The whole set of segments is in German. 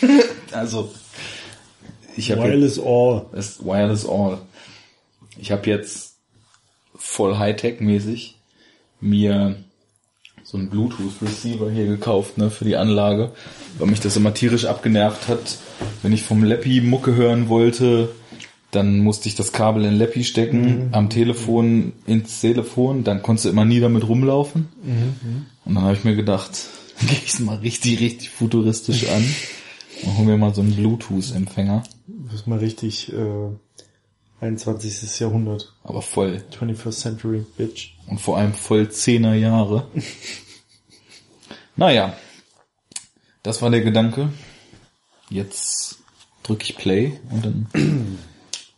also, ich habe Wireless All. Das Wireless All. Ich habe jetzt voll Hightech-mäßig mir so einen Bluetooth-Receiver hier gekauft, ne, für die Anlage, weil mich das immer tierisch abgenervt hat. Wenn ich vom Leppi Mucke hören wollte, dann musste ich das Kabel in Leppi stecken, am Telefon ins Telefon, dann konntest du immer nie damit rumlaufen. Und dann habe ich mir gedacht, gehe ich mal richtig, richtig futuristisch an und hol mir mal so einen Bluetooth-Empfänger, Das ist mal richtig äh, 21. Jahrhundert. aber voll 21st Century, Bitch. Und vor allem voll zehner Jahre. naja, das war der Gedanke. Jetzt drücke ich Play und dann.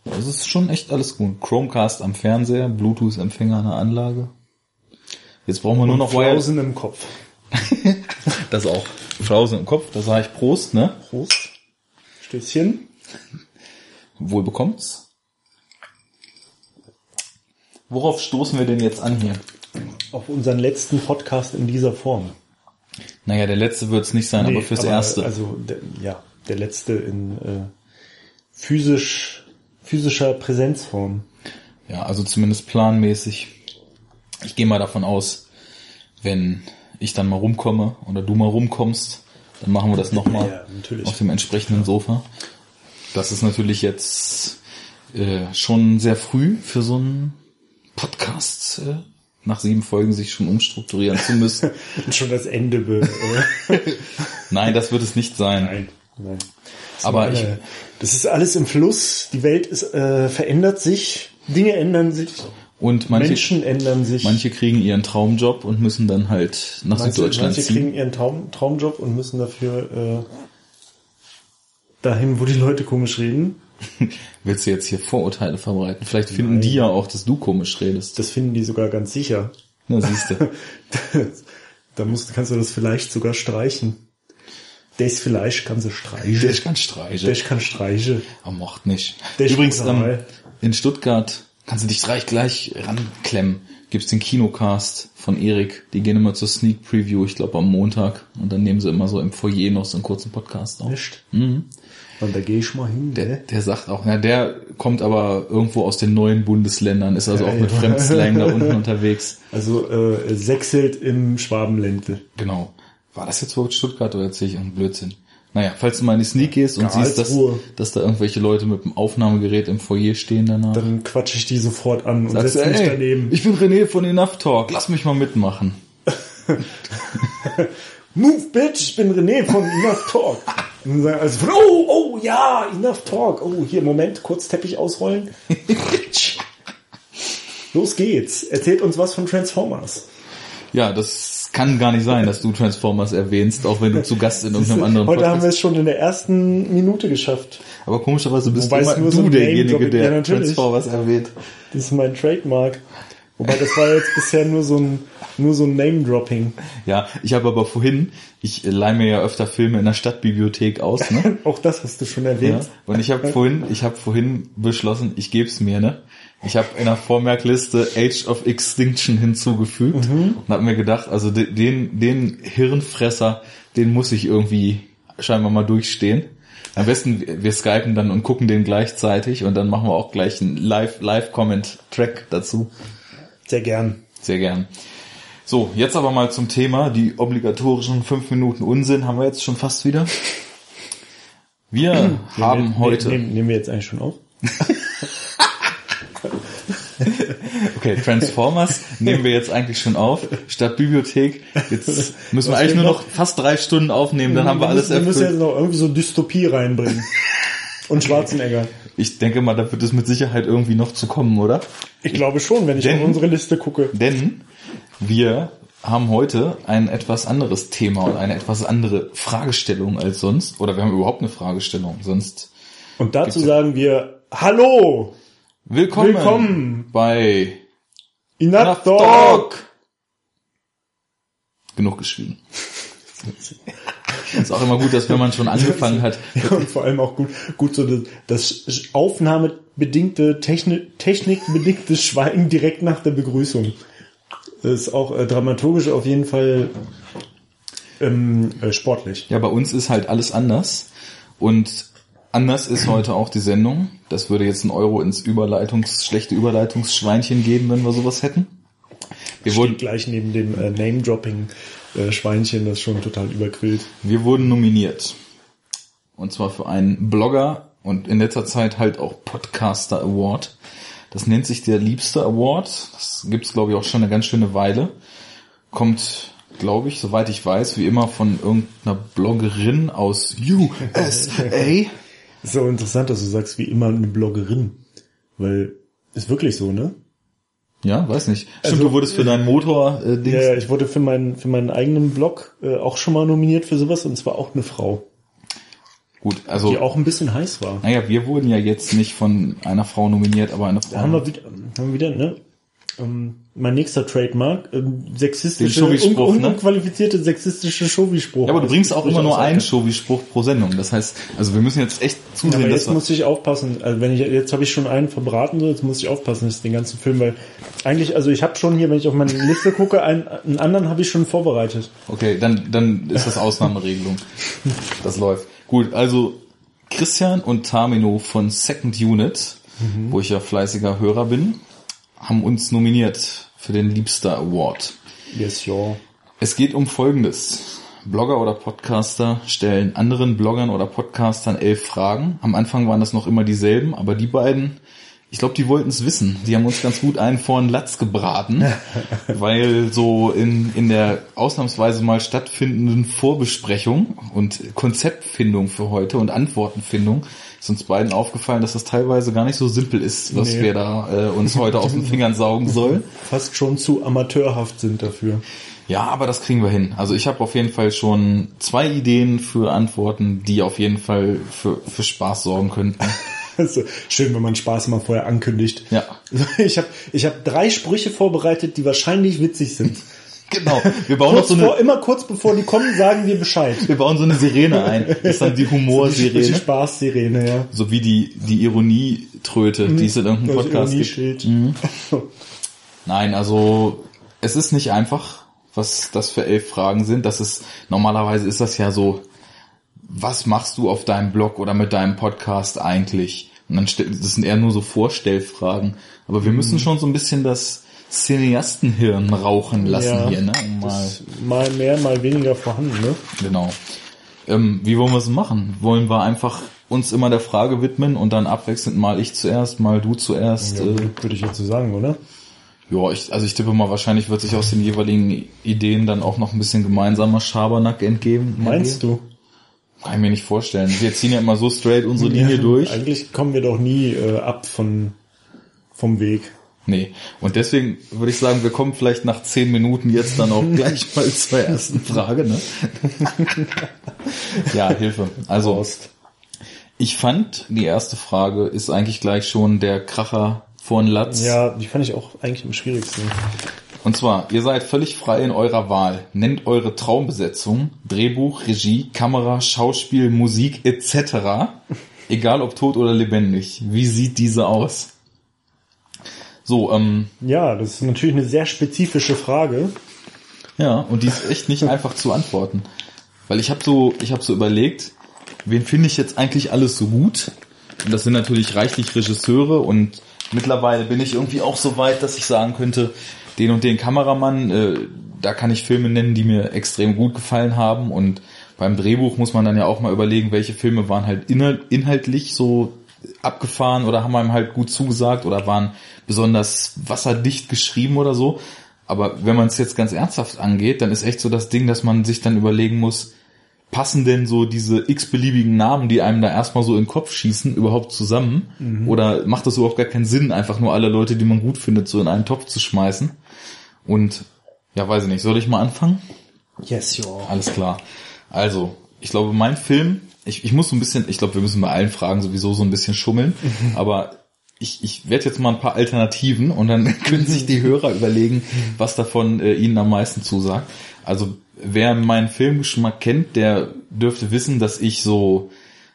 Das ist schon echt alles gut. Chromecast am Fernseher, Bluetooth-Empfänger an der Anlage. Jetzt brauchen wir nur noch. Flausen im Kopf. Das auch. Flausen im Kopf, da sage ich Prost, ne? Prost. Stößchen. Wohl bekommt's. Worauf stoßen wir denn jetzt an hier? Auf unseren letzten Podcast in dieser Form. Naja, der letzte wird's nicht sein, aber fürs Erste. Also, der, ja, der letzte in äh, physisch, physischer Präsenzform. Ja, also zumindest planmäßig. Ich gehe mal davon aus, wenn ich dann mal rumkomme oder du mal rumkommst, dann machen wir das nochmal Ja, auf dem entsprechenden Sofa. Das ist natürlich jetzt äh, schon sehr früh für so einen Podcast, äh, nach sieben Folgen sich schon umstrukturieren zu müssen. Und schon das Ende. Äh, Nein, das wird es nicht sein. nein, nein. Das Aber ich- alle- das ist alles im Fluss. Die Welt ist, äh, verändert sich. Dinge ändern sich. Und manche, Menschen ändern sich. manche kriegen ihren Traumjob und müssen dann halt nach Manche, Süddeutschland manche ziehen. kriegen ihren Traum, Traumjob und müssen dafür äh, dahin, wo die Leute komisch reden. Willst du jetzt hier Vorurteile verbreiten? Vielleicht finden die ja auch, dass du komisch redest. Das finden die sogar ganz sicher. Na, siehst du. da musst, kannst du das vielleicht sogar streichen. Das vielleicht kannst du streichen. Der ist ganz streiche. Das kann streichen. Er mocht nicht. Ist Übrigens, ähm, in Stuttgart kannst du dich gleich, gleich ranklemmen. Gibt's den Kinocast von Erik. Die gehen immer zur Sneak Preview, ich glaube am Montag. Und dann nehmen sie immer so im Foyer noch so einen kurzen Podcast auf. Nicht? Und da gehe ich mal hin, Der, der. der sagt auch, na, der kommt aber irgendwo aus den neuen Bundesländern, ist also Ja, auch mit ja. Fremdslang da unten unterwegs. Also äh, sechselt im Schwabenländle. Genau. War das jetzt wohl Stuttgart oder erzähle ich irgendeinen Blödsinn? Naja, falls du mal in die Sneak gehst und siehst, dass, dass da irgendwelche Leute mit dem Aufnahmegerät im Foyer stehen danach. Dann quatsche ich die sofort an und Sagst setze mich daneben. ich bin René von Enough Talk, lass mich mal mitmachen. Move, bitch, ich bin René von Enough Talk. Und dann also, oh, oh, ja, Enough Talk. Oh, hier, Moment, kurz Teppich ausrollen. Los geht's. Erzählt uns was von Transformers. Ja, das kann gar nicht sein, dass du Transformers erwähnst, auch wenn du zu Gast in irgendeinem anderen Heute haben wir Podcast es schon in der ersten Minute geschafft. Aber komischerweise bist Wobei es immer nur du so derjenige, der Ja. Transformers erwähnt. Das ist mein Trademark. Wobei das war jetzt bisher nur so ein, nur so ein Name-Dropping. Ja, ich habe aber vorhin, ich leih mir ja öfter Filme in der Stadtbibliothek aus, ne? Auch das hast du schon Ja, erwähnt. und ich habe vorhin, ich habe vorhin beschlossen, ich geb's mir, ne? Ich habe in der Vormerkliste Age of Extinction hinzugefügt Mhm. und habe mir gedacht, also de- den den Hirnfresser, den muss ich irgendwie scheinbar mal durchstehen. Am besten wir skypen dann und gucken den gleichzeitig und dann machen wir auch gleich einen Live Live Comment Track dazu. Sehr gern. Sehr gern. So, jetzt aber mal zum Thema. Die obligatorischen fünf Minuten Unsinn haben wir jetzt schon fast wieder. Wir haben Nehmen- heute. Nehmen, nehmen wir jetzt eigentlich schon auf? Okay, Transformers nehmen wir jetzt eigentlich schon auf. Statt Bibliothek. Jetzt müssen wir eigentlich wir nur noch- fast drei Stunden aufnehmen, dann haben wir alles müssen, wir müssen jetzt erfüllt. noch irgendwie so Dystopie reinbringen. Und Schwarzenegger. Ich denke mal, da wird es mit Sicherheit irgendwie noch zu kommen, oder? Ich glaube schon, wenn ich Denn- auf unsere Liste gucke. Denn wir haben heute ein etwas anderes Thema und eine etwas andere Fragestellung als sonst. Oder wir haben überhaupt eine Fragestellung. Sonst Und dazu sagen wir Hallo! Willkommen, Willkommen. bei Enough Enough Talk! Talk. Genug geschwiegen. ist auch immer gut, dass wenn man schon angefangen hat, Ja, und vor allem auch gut, gut so das, das aufnahmebedingte, Techni technikbedingte Schweigen direkt nach der Begrüßung. Das ist auch äh, dramaturgisch auf jeden Fall ähm, äh, sportlich. Ja, bei uns ist halt alles anders. Und anders ist heute auch die Sendung. Das würde jetzt ein Euro ins Überleitungs, schlechte Überleitungsschweinchen geben, wenn wir sowas hätten. Wir Steht wurden, gleich neben dem äh, Name-Dropping-Schweinchen, das schon total überquillt. wir wurden nominiert. Und zwar für einen Blogger und in letzter Zeit halt auch Podcaster Award. Das nennt sich der Liebste Award. Das gibt's glaube ich auch schon eine ganz schöne Weile. Kommt, glaube ich, soweit ich weiß, wie immer von irgendeiner Bloggerin aus USA. Ist so interessant, dass du sagst, wie immer eine Bloggerin. Weil, ist wirklich so, ne? Ja, weiß nicht. Stimmt, Also, du wurdest für deinen Motor äh, Dings. Ja, ja, ich wurde für meinen, für meinen eigenen Blog äh, auch schon mal nominiert für sowas und zwar auch eine Frau, Gut, also die auch ein bisschen heiß war. naja, wir wurden ja jetzt nicht von einer Frau nominiert, aber eine Frau. Da haben wir wieder, haben wir wieder, ne? Ähm, mein nächster Trademark, ähm, sexistische, Schovi-Spruch, un, ne? unqualifizierte sexistische Schovi-Spruch. ja, aber du bringst auch immer nur einen Show. Shovi-Spruch pro Sendung. Das heißt, also wir müssen jetzt echt Ja, zusehen, aber dass jetzt muss ich aufpassen. Also wenn ich jetzt habe ich schon einen verbraten, so jetzt muss ich aufpassen, dass den ganzen Film, weil eigentlich, also ich habe schon hier, wenn ich auf meine Liste gucke, einen, einen anderen habe ich schon vorbereitet. Okay, dann, dann ist das Ausnahmeregelung. Das läuft. Gut, also Christian und Tamino von Second Unit, wo ich ja fleißiger Hörer bin, haben uns nominiert für den Liebster Award. Yes, ja. Es geht um Folgendes. Blogger oder Podcaster stellen anderen Bloggern oder Podcastern elf Fragen. Am Anfang waren das noch immer dieselben, aber die beiden, ich glaube, die wollten es wissen. Die haben uns ganz gut einen vor den Latz gebraten, weil so in, in der ausnahmsweise mal stattfindenden Vorbesprechung und Konzeptfindung für heute und Antwortenfindung ist uns beiden aufgefallen, dass das teilweise gar nicht so simpel ist, was Nee. wir da äh, uns heute aus den Fingern saugen sollen. Fast schon zu amateurhaft sind dafür. Ja, aber das kriegen wir hin. Also ich habe auf jeden Fall schon zwei Ideen für Antworten, die auf jeden Fall für, für Spaß sorgen könnten. Also, schön, wenn man Spaß mal vorher ankündigt. Ja. Ich habe ich hab drei Sprüche vorbereitet, die wahrscheinlich witzig sind. Genau. Wir bauen noch Kurz so vor, eine, immer kurz bevor die kommen, sagen wir Bescheid. wir bauen so eine Sirene ein. Das ist dann die Die Humorsirene. Spaß-Sirene, ja. So wie die, die Ironietröte, die es in irgendeinem Podcast gibt. Ironieschild. Nein, also es ist nicht einfach, was das für elf Fragen sind. Das ist, normalerweise ist das ja so, was machst du auf deinem Blog oder mit deinem Podcast eigentlich? Und dann das sind eher nur so Vorstellfragen. Aber wir müssen schon so ein bisschen das Cineastenhirn rauchen lassen Ja, hier, ne? Um mal, mal mehr, mal weniger vorhanden, ne? genau. Ähm, wie wollen wir es machen? Wollen wir einfach uns immer der Frage widmen und dann abwechselnd mal ich zuerst, mal du zuerst? Ja, äh, würde ich jetzt so sagen, oder? Ja, ich, also ich tippe mal, wahrscheinlich wird sich aus den jeweiligen Ideen dann auch noch ein bisschen gemeinsamer Schabernack entgeben. Meinst du? Kann ich mir nicht vorstellen. Wir ziehen ja immer so straight unsere Linie durch. Eigentlich kommen wir doch nie äh, ab von vom Weg. Nee. Und deswegen würde ich sagen, wir kommen vielleicht nach zehn Minuten jetzt dann auch gleich mal zur ersten Frage, ne? ja, Hilfe. Also, ich fand, die erste Frage ist eigentlich gleich schon der Kracher von Latz. Ja, die fand ich auch eigentlich am schwierigsten. Und zwar, ihr seid völlig frei in eurer Wahl. Nennt eure Traumbesetzung, Drehbuch, Regie, Kamera, Schauspiel, Musik etc. Egal ob tot oder lebendig. Wie sieht diese aus? So, ähm, Ja, das ist natürlich eine sehr spezifische Frage. ja, und die ist echt nicht einfach zu antworten. Weil ich habe so, ich habe so überlegt, wen finde ich jetzt eigentlich alles so gut? Und das sind natürlich reichlich Regisseure und mittlerweile bin ich irgendwie auch so weit, dass ich sagen könnte, den und den Kameramann, äh, da kann ich Filme nennen, die mir extrem gut gefallen haben und beim Drehbuch muss man dann ja auch mal überlegen, welche Filme waren halt inhal- inhaltlich so abgefahren oder haben einem halt gut zugesagt oder waren besonders wasserdicht geschrieben oder so. Aber wenn man es jetzt ganz ernsthaft angeht, dann ist echt so das Ding, dass man sich dann überlegen muss, passen denn so diese x-beliebigen Namen, die einem da erstmal so in den Kopf schießen, überhaupt zusammen? Oder macht das überhaupt gar keinen Sinn, einfach nur alle Leute, die man gut findet, so in einen Topf zu schmeißen? Und ja, weiß ich nicht, soll ich mal anfangen? Yes, ja. Alles klar. Also, ich glaube, mein Film, ich, ich muss so ein bisschen, ich glaube, wir müssen bei allen Fragen sowieso so ein bisschen schummeln, aber ich, ich werde jetzt mal ein paar Alternativen und dann können sich die Hörer überlegen, was davon äh, ihnen am meisten zusagt. Also, wer meinen Filmgeschmack kennt, der dürfte wissen, dass ich so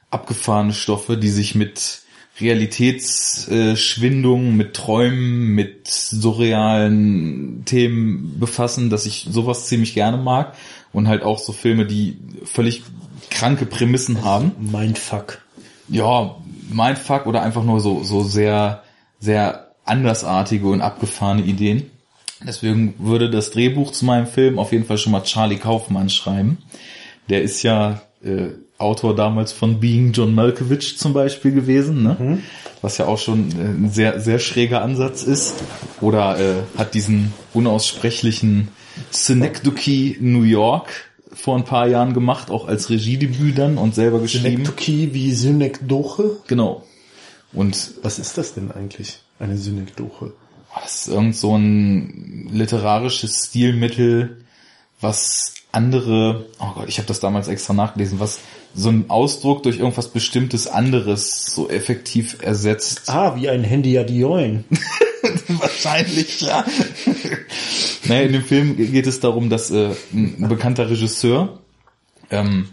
abgefahrene Stoffe, die sich mit Realitätsschwindung, mit Träumen, mit surrealen Themen befassen, dass ich sowas ziemlich gerne mag und halt auch so Filme, die völlig kranke Prämissen haben. Mindfuck. Ja, Mindfuck oder einfach nur so, so sehr, sehr andersartige und abgefahrene Ideen. Deswegen würde das Drehbuch zu meinem Film auf jeden Fall schon mal Charlie Kaufmann schreiben. Der ist ja äh, Autor damals von Being John Malkovich zum Beispiel gewesen, ne? Mhm. was ja auch schon äh, ein sehr, sehr schräger Ansatz ist. Oder äh, hat diesen unaussprechlichen Synecdoche New York vor ein paar Jahren gemacht, auch als Regiedebüt dann und selber geschrieben. Synekdoche wie Synekdoche? Genau. Und was ist das denn eigentlich, eine Synekdoche? Das ist irgend so ein literarisches Stilmittel, was andere, oh Gott, ich habe das damals extra nachgelesen, was so ein Ausdruck durch irgendwas bestimmtes anderes so effektiv ersetzt. Ah, wie ein Handy Adioin. Wahrscheinlich, ja. naja, in dem Film geht es darum, dass äh, ein bekannter Regisseur ähm,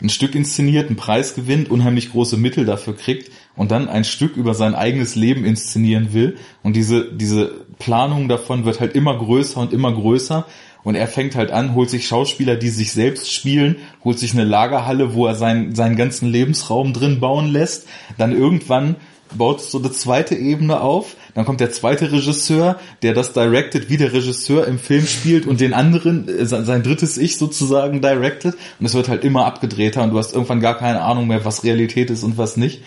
ein Stück inszeniert, einen Preis gewinnt, unheimlich große Mittel dafür kriegt und dann ein Stück über sein eigenes Leben inszenieren will. Und diese, diese Planung davon wird halt immer größer und immer größer. Und er fängt halt an, holt sich Schauspieler, die sich selbst spielen, holt sich eine Lagerhalle, wo er seinen, seinen ganzen Lebensraum drin bauen lässt. Dann irgendwann baut so eine zweite Ebene auf. Dann kommt der zweite Regisseur, der das directed, wie der Regisseur im Film spielt und den anderen, äh, sein drittes Ich sozusagen directed. Und es wird halt immer abgedrehter und du hast irgendwann gar keine Ahnung mehr, was Realität ist und was nicht.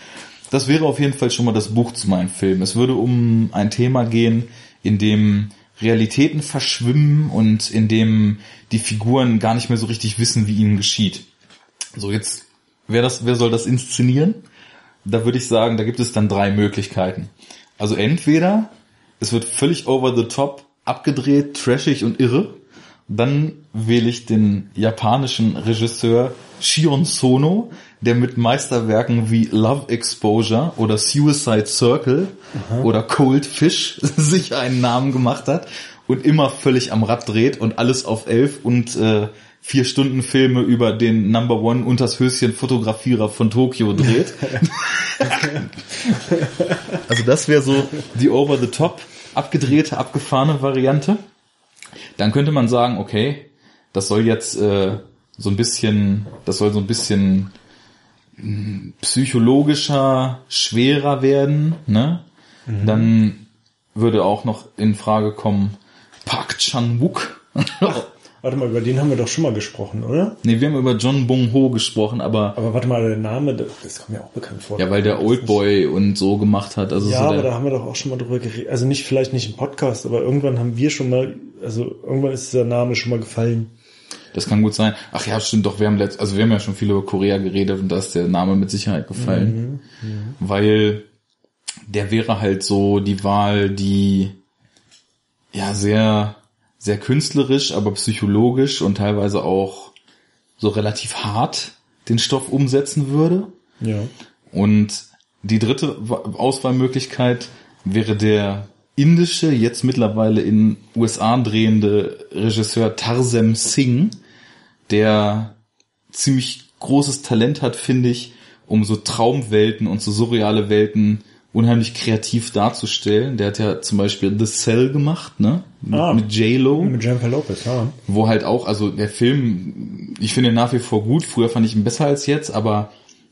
Das wäre auf jeden Fall schon mal das Buch zu meinem Film. Es würde um ein Thema gehen, in dem Realitäten verschwimmen und in dem die Figuren gar nicht mehr so richtig wissen, wie ihnen geschieht. So jetzt, wer das, wer soll das inszenieren? Da würde ich sagen, da gibt es dann drei Möglichkeiten. Also entweder es wird völlig over the top abgedreht, trashig und irre. Dann wähle ich den japanischen Regisseur Shion Sono, der mit Meisterwerken wie Love Exposure oder Suicide Circle Aha. oder Cold Fish sich einen Namen gemacht hat und immer völlig am Rad dreht und alles auf elf und äh, vier Stunden Filme über den Number One unters Höschen Fotografierer von Tokio dreht. also das wäre so die over the top abgedrehte, abgefahrene Variante. Dann könnte man sagen, okay, das soll jetzt äh, so ein bisschen, das soll so ein bisschen hm, psychologischer, schwerer werden, ne? Mhm. Dann würde auch noch in Frage kommen Park Chan-wook. Warte mal, über den haben wir doch schon mal gesprochen, oder? Nee, wir haben über John Bong Ho gesprochen, aber. Aber warte mal, der Name, das kommt mir auch bekannt vor. Ja, weil der Oldboy und so gemacht hat. Also ja, so aber da haben wir doch auch schon mal drüber geredet. Also nicht, vielleicht nicht im Podcast, aber irgendwann haben wir schon mal, also irgendwann ist dieser Name schon mal gefallen. Das kann gut sein. Ach ja, stimmt doch, wir haben letzt, also wir haben ja schon viel über Korea geredet und da ist der Name mit Sicherheit gefallen. Mhm, mhm. Weil der wäre halt so die Wahl, die ja sehr, sehr künstlerisch, aber psychologisch und teilweise auch so relativ hart den Stoff umsetzen würde. Ja. Und die dritte Auswahlmöglichkeit wäre der indische, jetzt mittlerweile in USA drehende Regisseur Tarsem Singh, der ziemlich großes Talent hat, finde ich, um so Traumwelten und so surreale Welten unheimlich kreativ darzustellen. Der hat ja zum Beispiel The Cell gemacht, ne? Mit, ah, mit J-Lo. Mit Jennifer Lopez, ja. Wo halt auch, also der Film, ich finde ihn nach wie vor gut. Früher fand ich ihn besser als jetzt, aber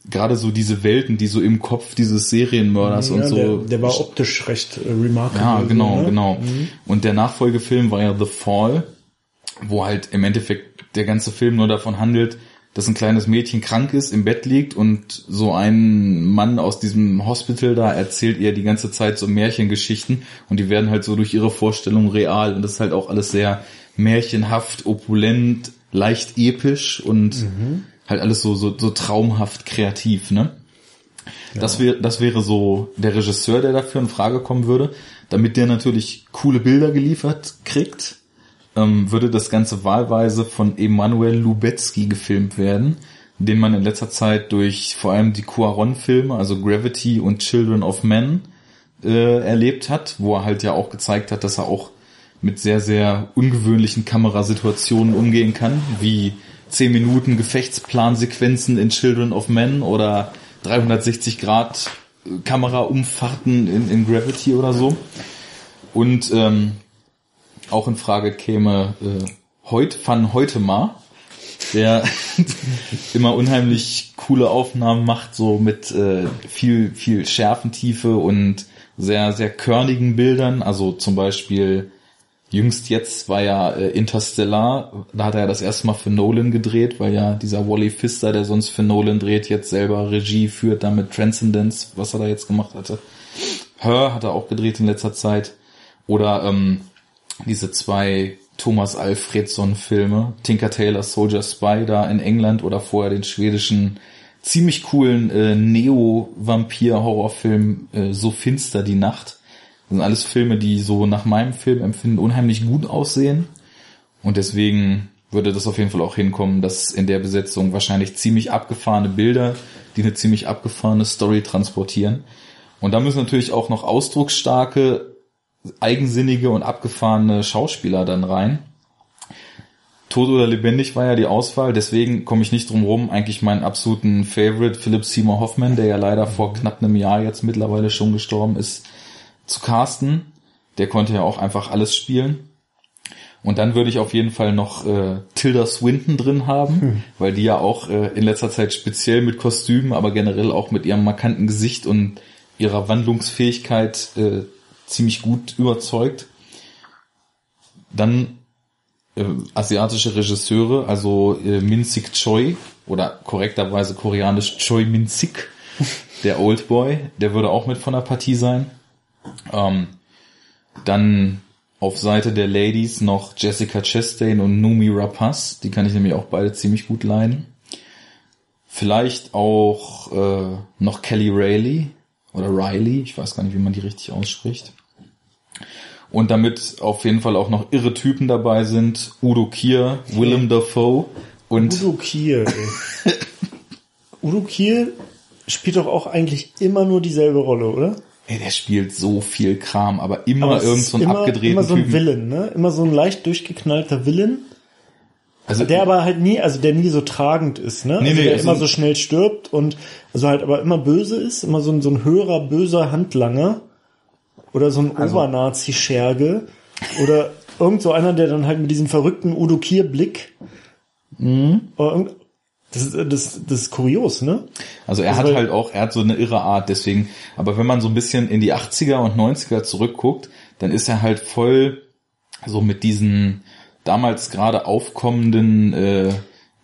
gerade so diese Welten, die so im Kopf dieses Serienmörders ja, und so. Der, der, war optisch recht äh, remarkable. Ja, genau, ne? genau. Mhm. Und der Nachfolgefilm war ja The Fall, wo halt im Endeffekt der ganze Film nur davon handelt, dass ein kleines Mädchen krank ist, im Bett liegt und so ein Mann aus diesem Hospital da erzählt ihr die ganze Zeit so Märchengeschichten und die werden halt so durch ihre Vorstellung real und das ist halt auch alles sehr märchenhaft, opulent, leicht episch und mhm. halt alles so, so, so traumhaft kreativ, ne? Ja. Das wäre, das wäre so der Regisseur, der dafür in Frage kommen würde, damit der natürlich coole Bilder geliefert kriegt ähm, würde das Ganze wahlweise von Emanuel Lubetzky gefilmt werden, den man in letzter Zeit durch vor allem die Cuaron-Filme, also Gravity und Children of Men, äh, erlebt hat, wo er halt ja auch gezeigt hat, dass er auch mit sehr, sehr ungewöhnlichen Kamerasituationen umgehen kann, wie 10 Minuten Gefechtsplansequenzen in Children of Men oder 360 Grad Kameraumfahrten in, in Gravity oder so. Und ähm, auch in Frage käme äh, Heut van Heutema, der immer unheimlich coole Aufnahmen macht, so mit äh, viel, viel Schärfentiefe und sehr, sehr körnigen Bildern. Also zum Beispiel jüngst jetzt war ja äh, Interstellar, da hat er ja das erste Mal für Nolan gedreht, weil ja dieser Wally Pfister, der sonst für Nolan dreht, jetzt selber Regie führt, damit Transcendence, was er da jetzt gemacht hatte. Her hat er auch gedreht in letzter Zeit. Oder ähm, diese zwei Thomas Alfredson Filme, Tinker Tailor Soldier Spy da in England oder vorher den schwedischen ziemlich coolen äh, Neo-Vampir-Horrorfilm äh, So finster die Nacht. Das sind alles Filme, die so nach meinem Filmempfinden unheimlich gut aussehen. Und deswegen würde das auf jeden Fall auch hinkommen, dass in der Besetzung wahrscheinlich ziemlich abgefahrene Bilder, die eine ziemlich abgefahrene Story transportieren. Und da müssen natürlich auch noch ausdrucksstarke, eigensinnige und abgefahrene Schauspieler dann rein. Tot oder lebendig war ja die Auswahl, deswegen komme ich nicht drum rum, eigentlich meinen absoluten Favorite Philip Seymour Hoffman, der ja leider vor knapp einem Jahr jetzt mittlerweile schon gestorben ist, zu casten. Der konnte ja auch einfach alles spielen. Und dann würde ich auf jeden Fall noch äh, Tilda Swinton drin haben, hm. weil die ja auch äh, in letzter Zeit speziell mit Kostümen, aber generell auch mit ihrem markanten Gesicht und ihrer Wandlungsfähigkeit äh, ziemlich gut überzeugt. Dann äh, asiatische Regisseure, also äh, Min Sik Choi oder korrekterweise koreanisch Choi Min Sik, der Old Boy, der würde auch mit von der Partie sein. Ähm, dann auf Seite der Ladies noch Jessica Chastain und Numi Rapaz, die kann ich nämlich auch beide ziemlich gut leiden. Vielleicht auch äh, noch Kelly Rayleigh oder Riley, ich weiß gar nicht, wie man die richtig ausspricht. Und damit auf jeden Fall auch noch irre Typen dabei sind, Udo Kier, Willem Dafoe und Udo Kier. Ey. Udo Kier spielt doch auch eigentlich immer nur dieselbe Rolle, oder? Ey, der spielt so viel Kram, aber immer aber irgend so ein immer, abgedrehten Immer so ein Typen. Villain, ne? Immer so ein leicht durchgeknallter Villain. Also der aber halt nie, also der nie so tragend ist, ne? Nee, also nee, der also immer so schnell stirbt und also halt aber immer böse ist, immer so ein, so ein höherer, böser Handlanger oder so ein also, Obernazi-Scherge oder irgend so einer, der dann halt mit diesem verrückten Udo Kier-Blick mhm. Das ist, das, das ist kurios, ne? Also er das hat halt auch, er hat so eine irre Art, deswegen, aber wenn man so ein bisschen in die 80er und 90er zurückguckt, dann ist er halt voll so mit diesen damals gerade aufkommenden, äh,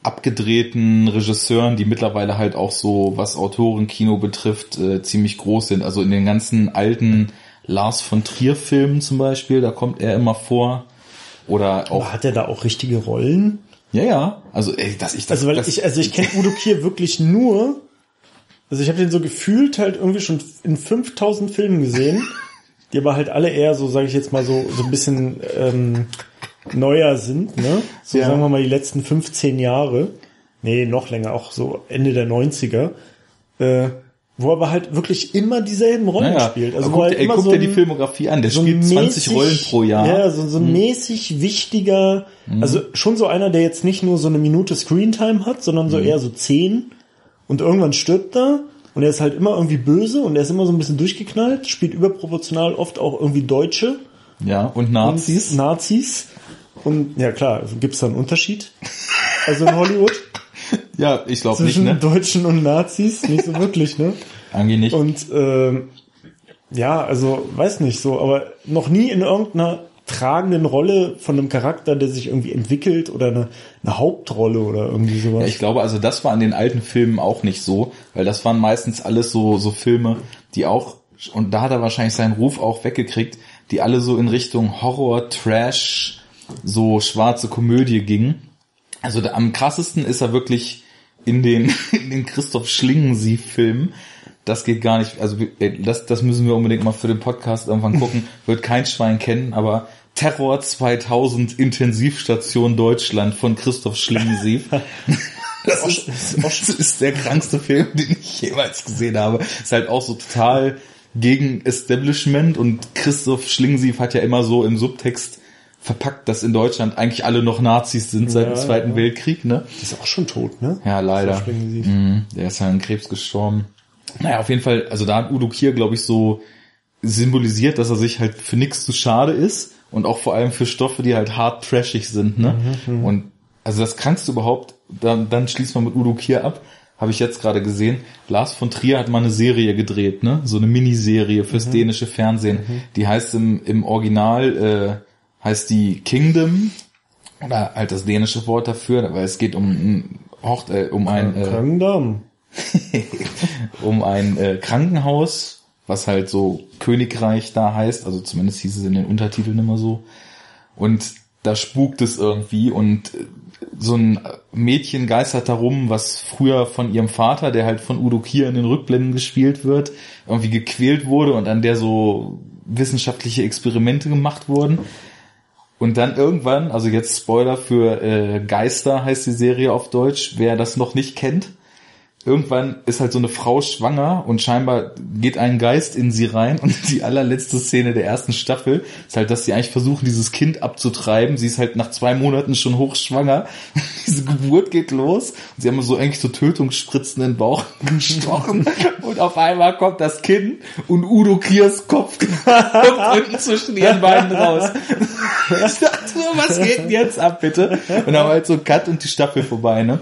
abgedrehten Regisseuren, die mittlerweile halt auch so, was Autorenkino betrifft, äh, ziemlich groß sind. Also in den ganzen alten Lars von Trier Filmen zum Beispiel, da kommt er immer vor. Oder auch. Aber hat er da auch richtige Rollen? Ja, ja. Also, ey, dass ich das. Also, weil das, ich, also ich kenne Udo Kier wirklich nur. Also ich habe den so gefühlt halt irgendwie schon in 5000 Filmen gesehen, die aber halt alle eher so, sage ich jetzt mal so, so ein bisschen ähm, neuer sind, ne? So ja. sagen wir mal die letzten 15 Jahre. Nee, noch länger, auch so Ende der 90er. Äh, wo aber halt wirklich immer dieselben Rollen naja, spielt. Also guck, halt ey, guck so dir die Filmografie an, der so spielt 20 Rollen pro Jahr. Ja, so, so ein hm. mäßig wichtiger, hm. also schon so einer, der jetzt nicht nur so eine Minute Screentime hat, sondern so hm. eher so zehn und irgendwann stirbt er und er ist halt immer irgendwie böse und er ist immer so ein bisschen durchgeknallt, spielt überproportional oft auch irgendwie Deutsche. Ja, und Nazis. Und Nazis. Und ja klar, also gibt's da einen Unterschied? Also in Hollywood? ja, ich glaube nicht, ne? Deutschen und Nazis, nicht so wirklich, ne? Eigentlich nicht. Und ähm, ja, also weiß nicht so, aber noch nie in irgendeiner tragenden Rolle von einem Charakter, der sich irgendwie entwickelt oder eine, eine Hauptrolle oder irgendwie sowas. Ja, ich glaube, also das war in den alten Filmen auch nicht so, weil das waren meistens alles so so Filme, die auch und da hat er wahrscheinlich seinen Ruf auch weggekriegt, die alle so in Richtung Horror, Trash, so schwarze Komödie gingen. Also da, am krassesten ist er wirklich in den, in den Christoph Schlingensief-Filmen. Das geht gar nicht. Also das, das müssen wir unbedingt mal für den Podcast irgendwann gucken. Wird kein Schwein kennen, aber Terror 2000 Intensivstation Deutschland von Christoph Schlingensief. Das ist, das ist der krankste Film, den ich jemals gesehen habe. Ist halt auch so total gegen Establishment und Christoph Schlingensief hat ja immer so im Subtext verpackt, dass in Deutschland eigentlich alle noch Nazis sind seit ja, dem Zweiten ja. Weltkrieg, ne? ist auch schon tot, ne? Ja, leider. Mhm, der ist ja an Krebs gestorben. naja, auf jeden Fall, also da hat Udo Kier, glaube ich, so symbolisiert, dass er sich halt für nichts zu schade ist und auch vor allem für Stoffe, die halt hart trashig sind, ne? Mhm, mhm. und also das kannst du überhaupt, dann, dann schließt man mit Udo Kier ab, habe ich jetzt gerade gesehen. Lars von Trier hat mal eine Serie gedreht, ne? So eine Miniserie fürs mhm. dänische Fernsehen. Mhm. Die heißt im, im Original, äh, heißt die Kingdom, oder halt das dänische Wort dafür, weil es geht um, Hocht, äh, um ein äh, um ein äh, Krankenhaus, was halt so Königreich da heißt, also zumindest hieß es in den Untertiteln immer so. Und da spukt es irgendwie und äh, so ein Mädchen geistert darum, was früher von ihrem Vater, der halt von Udo Kier in den Rückblenden gespielt wird, irgendwie gequält wurde und an der so wissenschaftliche Experimente gemacht wurden. Und dann irgendwann, also jetzt Spoiler für äh, Geister heißt die Serie auf Deutsch, wer das noch nicht kennt, irgendwann ist halt so eine Frau schwanger und scheinbar geht ein Geist in sie rein und die allerletzte Szene der ersten Staffel ist halt, dass sie eigentlich versuchen, dieses Kind abzutreiben. Sie ist halt nach zwei Monaten schon hochschwanger. Diese Geburt geht los und sie haben so eigentlich so Tötungsspritzen in den Bauch gestochen und auf einmal kommt das Kind und Udo Kiers Kopf kommt unten zwischen ihren Beinen raus. Ich dachte so, was geht denn jetzt ab, bitte? Und dann wir halt so Cut und die Staffel vorbei, ne?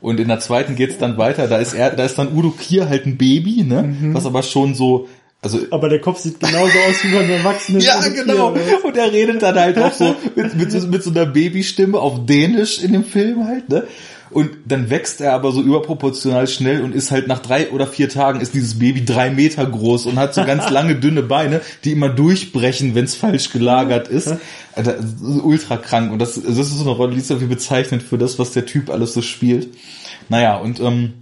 Und in der zweiten geht's dann weiter. Da ist er, da ist dann Udo Kier halt ein Baby, ne? Mhm. Was aber schon so, also, aber der Kopf sieht genauso aus wie beim Erwachsenen. ja, genau. Und er redet dann halt auch so mit, mit, so mit so einer Babystimme auf Dänisch in dem Film halt, ne? Und dann wächst er aber so überproportional schnell und ist halt nach drei oder vier Tagen ist dieses Baby drei Meter groß und hat so ganz lange dünne Beine, die immer durchbrechen, wenn es falsch gelagert ist. Alter, ultra krank. Und das, das ist so eine Rolle, die ist irgendwie bezeichnend für das, was der Typ alles so spielt. Naja, und ähm,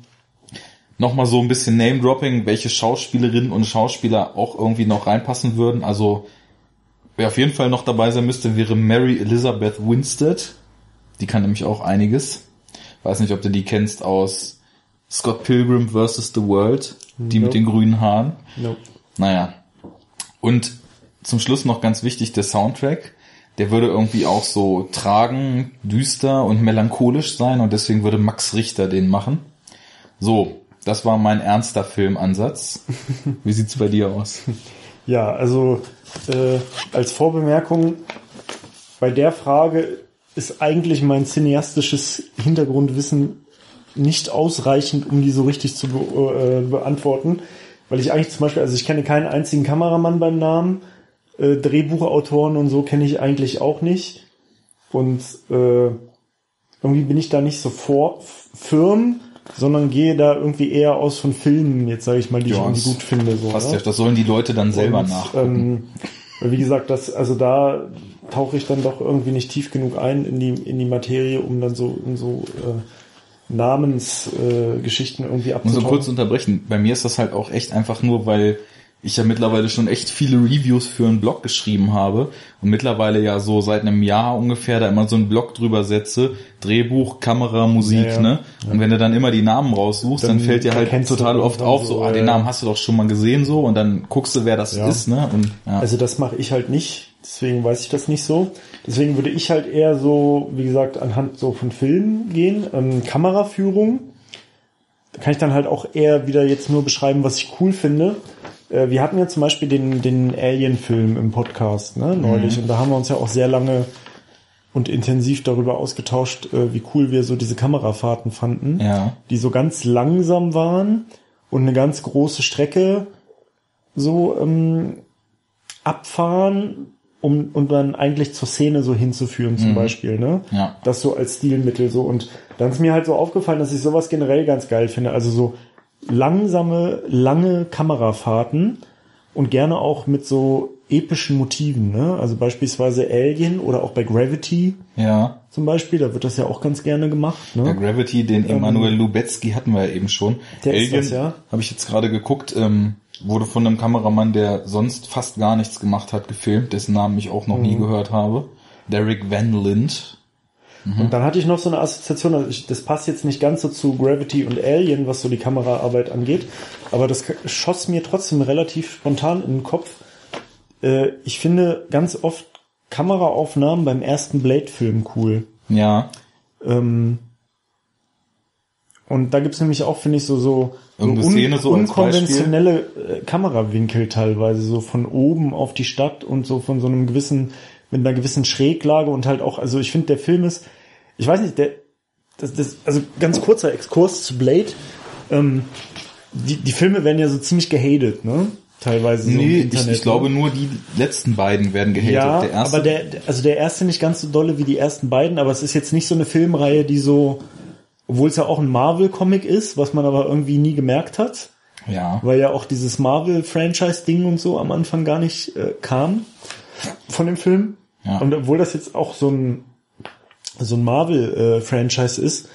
nochmal so ein bisschen Name-Dropping, welche Schauspielerinnen und Schauspieler auch irgendwie noch reinpassen würden. Also, wer auf jeden Fall noch dabei sein müsste, wäre Mary Elizabeth Winstead. Die kann nämlich auch einiges. Weiß nicht, ob du die kennst aus Scott Pilgrim vs. The World. Die nope. mit den grünen Haaren. Nope. Naja. Und zum Schluss noch ganz wichtig der Soundtrack der würde irgendwie auch so tragen, düster und melancholisch sein und deswegen würde Max Richter den machen. So, das war mein ernster Filmansatz. Wie sieht's bei dir aus? Ja, also äh, als Vorbemerkung, bei der Frage ist eigentlich mein cineastisches Hintergrundwissen nicht ausreichend, um die so richtig zu be äh, beantworten, weil ich eigentlich zum Beispiel, also ich kenne keinen einzigen Kameramann beim Namen, äh, Drehbuchautoren und so kenne ich eigentlich auch nicht. Und äh, irgendwie bin ich da nicht so vor firm, sondern gehe da irgendwie eher aus von Filmen, jetzt sage ich mal, die ja, ich irgendwie gut finde. So, passt ne? ja, das sollen die Leute dann selber und, nachgucken. Ähm, wie gesagt, das, also da tauche ich dann doch irgendwie nicht tief genug ein in die, in die Materie, um dann so in so äh, Namensgeschichten äh, irgendwie abzutauchen. Um so kurz unterbrechen, bei mir ist das halt auch echt einfach nur, weil ich ja mittlerweile schon echt viele Reviews für einen Blog geschrieben habe und mittlerweile ja so seit einem Jahr ungefähr da immer so einen Blog drüber setze, Drehbuch, Kamera, Musik, ja, ja. ne? Und wenn du dann immer die Namen raussuchst, dann, dann fällt dir halt total oft auf, so, ah, den Namen hast du doch schon mal gesehen so und dann guckst du, wer das ja. ist, ne? Und, ja. Also das mache ich halt nicht, deswegen weiß ich das nicht so. Deswegen würde ich halt eher so, wie gesagt, anhand so von Filmen gehen, ähm, Kameraführung. Da kann ich dann halt auch eher wieder jetzt nur beschreiben, was ich cool finde. Äh, wir hatten ja zum Beispiel den, den Alien-Film im Podcast, ne, neulich. Mhm. Und da haben wir uns ja auch sehr lange und intensiv darüber ausgetauscht, äh, wie cool wir so diese Kamerafahrten fanden. Ja. Die so ganz langsam waren und eine ganz große Strecke so ähm, abfahren, um und dann eigentlich zur Szene so hinzuführen zum mhm. Beispiel, ne? Ja. Das so als Stilmittel so und dann ist mir halt so aufgefallen, dass ich sowas generell ganz geil finde. Also so langsame, lange Kamerafahrten und gerne auch mit so epischen Motiven, ne? Also beispielsweise Alien oder auch bei Gravity. Ja. Zum Beispiel, da wird das ja auch ganz gerne gemacht. Ne? Bei Gravity, den ähm, Emanuel Lubetzky hatten wir ja eben schon. Der Alien, ist das, ja. Habe ich jetzt gerade geguckt, ähm, wurde von einem Kameramann, der sonst fast gar nichts gemacht hat, gefilmt, dessen Namen ich auch noch mhm. nie gehört habe. Derek Van Lind Mhm. Und dann hatte ich noch so eine Assoziation, also ich, das passt jetzt nicht ganz so zu Gravity und Alien, was so die Kameraarbeit angeht, aber das schoss mir trotzdem relativ spontan in den Kopf. Äh, ich finde ganz oft Kameraaufnahmen beim ersten Blade-Film cool. Ja. Ähm, Und da gibt's nämlich auch, finde ich, so, so, so, un Szene, so unkonventionelle äh, Kamerawinkel teilweise, so von oben auf die Stadt und so von so einem gewissen, mit einer gewissen Schräglage und halt auch, also ich finde, der Film ist, ich weiß nicht, der, das, das, also ganz kurzer Exkurs zu Blade, ähm, die, die Filme werden ja so ziemlich gehatet, ne? Teilweise so nee, Internet, ich, ich glaube nur die letzten beiden werden gehatet. Ja, der erste, aber der, also der erste nicht ganz so dolle wie die ersten beiden, aber es ist jetzt nicht so eine Filmreihe, die so, obwohl es ja auch ein Marvel-Comic ist, was man aber irgendwie nie gemerkt hat. Ja. Weil ja auch dieses Marvel-Franchise-Ding und so am Anfang gar nicht äh, kam von dem Film. Ja. Und obwohl das jetzt auch so ein so ein Marvel-Franchise äh, ist,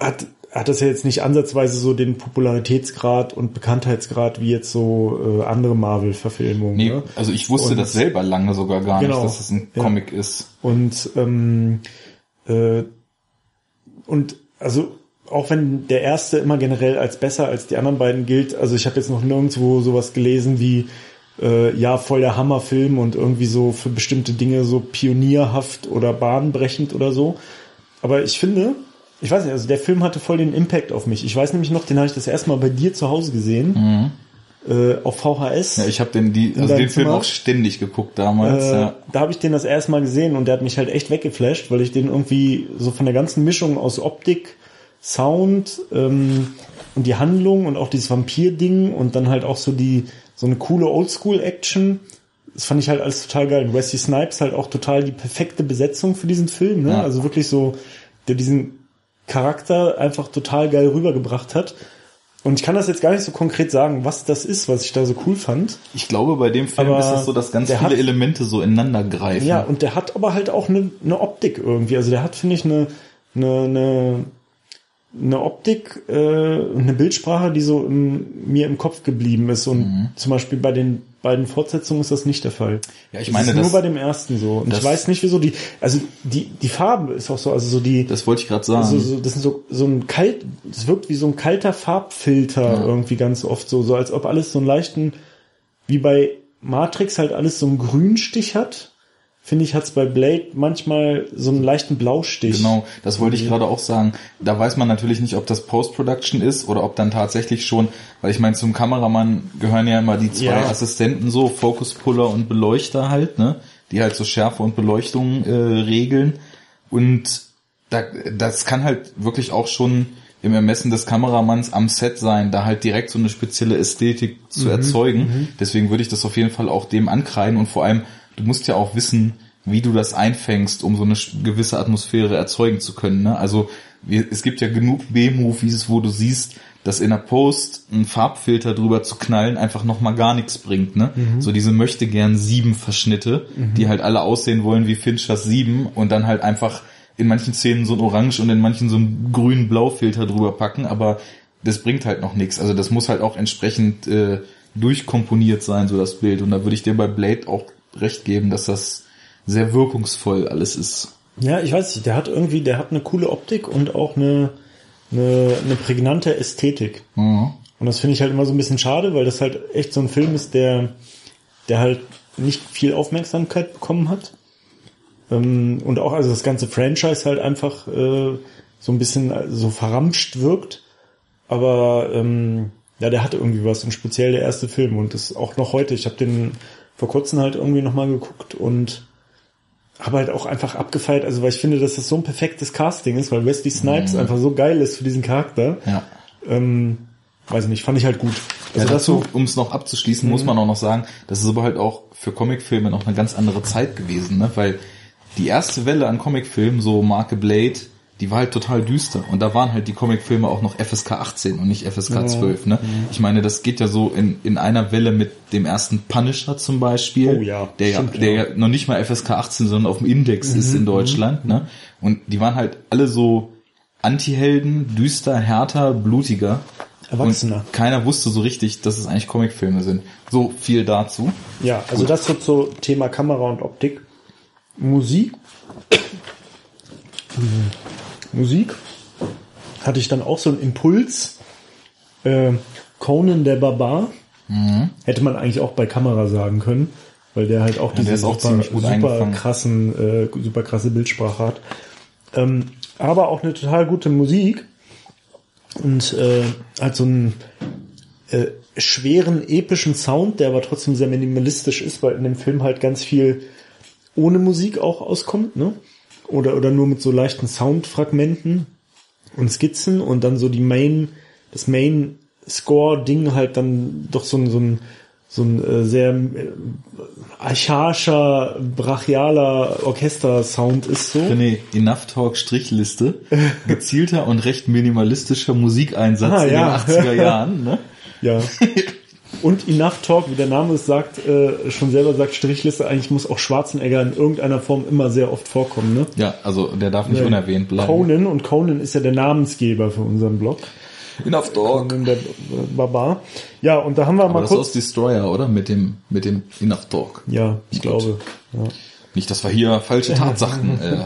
hat hat das ja jetzt nicht ansatzweise so den Popularitätsgrad und Bekanntheitsgrad wie jetzt so äh, andere Marvel-Verfilmungen. Nee, ne? also ich wusste und, das selber lange sogar gar genau, nicht, dass das ein ja. Comic ist. Und ähm, äh, und also auch wenn der erste immer generell als besser als die anderen beiden gilt, also ich habe jetzt noch nirgendwo sowas gelesen wie äh, ja voll der Hammerfilm und irgendwie so für bestimmte Dinge so pionierhaft oder bahnbrechend oder so. Aber ich finde, ich weiß nicht, also der Film hatte voll den Impact auf mich. Ich weiß nämlich noch, den habe ich das erste Mal bei dir zu Hause gesehen. Mhm. Äh, auf VHS. Ja, ich habe den, die, also den Film auch ständig geguckt damals. Äh, ja. Da habe ich den das erste Mal gesehen und der hat mich halt echt weggeflasht, weil ich den irgendwie so von der ganzen Mischung aus Optik, Sound ähm, und die Handlung und auch dieses Vampir-Ding und dann halt auch so die so eine coole Oldschool-Action. Das fand ich halt alles total geil. Und Wesley Snipes halt auch total die perfekte Besetzung für diesen Film. Ne? Ja. Also wirklich so, der diesen Charakter einfach total geil rübergebracht hat. Und ich kann das jetzt gar nicht so konkret sagen, was das ist, was ich da so cool fand. Ich glaube, bei dem Film aber ist das so, dass ganz viele hat, Elemente so ineinander greifen. Ja, und der hat aber halt auch eine, eine Optik irgendwie. Also der hat, finde ich, eine, eine, eine, eine Optik, äh, eine Bildsprache, die so im, mir im Kopf geblieben ist. Und mhm. zum Beispiel bei den beiden Fortsetzungen ist das nicht der Fall. Ja, ich meine, das ist nur bei dem ersten so. Und ich weiß nicht, wieso die, also die die Farbe ist auch so, also so die. Das wollte ich gerade sagen. Also so, das sind so so ein kalt, das wirkt wie so ein kalter Farbfilter ja. irgendwie ganz oft so, so als ob alles so einen leichten, wie bei Matrix halt alles so einen Grünstich hat finde ich, hat's bei Blade manchmal so einen leichten Blaustich. Genau, das wollte ich gerade auch sagen. Da weiß man natürlich nicht, ob das Post-Production ist oder ob dann tatsächlich schon, weil ich meine, zum Kameramann gehören ja immer die zwei ja. Assistenten so, Focus-Puller und Beleuchter halt, ne? Die halt so Schärfe und Beleuchtung äh, regeln. Und da, das kann halt wirklich auch schon im Ermessen des Kameramanns am Set sein, da halt direkt so eine spezielle Ästhetik zu mhm, erzeugen. Mhm. Deswegen würde ich das auf jeden Fall auch dem ankreiden und vor allem du musst ja auch wissen, wie du das einfängst, um so eine gewisse Atmosphäre erzeugen zu können. Ne? Also es gibt ja genug B-Movies, wo du siehst, dass in der Post ein Farbfilter drüber zu knallen einfach nochmal gar nichts bringt. Ne? Mhm. So diese möchte gern sieben Verschnitte, mhm. die halt alle aussehen wollen wie Finchers sieben und dann halt einfach in manchen Szenen so ein Orange und in manchen so einen grünen Blaufilter drüber packen, aber das bringt halt noch nichts. Also das muss halt auch entsprechend äh, durchkomponiert sein, so das Bild. Und da würde ich dir bei Blade auch recht geben, dass das sehr wirkungsvoll alles ist. Ja, ich weiß nicht, der hat irgendwie, der hat eine coole Optik und auch eine, eine, eine prägnante Ästhetik. Mhm. Und das finde ich halt immer so ein bisschen schade, weil das halt echt so ein Film ist, der, der halt nicht viel Aufmerksamkeit bekommen hat. Ähm, und auch also das ganze Franchise halt einfach äh, so ein bisschen so verramscht wirkt. Aber ähm, ja, der hatte irgendwie was und speziell der erste Film und das auch noch heute. Ich habe den vor kurzem halt irgendwie nochmal geguckt und habe halt auch einfach abgefeiert, also weil ich finde, dass das so ein perfektes Casting ist, weil Wesley Snipes mhm. einfach so geil ist für diesen Charakter. Ja. Ähm, weiß nicht, fand ich halt gut. Also ja, dazu, um es noch abzuschließen, mhm. muss man auch noch sagen, das ist aber halt auch für Comicfilme noch eine ganz andere Zeit gewesen, ne? Weil die erste Welle an Comicfilmen, so Marke Blade, die war halt total düster. Und da waren halt die Comicfilme auch noch FSK 18 und nicht FSK ja. 12. Ne? Mhm. Ich meine, das geht ja so in, in einer Welle mit dem ersten Punisher zum Beispiel, oh, ja. der, Stimmt, ja, der ja noch nicht mal FSK 18, sondern auf dem Index mhm. ist in Deutschland. Mhm. Ne? Und die waren halt alle so Anti-Helden, düster, härter, blutiger. Erwachsener. Und keiner wusste so richtig, dass es eigentlich Comicfilme sind. So viel dazu. Ja, also Gut. das so zu Thema Kamera und Optik. Musik. Musik hatte ich dann auch so einen Impuls. Äh, Conan der Barbar. Mhm. Hätte man eigentlich auch bei Kamera sagen können, weil der halt auch ja, diese auch super, super krassen, äh, super krasse Bildsprache hat. Ähm, aber auch eine total gute Musik. und äh, hat so einen äh, schweren, epischen Sound, der aber trotzdem sehr minimalistisch ist, weil in dem Film halt ganz viel ohne Musik auch auskommt, ne? Oder, oder nur mit so leichten Soundfragmenten und Skizzen und dann so die Main, das Main Score-Ding halt dann doch so ein, so ein, so ein äh, sehr äh, archaischer, brachialer Orchester-Sound ist so. René, Enough Talk Strichliste, gezielter und recht minimalistischer Musikeinsatz ah, in ja. den 80er Jahren, ne? Ja. Und Enough Talk, wie der Name es sagt, äh, schon selber sagt, Strichliste, eigentlich muss auch Schwarzenegger in irgendeiner Form immer sehr oft vorkommen, ne? Ja, also der darf nicht ja. unerwähnt bleiben. Conan, und Conan ist ja der Namensgeber für unseren Blog. Enough Talk. Conan der Barbar. Ja, und da haben wir Aber mal das kurz... Das ist Destroyer, oder? Mit dem, mit dem Enough Talk. Ja, ich Gut. glaube. Ja. Nicht, dass wir hier falsche Tatsachen... äh,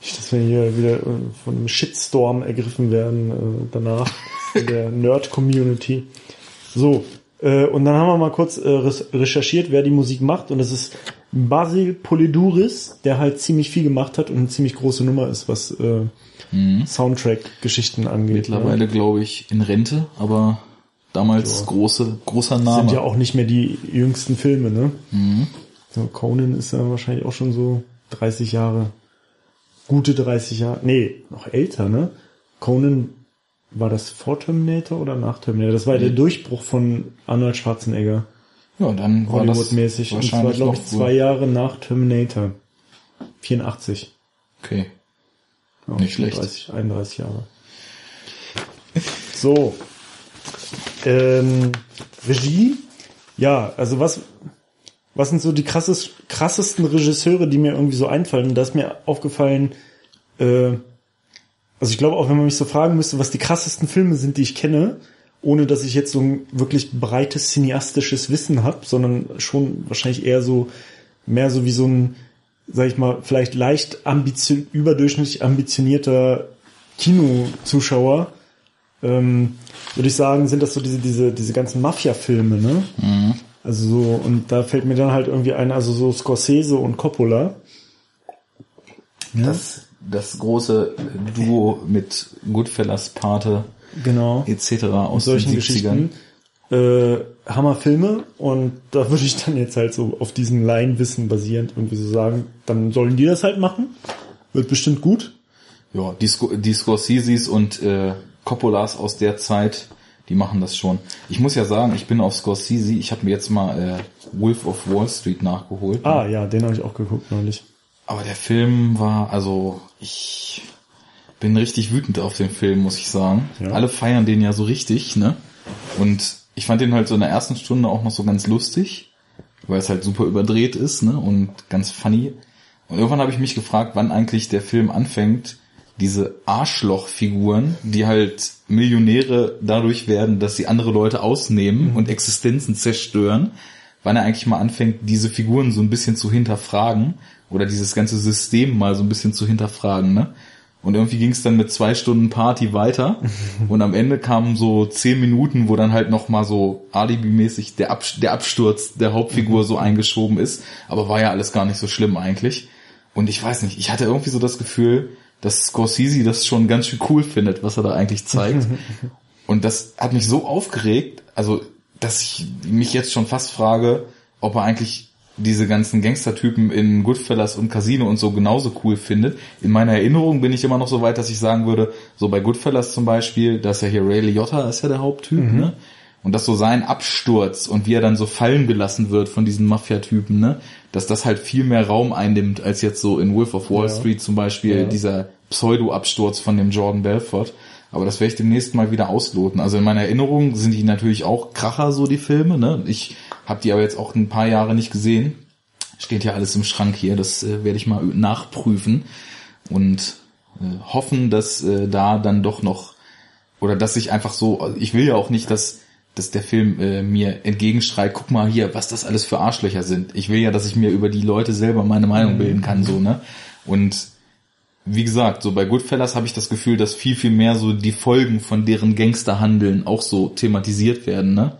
nicht, dass wir hier wieder äh, von einem Shitstorm ergriffen werden äh, danach in der Nerd-Community. So, und dann haben wir mal kurz äh, recherchiert, wer die Musik macht. Und das ist Basil Poliduris, der halt ziemlich viel gemacht hat und eine ziemlich große Nummer ist, was äh, mhm. Soundtrack-Geschichten angeht. Mittlerweile, ja. glaube ich, in Rente, aber damals ja. große, großer Name. Das sind ja auch nicht mehr die jüngsten Filme, ne? Mhm. So, Conan ist ja wahrscheinlich auch schon so 30 Jahre. Gute 30 Jahre. Nee, noch älter, ne? Conan war das vor Terminator oder nach Terminator? Das war mhm. der Durchbruch von Arnold Schwarzenegger. Ja, dann war Hollywood-mäßig. Und zwar, glaube ich, zwei Jahre nach Terminator. 84. Okay. Ja, Nicht schlecht. 30, 31 Jahre. So. Ähm, Regie. Ja, also was, was sind so die krasses, krassesten Regisseure, die mir irgendwie so einfallen? Da ist mir aufgefallen, äh, also ich glaube auch, wenn man mich so fragen müsste, was die krassesten Filme sind, die ich kenne, ohne dass ich jetzt so ein wirklich breites cineastisches Wissen habe, sondern schon wahrscheinlich eher so mehr so wie so ein, sag ich mal, vielleicht leicht ambition überdurchschnittlich ambitionierter Kinozuschauer, ähm, würde ich sagen, sind das so diese diese diese ganzen Mafia-Filme, ne? Mhm. Also so und da fällt mir dann halt irgendwie ein, also so Scorsese und Coppola. Das das große Duo mit Goodfellas, Pate, genau. etc. aus solchen den 70ern. Geschichten. Äh, Hammerfilme und da würde ich dann jetzt halt so auf diesen Laienwissen basierend irgendwie so sagen, dann sollen die das halt machen. Wird bestimmt gut. Ja, die, Sc die Scorseses und äh, Coppolas aus der Zeit, die machen das schon. Ich muss ja sagen, ich bin auf Scorsese, ich habe mir jetzt mal äh, Wolf of Wall Street nachgeholt. Ah ja, den habe ich auch geguckt neulich. Aber der Film war, also ich bin richtig wütend auf den Film, muss ich sagen. Ja. Alle feiern den ja so richtig, ne? Und ich fand den halt so in der ersten Stunde auch noch so ganz lustig, weil es halt super überdreht ist, ne? Und ganz funny. Und irgendwann habe ich mich gefragt, wann eigentlich der Film anfängt, diese Arschlochfiguren, die halt Millionäre dadurch werden, dass sie andere Leute ausnehmen mhm. und Existenzen zerstören, wann er eigentlich mal anfängt, diese Figuren so ein bisschen zu hinterfragen oder dieses ganze System mal so ein bisschen zu hinterfragen, ne? Und irgendwie ging es dann mit zwei Stunden Party weiter und am Ende kamen so zehn Minuten, wo dann halt noch mal so alibimäßig der, Ab der Absturz der Hauptfigur so eingeschoben ist, aber war ja alles gar nicht so schlimm eigentlich. Und ich weiß nicht, ich hatte irgendwie so das Gefühl, dass Scorsese das schon ganz schön cool findet, was er da eigentlich zeigt. Und das hat mich so aufgeregt, also dass ich mich jetzt schon fast frage, ob er eigentlich diese ganzen Gangstertypen in Goodfellas und Casino und so genauso cool findet. In meiner Erinnerung bin ich immer noch so weit, dass ich sagen würde, so bei Goodfellas zum Beispiel, dass ja hier Ray Liotta ist ja der Haupttyp, mhm. ne? Und dass so sein Absturz und wie er dann so fallen gelassen wird von diesen Mafia-Typen, ne? Dass das halt viel mehr Raum einnimmt, als jetzt so in Wolf of Wall ja. Street zum Beispiel ja. dieser Pseudo-Absturz von dem Jordan Belfort. Aber das werde ich demnächst mal wieder ausloten. Also in meiner Erinnerung sind die natürlich auch Kracher, so die Filme, ne? Ich hab die aber jetzt auch ein paar Jahre nicht gesehen. Steht ja alles im Schrank hier, das äh, werde ich mal nachprüfen und äh, hoffen, dass äh, da dann doch noch oder dass ich einfach so, ich will ja auch nicht, dass dass der Film äh, mir entgegenschreit, guck mal hier, was das alles für Arschlöcher sind. Ich will ja, dass ich mir über die Leute selber meine Meinung mhm. bilden kann, so, ne? Und wie gesagt, so bei Goodfellas habe ich das Gefühl, dass viel, viel mehr so die Folgen von deren Gangsterhandeln auch so thematisiert werden, ne?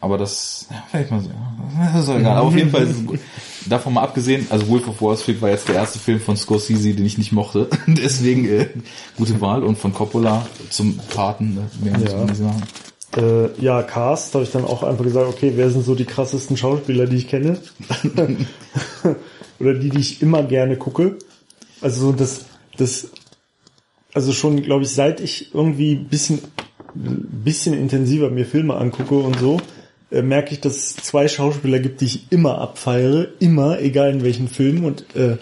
aber das, ja, vielleicht mal so, ja, das ist egal. Aber auf jeden Fall, ist es, davon mal abgesehen, also Wolf of Wall Street war jetzt der erste Film von Scorsese, den ich nicht mochte. Deswegen äh, gute Wahl. Und von Coppola zum Paten, ne, mehr muss man nicht sagen. Äh, ja, Cast habe ich dann auch einfach gesagt, okay, wer sind so die krassesten Schauspieler, die ich kenne? Oder die, die ich immer gerne gucke. Also so das, das, also schon, glaube ich, seit ich irgendwie bisschen, bisschen intensiver mir Filme angucke und so, äh, merke ich, dass es zwei Schauspieler gibt, die ich immer abfeiere, immer, egal in welchen Filmen und äh,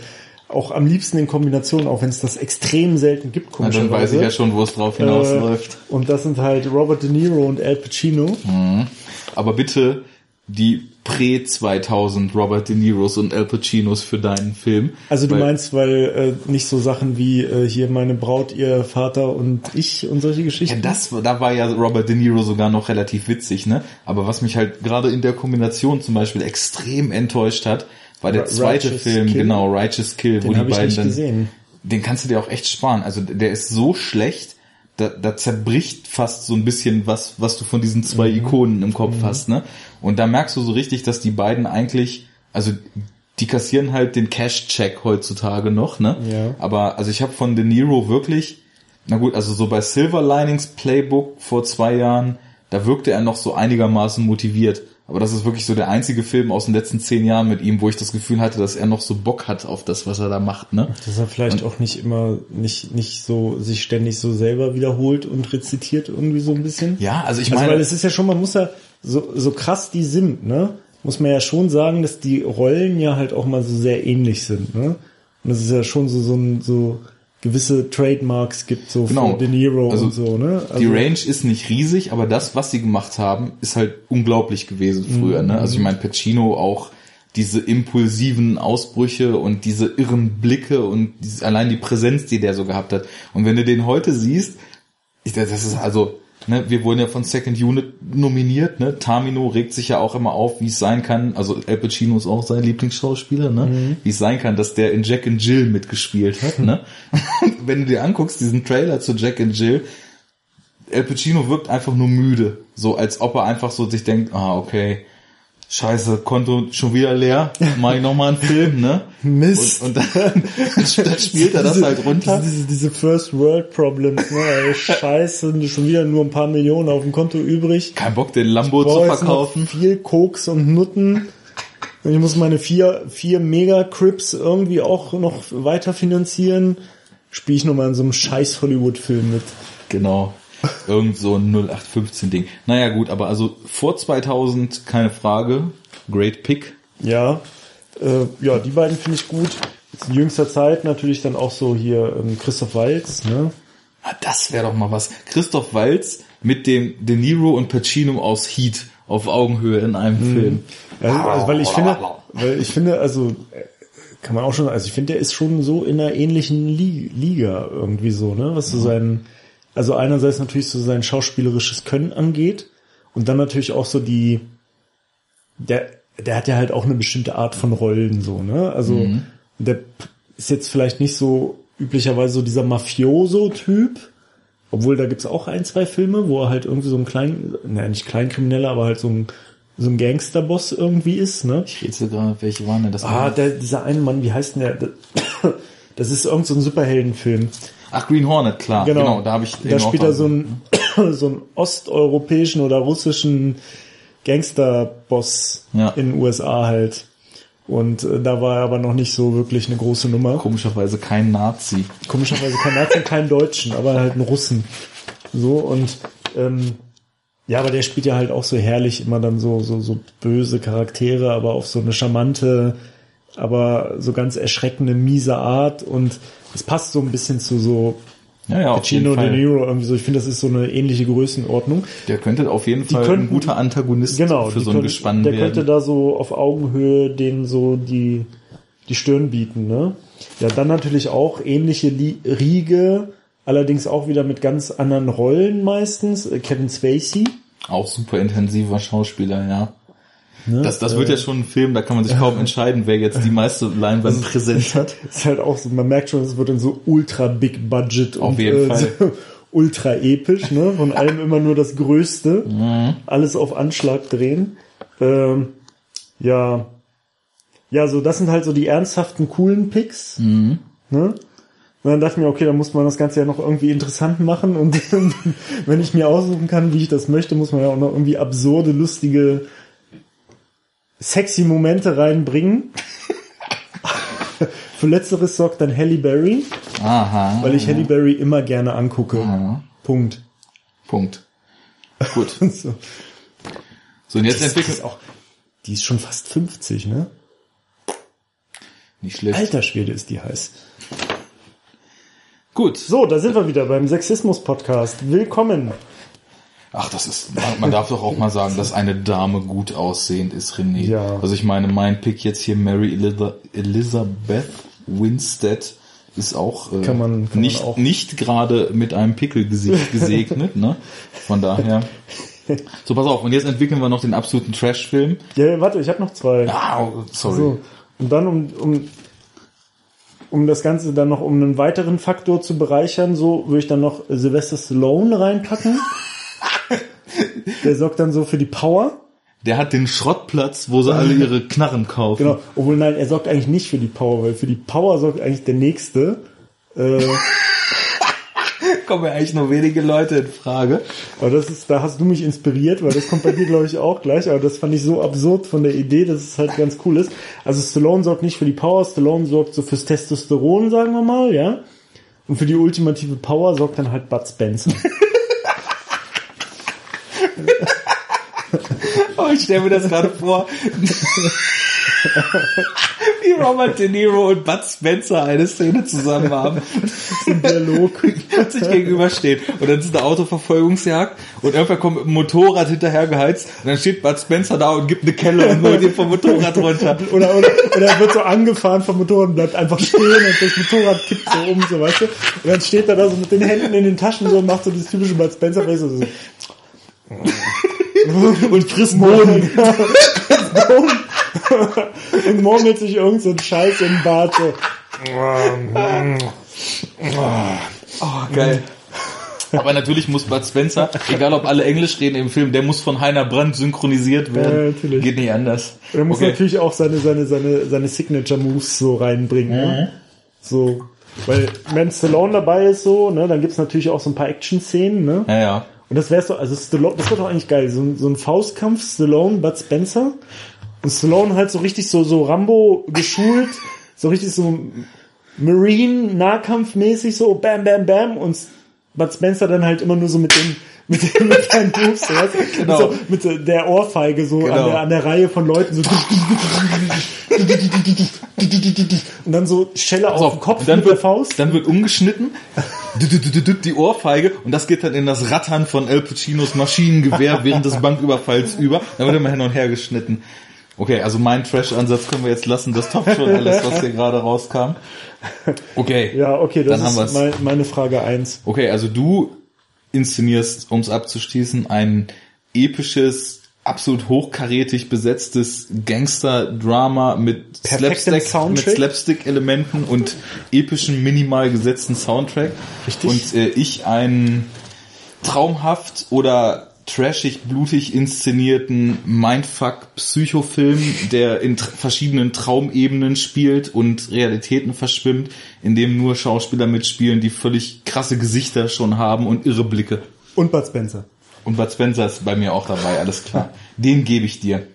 auch am liebsten in Kombination, auch wenn es das extrem selten gibt. Ja, dann weiß ich ja schon, wo es drauf hinausläuft. Äh, und das sind halt Robert De Niro und Al Pacino. Mhm. Aber bitte die Prä-2000 Robert De Niros und Al Pacinos für deinen Film. Also du weil, meinst, weil äh, nicht so Sachen wie äh, hier meine Braut, ihr Vater und ich und solche Geschichten? Ja, das, da war ja Robert De Niro sogar noch relativ witzig, ne? Aber was mich halt gerade in der Kombination zum Beispiel extrem enttäuscht hat, war der zweite Righteous Film, Kill. genau, Righteous Kill, den wo die beiden dann, gesehen. den kannst du dir auch echt sparen. Also der ist so schlecht, da, da zerbricht fast so ein bisschen was, was du von diesen zwei mhm. Ikonen im Kopf mhm. hast, ne? Und da merkst du so richtig, dass die beiden eigentlich, also die kassieren halt den Cash-Check heutzutage noch, ne? Ja. Aber also ich habe von De Niro wirklich, na gut, also so bei Silver Linings Playbook vor zwei Jahren, da wirkte er noch so einigermaßen motiviert. Aber das ist wirklich so der einzige Film aus den letzten zehn Jahren mit ihm, wo ich das Gefühl hatte, dass er noch so Bock hat auf das, was er da macht, ne? Dass er vielleicht und, auch nicht immer, nicht, nicht so, sich ständig so selber wiederholt und rezitiert irgendwie so ein bisschen. Ja, also ich also meine. Weil es ist ja schon, man muss ja, so, so krass die sind, ne? Muss man ja schon sagen, dass die Rollen ja halt auch mal so sehr ähnlich sind, ne? Und das ist ja schon so, so ein, so, gewisse Trademarks gibt, so genau. für De Niro also und so, ne? Also die Range ist nicht riesig, aber das, was sie gemacht haben, ist halt unglaublich gewesen früher, mhm. ne? Also ich meine, Pacino auch diese impulsiven Ausbrüche und diese irren Blicke und diese, allein die Präsenz, die der so gehabt hat. Und wenn du den heute siehst, ich, das ist also, ne, wir wurden ja von Second Unit nominiert, ne? Tamino regt sich ja auch immer auf, wie es sein kann, also Al Pacino ist auch sein Lieblingsschauspieler, ne? Mhm. Wie es sein kann, dass der in Jack and Jill mitgespielt hat, ne? Wenn du dir anguckst, diesen Trailer zu Jack and Jill, Al Pacino wirkt einfach nur müde, so als ob er einfach so sich denkt, ah, okay, Scheiße, Konto schon wieder leer, mach ich nochmal einen Film, ne? Mist. Und, und dann, dann spielt er das halt runter. Diese, diese First World Problems, ne? Scheiße, schon wieder nur ein paar Millionen auf dem Konto übrig. Kein Bock, den Lambo zu verkaufen. Viel Koks und Nutten. Und ich muss meine vier, vier Mega-Crips irgendwie auch noch weiter finanzieren. Spiel ich nochmal in so einem scheiß Hollywood-Film mit. Genau. Irgend so ein 0815 Ding. Naja gut, aber also vor 2000 keine Frage. Great Pick. Ja, äh, ja, die beiden finde ich gut. Jetzt in jüngster Zeit natürlich dann auch so hier ähm, Christoph Waltz, ne? Ah, das wäre doch mal was. Christoph Waltz mit dem De Niro und Pacino aus Heat auf Augenhöhe in einem mhm. Film. Ja, also, weil ich finde, weil ich finde, also äh, kann man auch schon, also ich finde, der ist schon so in einer ähnlichen Liga irgendwie so, ne? Was so sein also einerseits natürlich so sein schauspielerisches Können angeht und dann natürlich auch so die, der, der hat ja halt auch eine bestimmte Art von Rollen so, ne? Also mhm. der ist jetzt vielleicht nicht so üblicherweise so dieser Mafioso-Typ, obwohl da gibt's auch ein, zwei Filme, wo er halt irgendwie so ein klein, naja, nicht Kleinkrimineller, aber halt so ein so ein Gangsterboss irgendwie ist, ne? Ich rede sogar, welche waren denn das? Ah, der, dieser eine Mann, wie heißt denn der? Das ist irgend so ein Superheldenfilm. Ach, Green Hornet, klar. Genau, genau da habe ich. Da spielt er so einen, so einen osteuropäischen oder russischen Gangsterboss ja. in den USA halt. Und äh, da war er aber noch nicht so wirklich eine große Nummer. Komischerweise kein Nazi. Komischerweise kein Nazi und kein Deutschen, aber halt ein Russen. So und ähm, ja, aber der spielt ja halt auch so herrlich immer dann so so so böse Charaktere, aber auf so eine charmante, aber so ganz erschreckende miese Art und es passt so ein bisschen zu so ja, ja, Pacino De Niro irgendwie so. Ich finde, das ist so eine ähnliche Größenordnung. Der könnte auf jeden die Fall könnten, ein guter Antagonist genau, für so ein Gespann der werden. Der könnte da so auf Augenhöhe den so die, die Stirn bieten, ne? Ja, dann natürlich auch ähnliche Riege, allerdings auch wieder mit ganz anderen Rollen meistens. Kevin Spacey. Auch super intensiver Schauspieler, ja. Ne? Das, das wird ja äh, schon ein Film, da kann man sich kaum entscheiden, wer jetzt die meiste Leinwand präsent hat. Ist halt auch so, man merkt schon, es wird in so ultra big budget Auf und, jeden äh, Fall. So ultra episch, ne? Von allem immer nur das Größte. Mhm. Alles auf Anschlag drehen. Ähm, ja. Ja, so, das sind halt so die ernsthaften, coolen Picks. Mhm. Ne? Und dann dachte ich mir, okay, dann muss man das Ganze ja noch irgendwie interessant machen und wenn ich mir aussuchen kann, wie ich das möchte, muss man ja auch noch irgendwie absurde, lustige, sexy Momente reinbringen. Für letzteres sorgt dann Halle Berry. Aha. Weil ich Halle Berry immer gerne angucke. Aha. Punkt. Punkt. Gut. so. so, und jetzt entwickelt auch, die ist schon fast 50, ne? Nicht schlecht. Alter Schwede ist die heiß. Gut. So, da sind wir wieder beim Sexismus-Podcast. Willkommen. Ach, das ist, man darf doch auch mal sagen, dass eine Dame gut aussehend ist, René. Ja. Also ich meine, mein Pick jetzt hier, Mary Elizabeth Winstead, ist auch äh, kann man, kann nicht, man auch. nicht gerade mit einem Pickelgesicht gesegnet, ne? Von daher. So, pass auf, und jetzt entwickeln wir noch den absoluten Trash-Film. Ja, warte, ich habe noch zwei. Ah, sorry. So, und dann, um, um um das Ganze dann noch um einen weiteren Faktor zu bereichern, so würde ich dann noch Sylvester Stallone reinpacken. Der sorgt dann so für die Power. Der hat den Schrottplatz, wo sie alle ihre Knarren kaufen. Genau. Obwohl nein, er sorgt eigentlich nicht für die Power, weil für die Power sorgt eigentlich der nächste. Äh, kommen ja eigentlich nur wenige Leute in Frage. Aber das ist, da hast du mich inspiriert, weil das kommt bei dir, glaube ich, auch gleich. Aber das fand ich so absurd von der Idee, dass es halt ganz cool ist. Also Stallone sorgt nicht für die Power, Stallone sorgt so fürs Testosteron, sagen wir mal, ja. Und für die ultimative Power sorgt dann halt Bud Spencer. ich stelle mir das gerade vor. wie Robert De Niro und Bud Spencer eine Szene zusammen haben. Ein Dialog. Und sich gegenüberstehen. Und dann ist eine Autoverfolgungsjagd und irgendwer kommt mit dem Motorrad hinterhergeheizt und dann steht Bud Spencer da und gibt eine Kelle und holt ihn vom Motorrad runter. Oder, oder, oder er wird so angefahren vom Motorrad und bleibt einfach stehen und das Motorrad kippt so um, so weißt du. Und dann steht er da so mit den Händen in den Taschen so und macht so das typische Bud Spencer Face so. Und frisst Bohnen. und murmelt sich irgend so ein Scheiß im Bart. So. Oh, geil. Aber natürlich muss Bud Spencer, egal ob alle Englisch reden im Film, der muss von Heiner Brandt synchronisiert werden. Ja, natürlich. Geht nicht anders. er muss okay. natürlich auch seine, seine, seine, seine Signature Moves so reinbringen. Ne? Mhm. Ne? So. Weil wenn Stallone dabei ist so, ne, dann gibt's natürlich auch so ein paar Action-Szenen, ne? Ja, ja. Und das wär's doch, also Stallone, das wird doch eigentlich geil. So, so ein Faustkampf, Stallone, Bud Spencer. Und Stallone halt so richtig so, so Rambo geschult, so richtig so Marine Nahkampfmäßig so bam bam bam und Bud Spencer dann halt immer nur so mit dem mit, dem, mit seinen Moves, so, genau. mit, so, mit der Ohrfeige so genau. an, der, an der Reihe von Leuten so und dann so Schelle auf, auf den Kopf dann mit wird, der Faust. Dann wird umgeschnitten, die Ohrfeige und das geht dann in das Rattern von El Pacinos Maschinengewehr während des Banküberfalls über. Dann wird immer hin und her geschnitten. Okay, also mein Trash-Ansatz können wir jetzt lassen. Das toppt schon alles, was hier gerade rauskam. Okay. Ja, okay, das dann ist mein, meine Frage eins. Okay, also du inszenierst, um es abzuschließen, ein episches, absolut hochkarätig besetztes Gangster-Drama mit Slapstick, mit Slapstick-Elementen und epischen, minimal gesetzten Soundtrack. Richtig. Und äh, ich ein traumhaft oder trashig, blutig inszenierten Mindfuck-Psychofilm, der in verschiedenen Traumebenen spielt und Realitäten verschwimmt, in dem nur Schauspieler mitspielen, die völlig krasse Gesichter schon haben und irre Blicke. Und Bud Spencer. Und Bud Spencer ist bei mir auch dabei, alles klar. Den gebe ich dir.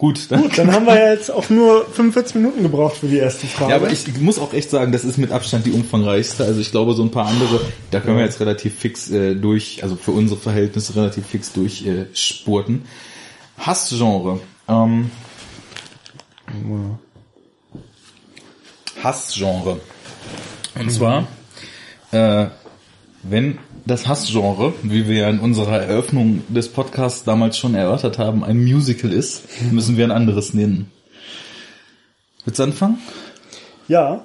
Gut, dann, Gut, dann haben wir ja jetzt auch nur 45 Minuten gebraucht für die erste Frage. Ja, aber ich muss auch echt sagen, das ist mit Abstand die umfangreichste. Also ich glaube, so ein paar andere, da können wir jetzt relativ fix äh, durch, also für unsere Verhältnisse relativ fix durchspurten. Äh, Hassgenre. Ähm, Hassgenre. Und zwar, äh, wenn das Hassgenre, wie wir ja in unserer Eröffnung des Podcasts damals schon erörtert haben, ein Musical ist, müssen wir ein anderes nennen. Willst du anfangen? Ja.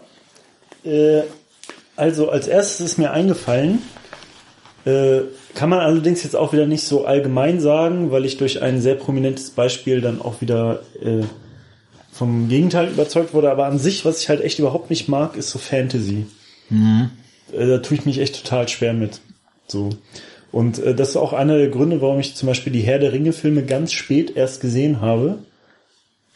Äh, also als erstes ist mir eingefallen, äh, kann man allerdings jetzt auch wieder nicht so allgemein sagen, weil ich durch ein sehr prominentes Beispiel dann auch wieder äh, vom Gegenteil überzeugt wurde. Aber an sich, was ich halt echt überhaupt nicht mag, ist so Fantasy. Mhm. Äh, da tue ich mich echt total schwer mit. So. Und äh, das ist auch einer der Gründe, warum ich zum Beispiel die Herr der Ringe-Filme ganz spät erst gesehen habe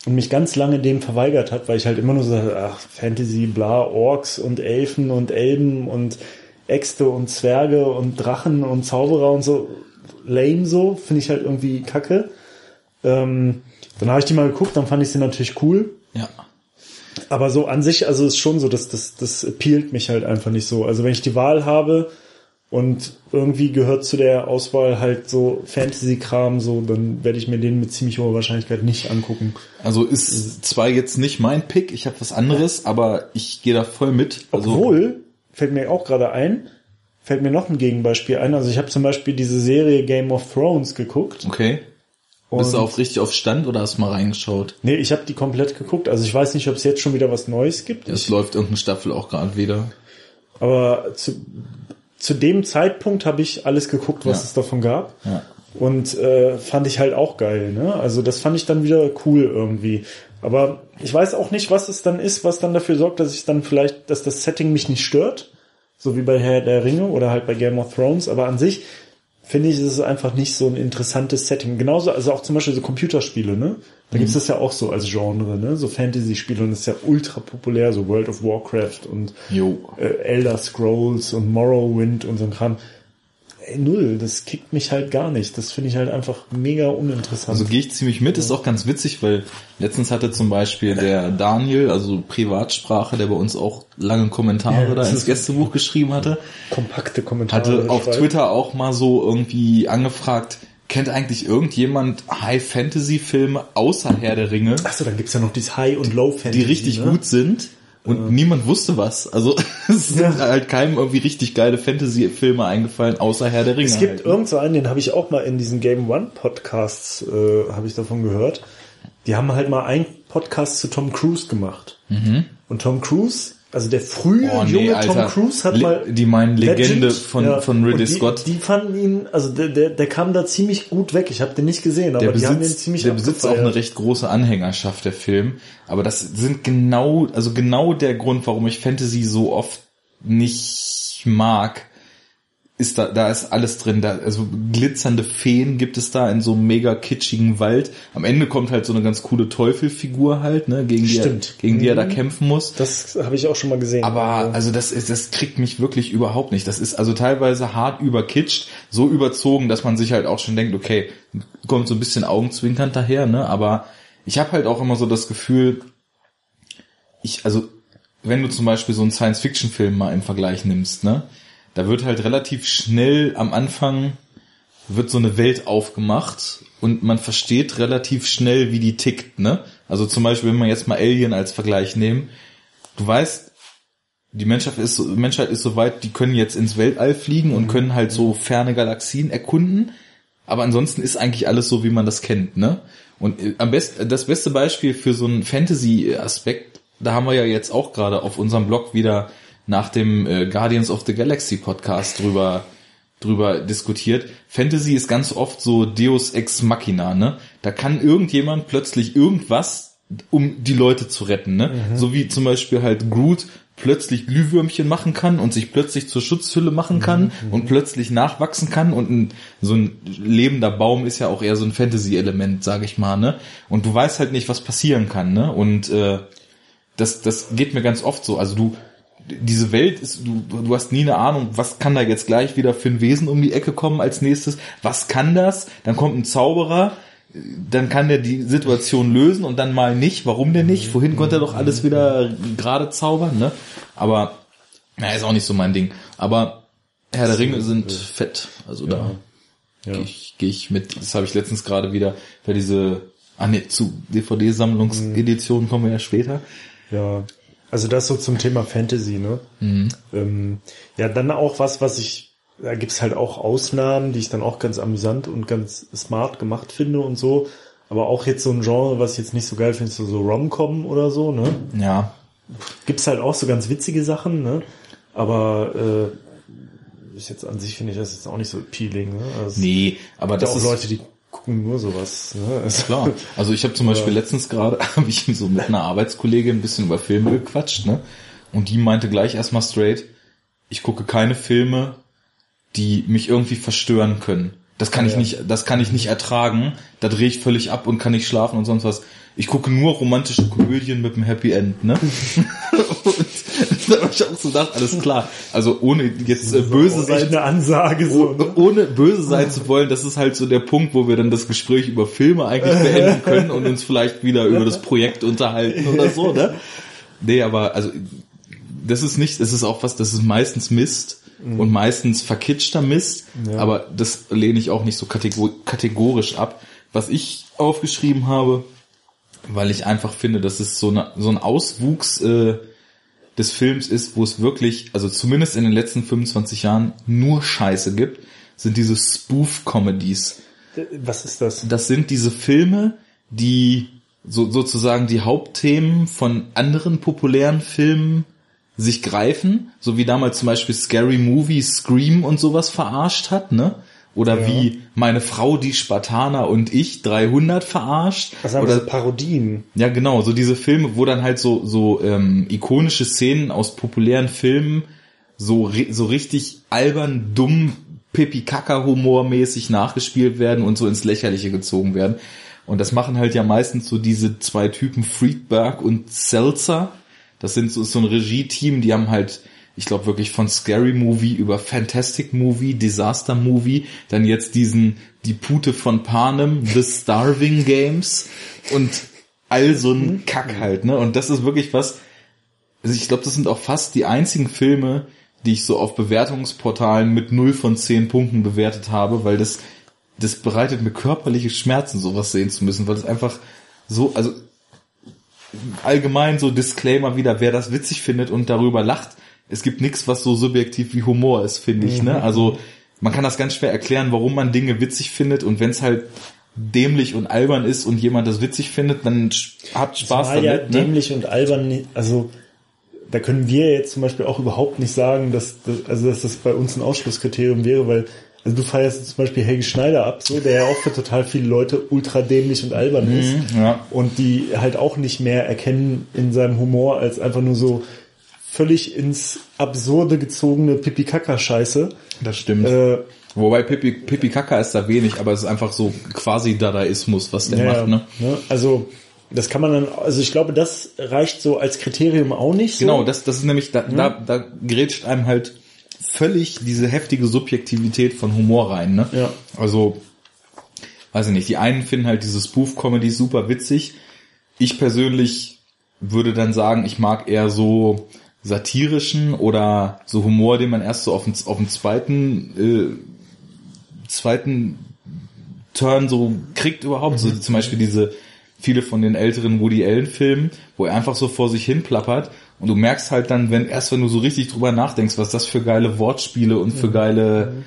und mich ganz lange dem verweigert hat, weil ich halt immer nur so, ach, Fantasy, bla, Orks und Elfen und Elben und Äxte und Zwerge und Drachen und Zauberer und so, lame so, finde ich halt irgendwie kacke. Ähm, dann habe ich die mal geguckt, dann fand ich sie natürlich cool. Ja. Aber so an sich, also ist schon so, dass das, das appealt mich halt einfach nicht so. Also wenn ich die Wahl habe, und irgendwie gehört zu der Auswahl halt so Fantasy-Kram, so, dann werde ich mir den mit ziemlich hoher Wahrscheinlichkeit nicht angucken. Also ist zwar jetzt nicht mein Pick, ich habe was anderes, aber ich gehe da voll mit. Also Obwohl, fällt mir auch gerade ein, fällt mir noch ein Gegenbeispiel ein. Also ich habe zum Beispiel diese Serie Game of Thrones geguckt. Okay. Bist du auch richtig auf Stand oder hast du mal reingeschaut? Nee, ich habe die komplett geguckt. Also ich weiß nicht, ob es jetzt schon wieder was Neues gibt. Es läuft irgendeine Staffel auch gerade wieder. Aber zu, zu dem Zeitpunkt habe ich alles geguckt, was ja. es davon gab. Ja. Und äh, fand ich halt auch geil. Ne? Also das fand ich dann wieder cool irgendwie. Aber ich weiß auch nicht, was es dann ist, was dann dafür sorgt, dass ich dann vielleicht, dass das Setting mich nicht stört. So wie bei Herr der Ringe oder halt bei Game of Thrones. Aber an sich finde ich, ist es einfach nicht so ein interessantes Setting. Genauso, also auch zum Beispiel so Computerspiele, ne? Da mhm. gibt es das ja auch so als Genre, ne? So Fantasy-Spiele und das ist ja ultra populär, so World of Warcraft und äh, Elder Scrolls und Morrowind und so ein Kram. Null, das kickt mich halt gar nicht. Das finde ich halt einfach mega uninteressant. Also gehe ich ziemlich mit, ist auch ganz witzig, weil letztens hatte zum Beispiel der Daniel, also Privatsprache, der bei uns auch lange Kommentare ja, da ins Gästebuch geschrieben hatte. Kompakte Kommentare. Hatte auf Twitter auch mal so irgendwie angefragt, Kennt eigentlich irgendjemand High-Fantasy-Filme außer Herr der Ringe? Achso, dann gibt's ja noch dieses High- und Low-Fantasy. Die richtig ne? gut sind. Und ja. niemand wusste was. Also es sind ja. halt keinem irgendwie richtig geile Fantasy-Filme eingefallen, außer Herr der Ringe. Es gibt halt. Irgend so einen, den habe ich auch mal in diesen Game One Podcasts, äh, habe ich davon gehört. Die haben halt mal einen Podcast zu Tom Cruise gemacht. Mhm. Und Tom Cruise also der frühe oh, nee, junge Alter. Tom Cruise hat mal die meinen Legende Legend, von ja, von Ridley die, Scott. Die fanden ihn, also der, der, der kam da ziemlich gut weg. Ich habe den nicht gesehen, aber der besitzt, die haben den ziemlich Der besitzt auch eine recht große Anhängerschaft der Film, aber das sind genau, also genau der Grund, warum ich Fantasy so oft nicht mag ist da, da ist alles drin. Da, also glitzernde Feen gibt es da in so einem mega kitschigen Wald. Am Ende kommt halt so eine ganz coole Teufelfigur halt, ne, gegen die, Stimmt. er, gegen die er da mhm. kämpfen muss. Das habe ich auch schon mal gesehen. Aber also das ist, das kriegt mich wirklich überhaupt nicht. Das ist also teilweise hart überkitscht, so überzogen, dass man sich halt auch schon denkt, okay, kommt so ein bisschen augenzwinkernd daher, ne, aber ich habe halt auch immer so das Gefühl, ich, also wenn du zum Beispiel so einen Science-Fiction-Film mal im Vergleich nimmst, ne, da wird halt relativ schnell am Anfang wird so eine Welt aufgemacht und man versteht relativ schnell, wie die tickt, ne? Also zum Beispiel, wenn man jetzt mal Alien als Vergleich nehmen, du weißt, die Menschheit ist, so, Menschheit ist so weit, die können jetzt ins Weltall fliegen und können halt so ferne Galaxien erkunden, aber ansonsten ist eigentlich alles so, wie man das kennt, ne? Und äh, am besten, das beste Beispiel für so einen Fantasy-Aspekt, da haben wir ja jetzt auch gerade auf unserem Blog wieder nach dem äh, Guardians of the Galaxy Podcast drüber drüber diskutiert. Fantasy ist ganz oft so Deus ex machina, ne? Da kann irgendjemand plötzlich irgendwas, um die Leute zu retten, ne? Mhm. So wie zum Beispiel halt Groot plötzlich Glühwürmchen machen kann und sich plötzlich zur Schutzhülle machen mhm, kann mhm. und plötzlich nachwachsen kann und ein, so ein lebender Baum ist ja auch eher so ein Fantasy-Element, sage ich mal, ne? Und du weißt halt nicht, was passieren kann, ne? Und äh, das, das geht mir ganz oft so. Also du, diese Welt ist, du, du hast nie eine Ahnung, was kann da jetzt gleich wieder für ein Wesen um die Ecke kommen als nächstes, was kann das? Dann kommt ein Zauberer, dann kann der die Situation lösen und dann mal nicht. Warum denn nicht? Vorhin konnte er doch alles wieder gerade zaubern, ne? Aber, naja, ist auch nicht so mein Ding. Aber Herr der Ringe sind fett. Also ja. da ja. gehe ich, geh ich mit. Das habe ich letztens gerade wieder für diese, ah ne, zu DVD-Sammlungseditionen kommen wir ja später. Ja. Also das so zum Thema Fantasy, ne? Mhm. Ähm, ja, dann auch was, was ich, da gibt's halt auch Ausnahmen, die ich dann auch ganz amüsant und ganz smart gemacht finde und so. Aber auch jetzt so ein Genre, was ich jetzt nicht so geil finde, so, so Rom-Com oder so, ne? Ja. Gibt's halt auch so ganz witzige Sachen, ne? Aber äh, ist jetzt an sich finde ich das jetzt auch nicht so appealing, ne? Also, nee, aber das auch ist Leute, die gucken nur sowas. Ne? Also, Klar. Also ich habe zum Beispiel letztens gerade, habe ich so mit einer Arbeitskollegin ein bisschen über Filme gequatscht, ne? Und die meinte gleich erstmal straight, ich gucke keine Filme, die mich irgendwie verstören können. Das kann ja. ich nicht, das kann ich nicht ertragen. Da drehe ich völlig ab und kann nicht schlafen und sonst was. Ich gucke nur romantische Komödien mit einem Happy End, ne? und da habe ich auch so gedacht, alles klar. Also ohne jetzt äh, böse sein. eine Ansage so. Ne? Ohne böse sein zu wollen, das ist halt so der Punkt, wo wir dann das Gespräch über Filme eigentlich beenden können und uns vielleicht wieder über das Projekt unterhalten oder so, ne? Nee, aber also das ist nicht, das ist auch was, das ist meistens Mist mhm. und meistens verkitschter Mist, ja. aber das lehne ich auch nicht so kategorisch ab. Was ich aufgeschrieben habe, weil ich einfach finde, dass es so, eine, so ein Auswuchs äh, des Films ist, wo es wirklich, also zumindest in den letzten 25 Jahren, nur Scheiße gibt, sind diese Spoof-Comedies. Was ist das? Das sind diese Filme, die so, sozusagen die Hauptthemen von anderen populären Filmen sich greifen, so wie damals zum Beispiel Scary Movie, Scream und sowas verarscht hat, ne? Oder ja. wie meine Frau, die Spartaner und ich 300 verarscht. Was haben Oder so Parodien. Ja, genau, so diese Filme, wo dann halt so so ähm, ikonische Szenen aus populären Filmen so so richtig albern, dumm, pipi kaka humor mäßig nachgespielt werden und so ins lächerliche gezogen werden. Und das machen halt ja meistens so diese zwei Typen Friedberg und Seltzer das sind so, so ein Regie-Team, die haben halt, ich glaube wirklich von Scary Movie über Fantastic Movie, Disaster Movie, dann jetzt diesen Die Pute von Panem, The Starving Games und all so ein mhm. Kack halt, ne? Und das ist wirklich was, also ich glaube, das sind auch fast die einzigen Filme, die ich so auf Bewertungsportalen mit 0 von 10 Punkten bewertet habe, weil das, das bereitet mir körperliche Schmerzen, sowas sehen zu müssen, weil es einfach so, also allgemein so Disclaimer wieder, wer das witzig findet und darüber lacht. Es gibt nichts, was so subjektiv wie Humor ist, finde ich. Ne? Mhm. Also man kann das ganz schwer erklären, warum man Dinge witzig findet und wenn es halt dämlich und albern ist und jemand das witzig findet, dann habt Spaß damit. Ja, ne? dämlich und albern, also da können wir jetzt zum Beispiel auch überhaupt nicht sagen, dass, dass also dass das bei uns ein Ausschlusskriterium wäre, weil also du feierst zum Beispiel Helge Schneider ab, so, der ja auch für total viele Leute ultra dämlich und albern ist. Mhm, ja. Und die halt auch nicht mehr erkennen in seinem Humor als einfach nur so völlig ins Absurde gezogene Pipi-Kaka-Scheiße. Das stimmt. Äh, Wobei Pipi, Pipi Kaka ist da wenig, aber es ist einfach so quasi Dadaismus, was der ja, macht, ne? ne? Also das kann man dann, also ich glaube, das reicht so als Kriterium auch nicht. So. Genau, das, das ist nämlich, da, ja. da, da grätscht einem halt völlig diese heftige Subjektivität von Humor rein. Ne? Ja. Also, weiß ich nicht, die einen finden halt diese Spoof-Comedy super witzig. Ich persönlich würde dann sagen, ich mag eher so satirischen oder so Humor, den man erst so auf dem, auf dem zweiten, äh, zweiten Turn so kriegt überhaupt. Mhm. So zum Beispiel diese viele von den älteren Woody Allen Filmen, wo er einfach so vor sich hin plappert und du merkst halt dann, wenn erst wenn du so richtig drüber nachdenkst, was das für geile Wortspiele und für geile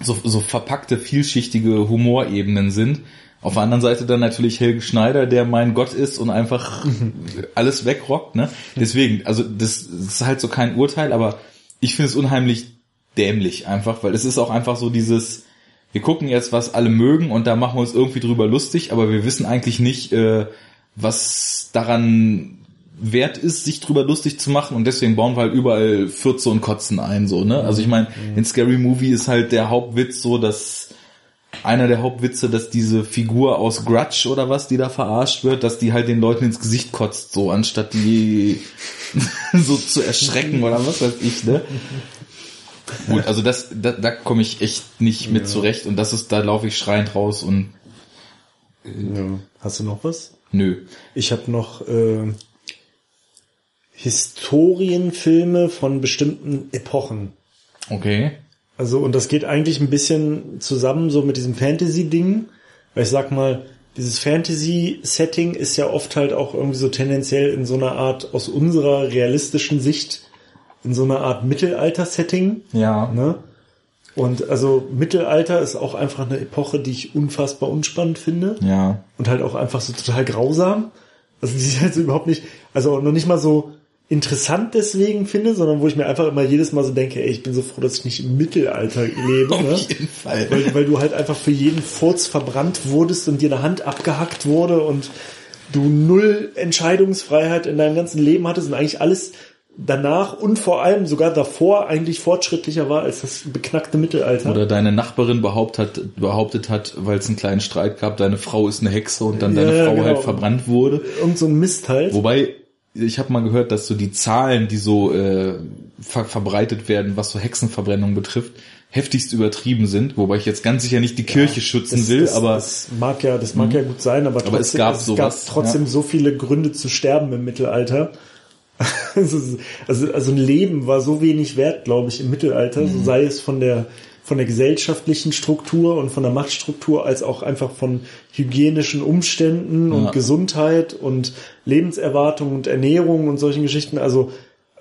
so, so verpackte, vielschichtige Humorebenen sind. Auf der anderen Seite dann natürlich Helge Schneider, der mein Gott ist und einfach alles wegrockt, ne? Deswegen, also das, das ist halt so kein Urteil, aber ich finde es unheimlich dämlich einfach, weil es ist auch einfach so dieses, wir gucken jetzt, was alle mögen und da machen wir uns irgendwie drüber lustig, aber wir wissen eigentlich nicht, äh, was daran wert ist, sich drüber lustig zu machen und deswegen bauen wir halt überall Fürze und Kotzen ein, so, ne? Also ich meine, in Scary Movie ist halt der Hauptwitz so, dass einer der Hauptwitze, dass diese Figur aus Grudge oder was, die da verarscht wird, dass die halt den Leuten ins Gesicht kotzt, so, anstatt die so zu erschrecken oder was weiß ich, ne? Gut, also das, da, da komme ich echt nicht mit ja. zurecht und das ist, da laufe ich schreiend raus und ja. Hast du noch was? Nö. Ich habe noch äh, Historienfilme von bestimmten Epochen. Okay. Also, und das geht eigentlich ein bisschen zusammen so mit diesem Fantasy-Ding, weil ich sag mal, dieses Fantasy-Setting ist ja oft halt auch irgendwie so tendenziell in so einer Art, aus unserer realistischen Sicht, in so einer Art Mittelalter-Setting. Ja. Ne? Und also Mittelalter ist auch einfach eine Epoche, die ich unfassbar unspannend finde. Ja. Und halt auch einfach so total grausam. Also die ist halt so überhaupt nicht, also noch nicht mal so, interessant deswegen finde, sondern wo ich mir einfach immer jedes Mal so denke, ey, ich bin so froh, dass ich nicht im Mittelalter lebe. Auf ne? jeden Fall. Weil, weil du halt einfach für jeden Furz verbrannt wurdest und dir eine Hand abgehackt wurde und du null Entscheidungsfreiheit in deinem ganzen Leben hattest und eigentlich alles danach und vor allem sogar davor eigentlich fortschrittlicher war als das beknackte Mittelalter. Oder deine Nachbarin behauptet hat, behauptet hat, weil es einen kleinen Streit gab, deine Frau ist eine Hexe und dann deine ja, Frau genau. halt verbrannt wurde. Und so ein Mist halt. Wobei ich habe mal gehört, dass so die Zahlen, die so äh, ver verbreitet werden, was so Hexenverbrennung betrifft, heftigst übertrieben sind, wobei ich jetzt ganz sicher nicht die Kirche ja, schützen das, will, das, aber das mag ja, das mag ja gut sein, aber, aber trotzdem, es gab, es sowas, gab trotzdem ja. so viele Gründe zu sterben im Mittelalter. also, also ein Leben war so wenig wert, glaube ich, im Mittelalter, mhm. so sei es von der von der gesellschaftlichen Struktur und von der Machtstruktur als auch einfach von hygienischen Umständen und Gesundheit und Lebenserwartung und Ernährung und solchen Geschichten. Also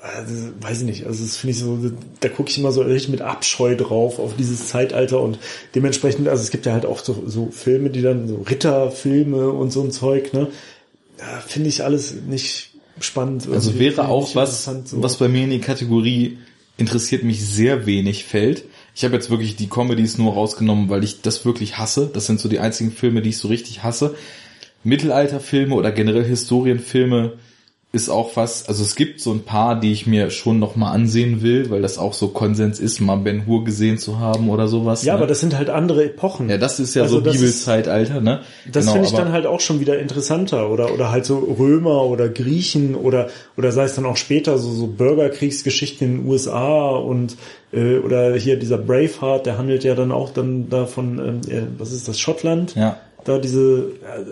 also, weiß ich nicht, also das finde ich so, da gucke ich immer so richtig mit Abscheu drauf auf dieses Zeitalter und dementsprechend, also es gibt ja halt auch so, so Filme, die dann so Ritterfilme und so ein Zeug, ne? Da finde ich alles nicht spannend. Also wäre auch was, so. was bei mir in die Kategorie interessiert mich sehr wenig fällt. Ich habe jetzt wirklich die Comedies nur rausgenommen, weil ich das wirklich hasse. Das sind so die einzigen Filme, die ich so richtig hasse. Mittelalterfilme oder generell Historienfilme ist auch was, also es gibt so ein paar, die ich mir schon noch mal ansehen will, weil das auch so Konsens ist, mal Ben Hur gesehen zu haben oder sowas. Ja, ne? aber das sind halt andere Epochen. Ja, das ist ja also so Bibelzeitalter, ne? Das genau, finde ich dann halt auch schon wieder interessanter oder oder halt so Römer oder Griechen oder oder sei es dann auch später so so Bürgerkriegsgeschichten in den USA und äh, oder hier dieser Braveheart, der handelt ja dann auch dann davon, ähm, äh, was ist das Schottland? Ja. Da diese,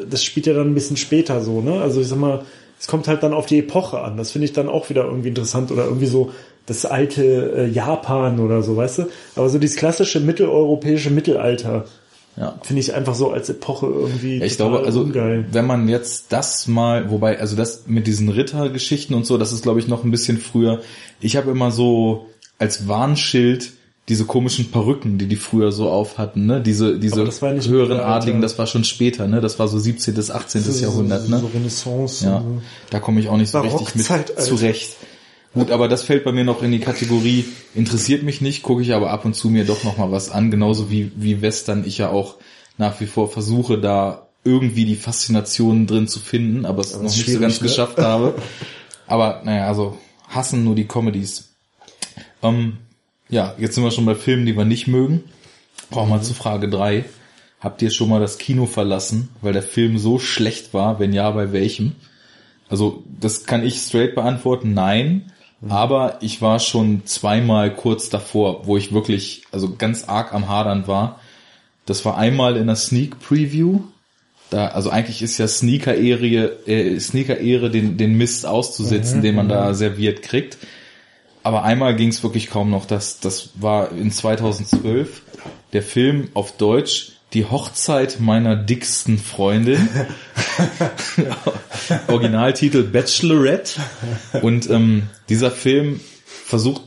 das spielt ja dann ein bisschen später so, ne? Also ich sag mal es kommt halt dann auf die Epoche an. Das finde ich dann auch wieder irgendwie interessant oder irgendwie so das alte äh, Japan oder so, weißt du? Aber so dieses klassische mitteleuropäische Mittelalter. Ja. Finde ich einfach so als Epoche irgendwie. Ja, ich glaube, also ungeil. wenn man jetzt das mal, wobei, also das mit diesen Rittergeschichten und so, das ist glaube ich noch ein bisschen früher. Ich habe immer so als Warnschild diese komischen Perücken, die die früher so auf hatten, ne? Diese diese höheren Adligen, das war schon später, ne? Das war so 17. bis 18. So, Jahrhundert, ne? So Renaissance. Ja. Da komme ich auch nicht so richtig mit zurecht. Gut, aber das fällt bei mir noch in die Kategorie interessiert mich nicht, gucke ich aber ab und zu mir doch noch mal was an, genauso wie wie Western ich ja auch nach wie vor versuche da irgendwie die Faszination drin zu finden, aber es noch nicht so ganz ne? geschafft habe. Aber naja, also hassen nur die Comedies. Ähm, ja, jetzt sind wir schon bei Filmen, die wir nicht mögen. Brauchen wir mhm. zu Frage drei. Habt ihr schon mal das Kino verlassen, weil der Film so schlecht war? Wenn ja, bei welchem? Also, das kann ich straight beantworten, nein. Mhm. Aber ich war schon zweimal kurz davor, wo ich wirklich, also ganz arg am Hadern war. Das war einmal in der Sneak Preview. Da, also eigentlich ist ja Sneaker-Ehre, äh, Sneaker-Ehre den, den Mist auszusetzen, mhm. den man da mhm. serviert kriegt aber einmal ging es wirklich kaum noch. Das, das war in 2012 der Film auf Deutsch Die Hochzeit meiner dicksten Freundin. Originaltitel Bachelorette. Und ähm, dieser Film versucht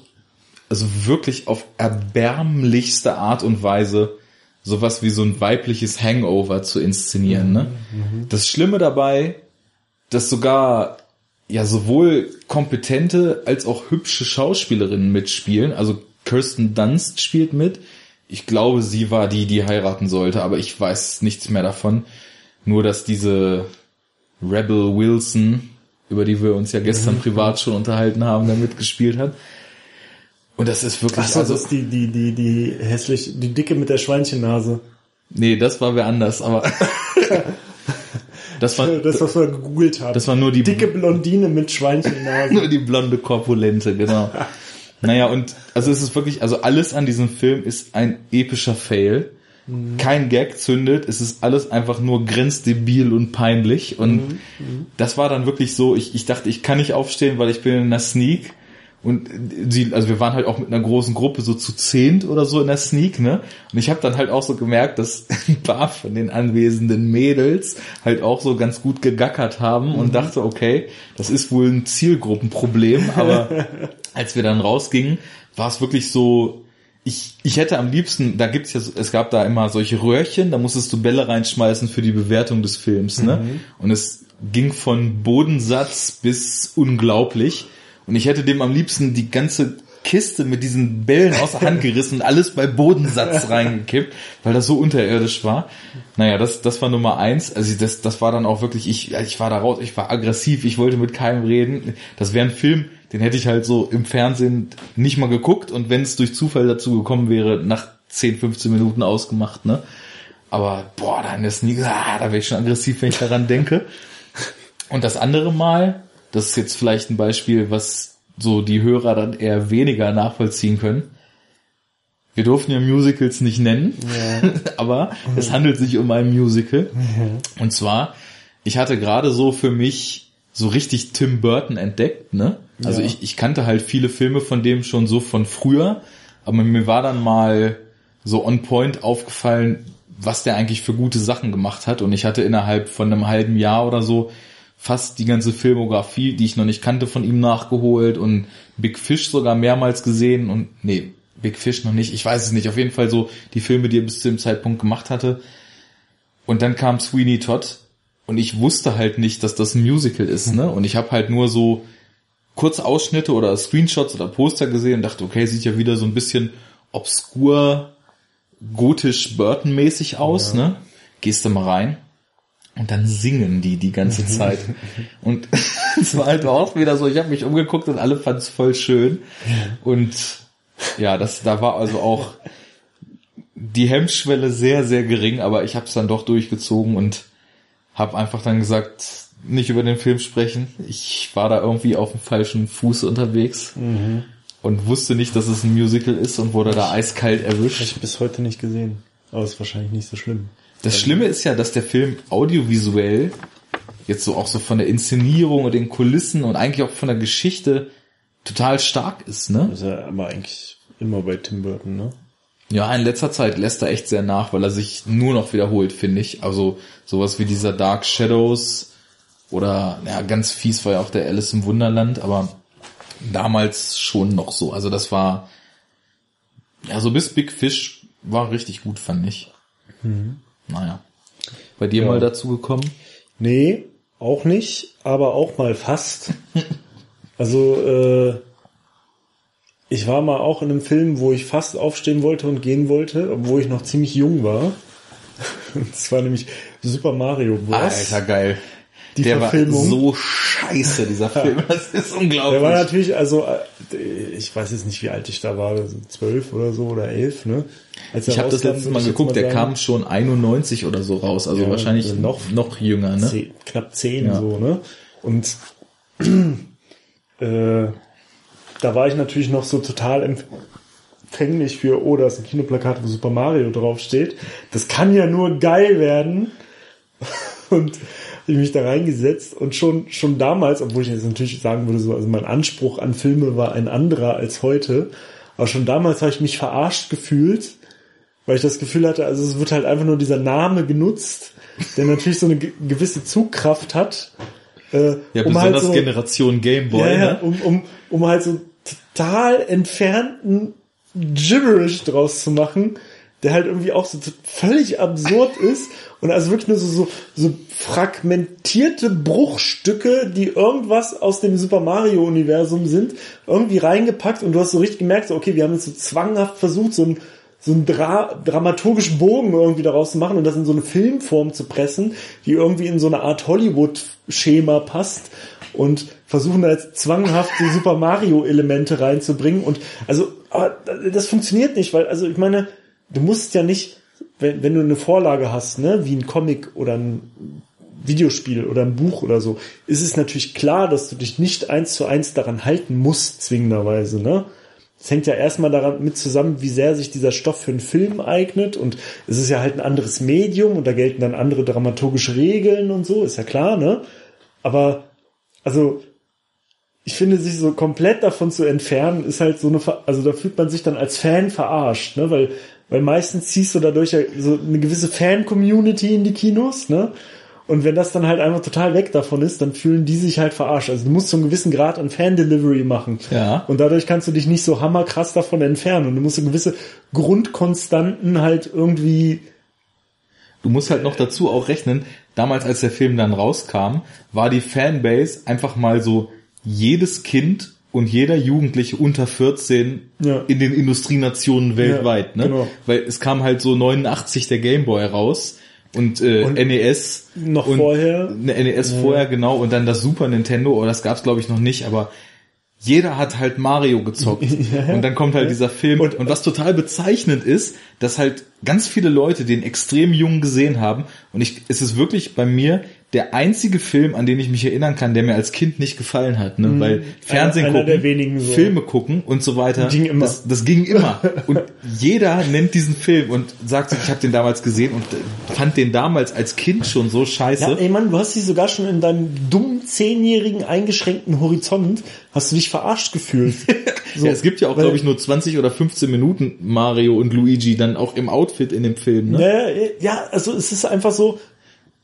also wirklich auf erbärmlichste Art und Weise sowas wie so ein weibliches Hangover zu inszenieren. Ne? Mhm. Das Schlimme dabei, dass sogar ja sowohl kompetente als auch hübsche Schauspielerinnen mitspielen. Also Kirsten Dunst spielt mit. Ich glaube, sie war die, die heiraten sollte, aber ich weiß nichts mehr davon. Nur, dass diese Rebel Wilson, über die wir uns ja gestern privat schon unterhalten haben, da mitgespielt hat. Und das ist wirklich. Ach so, also, das ist die, die, die, die hässlich, die dicke mit der Schweinchennase. Nee, das war wer anders, aber. Das war das, was wir gegoogelt haben. Das war nur die dicke Blondine mit Schweinchennase. nur die blonde Korpulente, genau. naja, und also es ist wirklich, also alles an diesem Film ist ein epischer Fail. Mhm. Kein Gag zündet, es ist alles einfach nur grenzdebil und peinlich. Und mhm. mhm. das war dann wirklich so, ich, ich dachte, ich kann nicht aufstehen, weil ich bin in einer Sneak. Und sie, also wir waren halt auch mit einer großen Gruppe so zu zehnt oder so in der Sneak, ne? Und ich habe dann halt auch so gemerkt, dass ein paar von den anwesenden Mädels halt auch so ganz gut gegackert haben und mhm. dachte, okay, das ist wohl ein Zielgruppenproblem. Aber als wir dann rausgingen, war es wirklich so, ich, ich hätte am liebsten, da gibt's ja, es gab da immer solche Röhrchen, da musstest du Bälle reinschmeißen für die Bewertung des Films, ne? Mhm. Und es ging von Bodensatz bis unglaublich. Und ich hätte dem am liebsten die ganze Kiste mit diesen Bällen aus der Hand gerissen und alles bei Bodensatz reingekippt, weil das so unterirdisch war. Naja, das, das war Nummer eins. Also das, das war dann auch wirklich, ich, ich war da raus, ich war aggressiv, ich wollte mit keinem reden. Das wäre ein Film, den hätte ich halt so im Fernsehen nicht mal geguckt und wenn es durch Zufall dazu gekommen wäre, nach 10, 15 Minuten ausgemacht, ne? Aber boah, dann ist nie, ah, da wäre ich schon aggressiv, wenn ich daran denke. Und das andere Mal, das ist jetzt vielleicht ein Beispiel, was so die Hörer dann eher weniger nachvollziehen können. Wir durften ja Musicals nicht nennen, ja. aber mhm. es handelt sich um ein Musical. Mhm. Und zwar, ich hatte gerade so für mich so richtig Tim Burton entdeckt, ne? Also ja. ich, ich kannte halt viele Filme von dem schon so von früher, aber mir war dann mal so on point aufgefallen, was der eigentlich für gute Sachen gemacht hat. Und ich hatte innerhalb von einem halben Jahr oder so fast die ganze Filmografie, die ich noch nicht kannte, von ihm nachgeholt und Big Fish sogar mehrmals gesehen und nee, Big Fish noch nicht, ich weiß es nicht, auf jeden Fall so die Filme, die er bis zu dem Zeitpunkt gemacht hatte. Und dann kam Sweeney Todd und ich wusste halt nicht, dass das ein Musical ist, ne? Und ich habe halt nur so kurze Ausschnitte oder Screenshots oder Poster gesehen und dachte, okay, sieht ja wieder so ein bisschen obskur, gotisch Burton-mäßig aus, ja. ne? Gehst du mal rein. Und dann singen die die ganze Zeit. Und es war halt auch wieder so, ich habe mich umgeguckt und alle fanden es voll schön. Und ja, das, da war also auch die Hemmschwelle sehr, sehr gering, aber ich habe es dann doch durchgezogen und habe einfach dann gesagt, nicht über den Film sprechen. Ich war da irgendwie auf dem falschen Fuß unterwegs mhm. und wusste nicht, dass es ein Musical ist und wurde da eiskalt erwischt. Hab ich bis heute nicht gesehen, aber ist wahrscheinlich nicht so schlimm. Das Schlimme ist ja, dass der Film audiovisuell jetzt so auch so von der Inszenierung und den Kulissen und eigentlich auch von der Geschichte total stark ist, ne? Das ist ja aber eigentlich immer bei Tim Burton, ne? Ja, in letzter Zeit lässt er echt sehr nach, weil er sich nur noch wiederholt, finde ich. Also sowas wie dieser Dark Shadows oder ja, ganz fies war ja auch der Alice im Wunderland, aber damals schon noch so. Also das war ja so bis Big Fish war richtig gut, fand ich. Mhm. Naja. Bei dir ja. mal dazu gekommen? Nee, auch nicht, aber auch mal fast. Also, äh, ich war mal auch in einem Film, wo ich fast aufstehen wollte und gehen wollte, obwohl ich noch ziemlich jung war. Das war nämlich Super Mario Bros. Alter, geil. Die der Verfilmung. war so scheiße, dieser Film. Das ist unglaublich. Der war natürlich, also, äh, ich weiß jetzt nicht, wie alt ich da war, zwölf oder so oder elf, ne? Ich habe das letzte Mal geguckt, mal der kam schon 91 oder so raus, also ja, wahrscheinlich also noch, noch jünger, ne? Zehn, knapp zehn ja. so, ne? Und äh, da war ich natürlich noch so total empfänglich für, oh, da ist ein Kinoplakat, wo Super Mario draufsteht. Das kann ja nur geil werden. Und ich mich da reingesetzt und schon, schon damals, obwohl ich jetzt natürlich sagen würde, so, also mein Anspruch an Filme war ein anderer als heute, aber schon damals habe ich mich verarscht gefühlt, weil ich das Gefühl hatte, also es wird halt einfach nur dieser Name genutzt, der natürlich so eine gewisse Zugkraft hat, äh, ja, um halt besonders halt so, Generation Gameboy. Ja, ja, ne? um, um, um halt so total entfernten Gibberish draus zu machen, der halt irgendwie auch so völlig absurd ist und also wirklich nur so, so, so fragmentierte Bruchstücke, die irgendwas aus dem Super Mario Universum sind, irgendwie reingepackt und du hast so richtig gemerkt, so, okay, wir haben jetzt so zwanghaft versucht, so ein so einen Dra dramaturgischen Bogen irgendwie daraus zu machen und das in so eine Filmform zu pressen, die irgendwie in so eine Art Hollywood-Schema passt und versuchen da jetzt zwanghaft die Super Mario-Elemente reinzubringen und also, aber das funktioniert nicht, weil, also ich meine, du musst ja nicht, wenn, wenn du eine Vorlage hast, ne, wie ein Comic oder ein Videospiel oder ein Buch oder so, ist es natürlich klar, dass du dich nicht eins zu eins daran halten musst, zwingenderweise, ne? Es hängt ja erstmal daran mit zusammen, wie sehr sich dieser Stoff für einen Film eignet und es ist ja halt ein anderes Medium und da gelten dann andere dramaturgische Regeln und so, ist ja klar, ne? Aber, also, ich finde, sich so komplett davon zu entfernen, ist halt so eine, also da fühlt man sich dann als Fan verarscht, ne? Weil, weil meistens ziehst du dadurch so eine gewisse Fan-Community in die Kinos, ne? Und wenn das dann halt einfach total weg davon ist, dann fühlen die sich halt verarscht. Also du musst so einen gewissen Grad an Fan-Delivery machen. Ja. Und dadurch kannst du dich nicht so hammerkrass davon entfernen. Und du musst so gewisse Grundkonstanten halt irgendwie. Du musst halt noch dazu auch rechnen, damals als der Film dann rauskam, war die Fanbase einfach mal so jedes Kind und jeder Jugendliche unter 14 ja. in den Industrienationen weltweit, ja, ne? Genau. Weil es kam halt so 89 der Gameboy raus und, äh, und NES noch und vorher NES ja. vorher genau und dann das Super Nintendo oder oh, das gab's glaube ich noch nicht aber jeder hat halt Mario gezockt. ja, und dann kommt halt dieser Film. Und, und was total bezeichnend ist, dass halt ganz viele Leute den extrem jung gesehen haben. Und ich, es ist wirklich bei mir der einzige Film, an den ich mich erinnern kann, der mir als Kind nicht gefallen hat, ne? Mhm. weil Fernsehen einer, gucken, so. Filme gucken und so weiter, ging immer. Das, das ging immer. und jeder nennt diesen Film und sagt ich habe den damals gesehen und fand den damals als Kind schon so scheiße. Ja, ey Mann, du hast dich sogar schon in deinem dummen zehnjährigen eingeschränkten Horizont hast du dich verarscht gefühlt. So, ja, es gibt ja auch, glaube ich, nur 20 oder 15 Minuten Mario und Luigi dann auch im Outfit in dem Film. Ne? Ja, also es ist einfach so,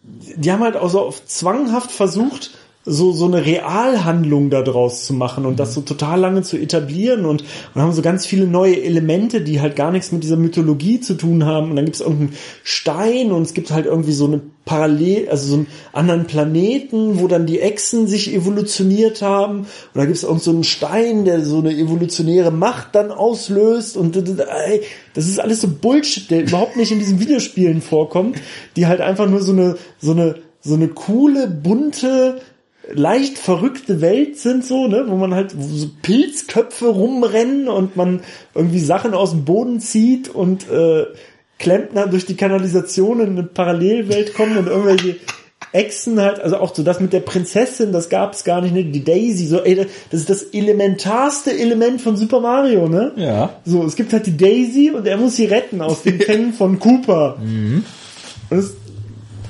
die haben halt auch so auf zwanghaft versucht, so, so eine Realhandlung daraus zu machen und das so total lange zu etablieren und, und haben so ganz viele neue Elemente, die halt gar nichts mit dieser Mythologie zu tun haben. Und dann gibt es irgendeinen Stein und es gibt halt irgendwie so eine Parallel, also so einen anderen Planeten, wo dann die Echsen sich evolutioniert haben. Und da gibt es irgend so einen Stein, der so eine evolutionäre Macht dann auslöst und das ist alles so Bullshit, der überhaupt nicht in diesen Videospielen vorkommt, die halt einfach nur so eine, so eine, so eine coole, bunte, leicht verrückte Welt sind so, ne, wo man halt so Pilzköpfe rumrennen und man irgendwie Sachen aus dem Boden zieht und äh, Klempner durch die Kanalisation in eine Parallelwelt kommen und irgendwelche Echsen halt, also auch so das mit der Prinzessin, das gab's gar nicht, ne? Die Daisy, so, ey, das ist das elementarste Element von Super Mario, ne? Ja. So, es gibt halt die Daisy und er muss sie retten aus den Fängen von Cooper. Mhm. Und das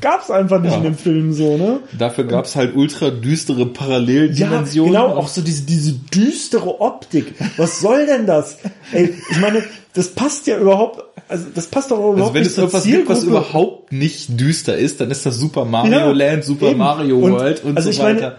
gab's einfach nicht ja. in dem Film so, ne? Dafür gab's halt ultra düstere Paralleldimensionen. Ja, genau, auch so diese, diese düstere Optik. Was soll denn das? Ey, ich meine, das passt ja überhaupt, also das passt doch überhaupt also wenn nicht es irgendwas gibt, was überhaupt nicht düster ist, dann ist das Super Mario ja, Land, Super eben. Mario World und, und also so ich weiter. Meine,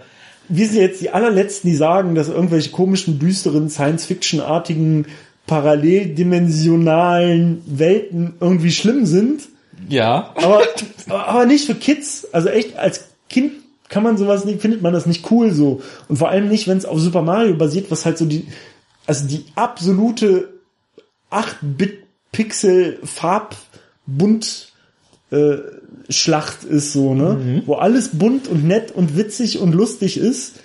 wir sind jetzt die allerletzten, die sagen, dass irgendwelche komischen, düsteren, Science-Fiction-artigen, paralleldimensionalen Welten irgendwie schlimm sind. Ja. Aber, aber nicht für Kids. Also echt, als Kind kann man sowas nicht, findet man das nicht cool so. Und vor allem nicht, wenn es auf Super Mario basiert, was halt so die, also die absolute 8-Bit-Pixel-Farbbunt äh, Schlacht ist so, ne? Mhm. Wo alles bunt und nett und witzig und lustig ist.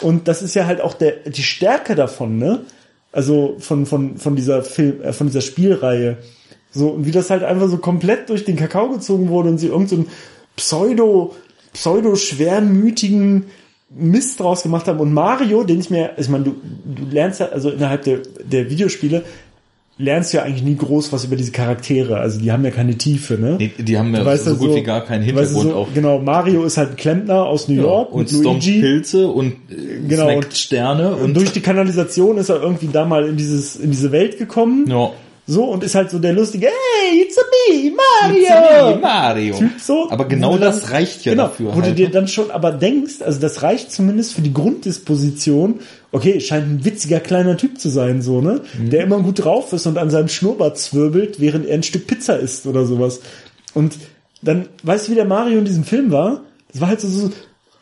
Und das ist ja halt auch der, die Stärke davon, ne? Also von, von, von dieser Film, äh, von dieser Spielreihe. So, und wie das halt einfach so komplett durch den Kakao gezogen wurde und sie irgendeinen so pseudo, pseudo schwermütigen Mist draus gemacht haben. Und Mario, den ich mir, ich meine, du, du lernst ja, also innerhalb der, der Videospiele, lernst ja eigentlich nie groß was über diese Charaktere. Also die haben ja keine Tiefe, ne? Nee, die haben ja weißt so gut so, wie gar keinen Hintergrund so, auch. Genau, Mario ist halt ein Klempner aus New York ja, und Luigi. Pilze und äh, genau, und Sterne. Und, und durch die Kanalisation ist er irgendwie da mal in dieses in diese Welt gekommen. Ja. So, und ist halt so der lustige, hey, it's a me, Mario! It's a me, Mario. Typ so. Aber genau das dann, reicht ja genau, dafür. Wo halt. du dir dann schon aber denkst, also das reicht zumindest für die Grunddisposition, okay, scheint ein witziger kleiner Typ zu sein, so, ne? Mhm. Der immer gut drauf ist und an seinem Schnurrbart zwirbelt, während er ein Stück Pizza isst oder sowas. Und dann, weißt du, wie der Mario in diesem Film war? Das war halt so, so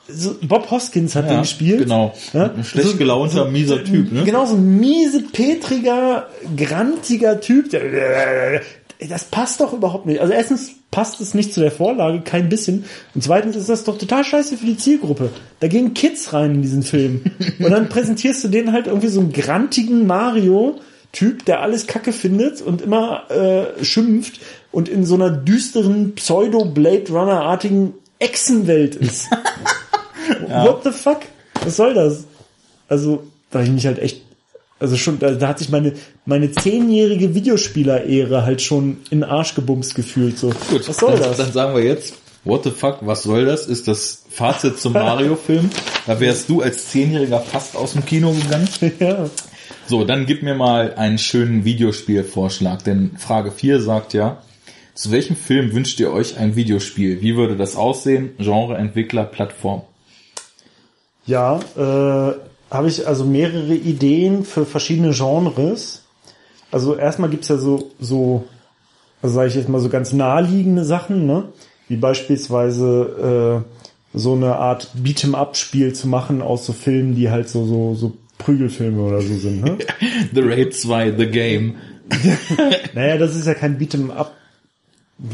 so Bob Hoskins hat ja, den gespielt. Genau. Ja? Ein schlecht so, gelaunter, so, mieser Typ, ne? Genau, so ein miese, petriger, grantiger Typ. Der, das passt doch überhaupt nicht. Also erstens passt es nicht zu der Vorlage, kein bisschen. Und zweitens ist das doch total scheiße für die Zielgruppe. Da gehen Kids rein in diesen Film. Und dann präsentierst du denen halt irgendwie so einen grantigen Mario, Typ, der alles Kacke findet und immer äh, schimpft und in so einer düsteren Pseudo-Blade Runner-artigen Echsenwelt ist. Ja. What the fuck? Was soll das? Also, da ich mich halt echt, also schon, da, da hat sich meine, meine zehnjährige Videospieler-Ehre halt schon in den Arsch gebumst gefühlt, so. Gut, was soll dann, das? Dann sagen wir jetzt, what the fuck, was soll das? Ist das Fazit zum Mario-Film. Da wärst du als Zehnjähriger fast aus dem Kino gegangen. Ja. So, dann gib mir mal einen schönen Videospielvorschlag, denn Frage 4 sagt ja, zu welchem Film wünscht ihr euch ein Videospiel? Wie würde das aussehen? Genre, Entwickler, Plattform? Ja, äh, habe ich also mehrere Ideen für verschiedene Genres. Also erstmal gibt's ja so, so, also sage ich jetzt mal so ganz naheliegende Sachen, ne? Wie beispielsweise äh, so eine Art Beat'em-up-Spiel zu machen aus so Filmen, die halt so, so, so Prügelfilme oder so sind, ne? The Raid 2, The Game. naja, das ist ja kein Beat'em-up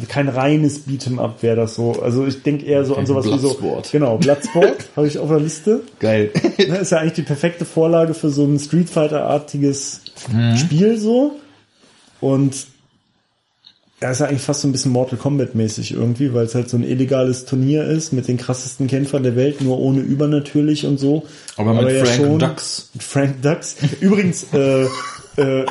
kein reines Beat'em Up wäre das so. Also ich denke eher so an sowas wie so. Genau, Bloodsport habe ich auf der Liste. Geil. Ne, ist ja eigentlich die perfekte Vorlage für so ein Street Fighter-artiges mhm. Spiel so. Und ja, ist ja eigentlich fast so ein bisschen Mortal Kombat mäßig irgendwie, weil es halt so ein illegales Turnier ist mit den krassesten Kämpfern der Welt, nur ohne übernatürlich und so. Aber mit Aber ja Frank schon, Dux. Mit Frank Dux. Übrigens, äh, äh,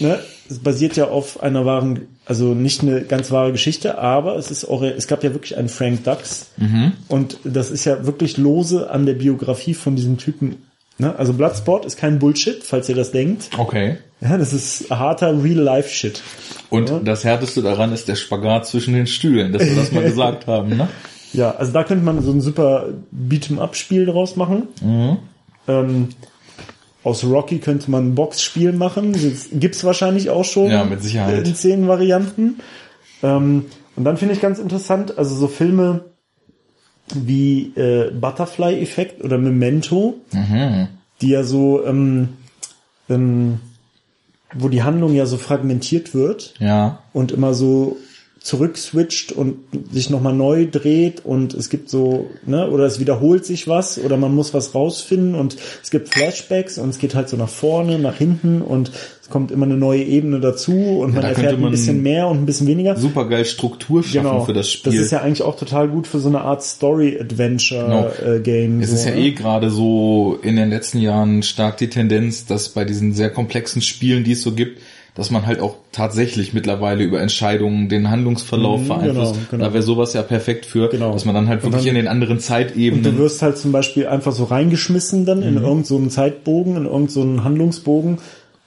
ne, es basiert ja auf einer wahren, also nicht eine ganz wahre Geschichte, aber es ist auch, es gab ja wirklich einen Frank Dux mhm. und das ist ja wirklich lose an der Biografie von diesem Typen. Ne? Also Bloodsport ist kein Bullshit, falls ihr das denkt. Okay. Ja, das ist harter Real-Life-Shit. Und ja? das härteste daran ist der Spagat zwischen den Stühlen, dass wir das mal gesagt haben, ne? Ja, also da könnte man so ein super Beat'em-up-Spiel draus machen. Mhm. Ähm, aus Rocky könnte man ein Boxspiel machen. Das gibt's wahrscheinlich auch schon. Ja, mit Sicherheit. In zehn Varianten. Ähm, und dann finde ich ganz interessant, also so Filme wie äh, Butterfly-Effekt oder Memento, mhm. die ja so, ähm, ähm, wo die Handlung ja so fragmentiert wird. Ja. Und immer so zurückswitcht und sich nochmal neu dreht und es gibt so, ne, oder es wiederholt sich was oder man muss was rausfinden und es gibt Flashbacks und es geht halt so nach vorne, nach hinten und es kommt immer eine neue Ebene dazu und ja, man erfährt man ein bisschen mehr und ein bisschen weniger. Super geil Struktur schaffen genau, für das Spiel. Das ist ja eigentlich auch total gut für so eine Art Story-Adventure-Game. Genau. Äh, es so, ist ja ne? eh gerade so in den letzten Jahren stark die Tendenz, dass bei diesen sehr komplexen Spielen, die es so gibt, dass man halt auch tatsächlich mittlerweile über Entscheidungen den Handlungsverlauf mhm, beeinflusst. Genau, genau. Da wäre sowas ja perfekt für, genau. dass man dann halt wirklich dann, in den anderen Zeitebenen. Und du wirst halt zum Beispiel einfach so reingeschmissen dann mhm. in irgendeinen so Zeitbogen, in irgendeinen so Handlungsbogen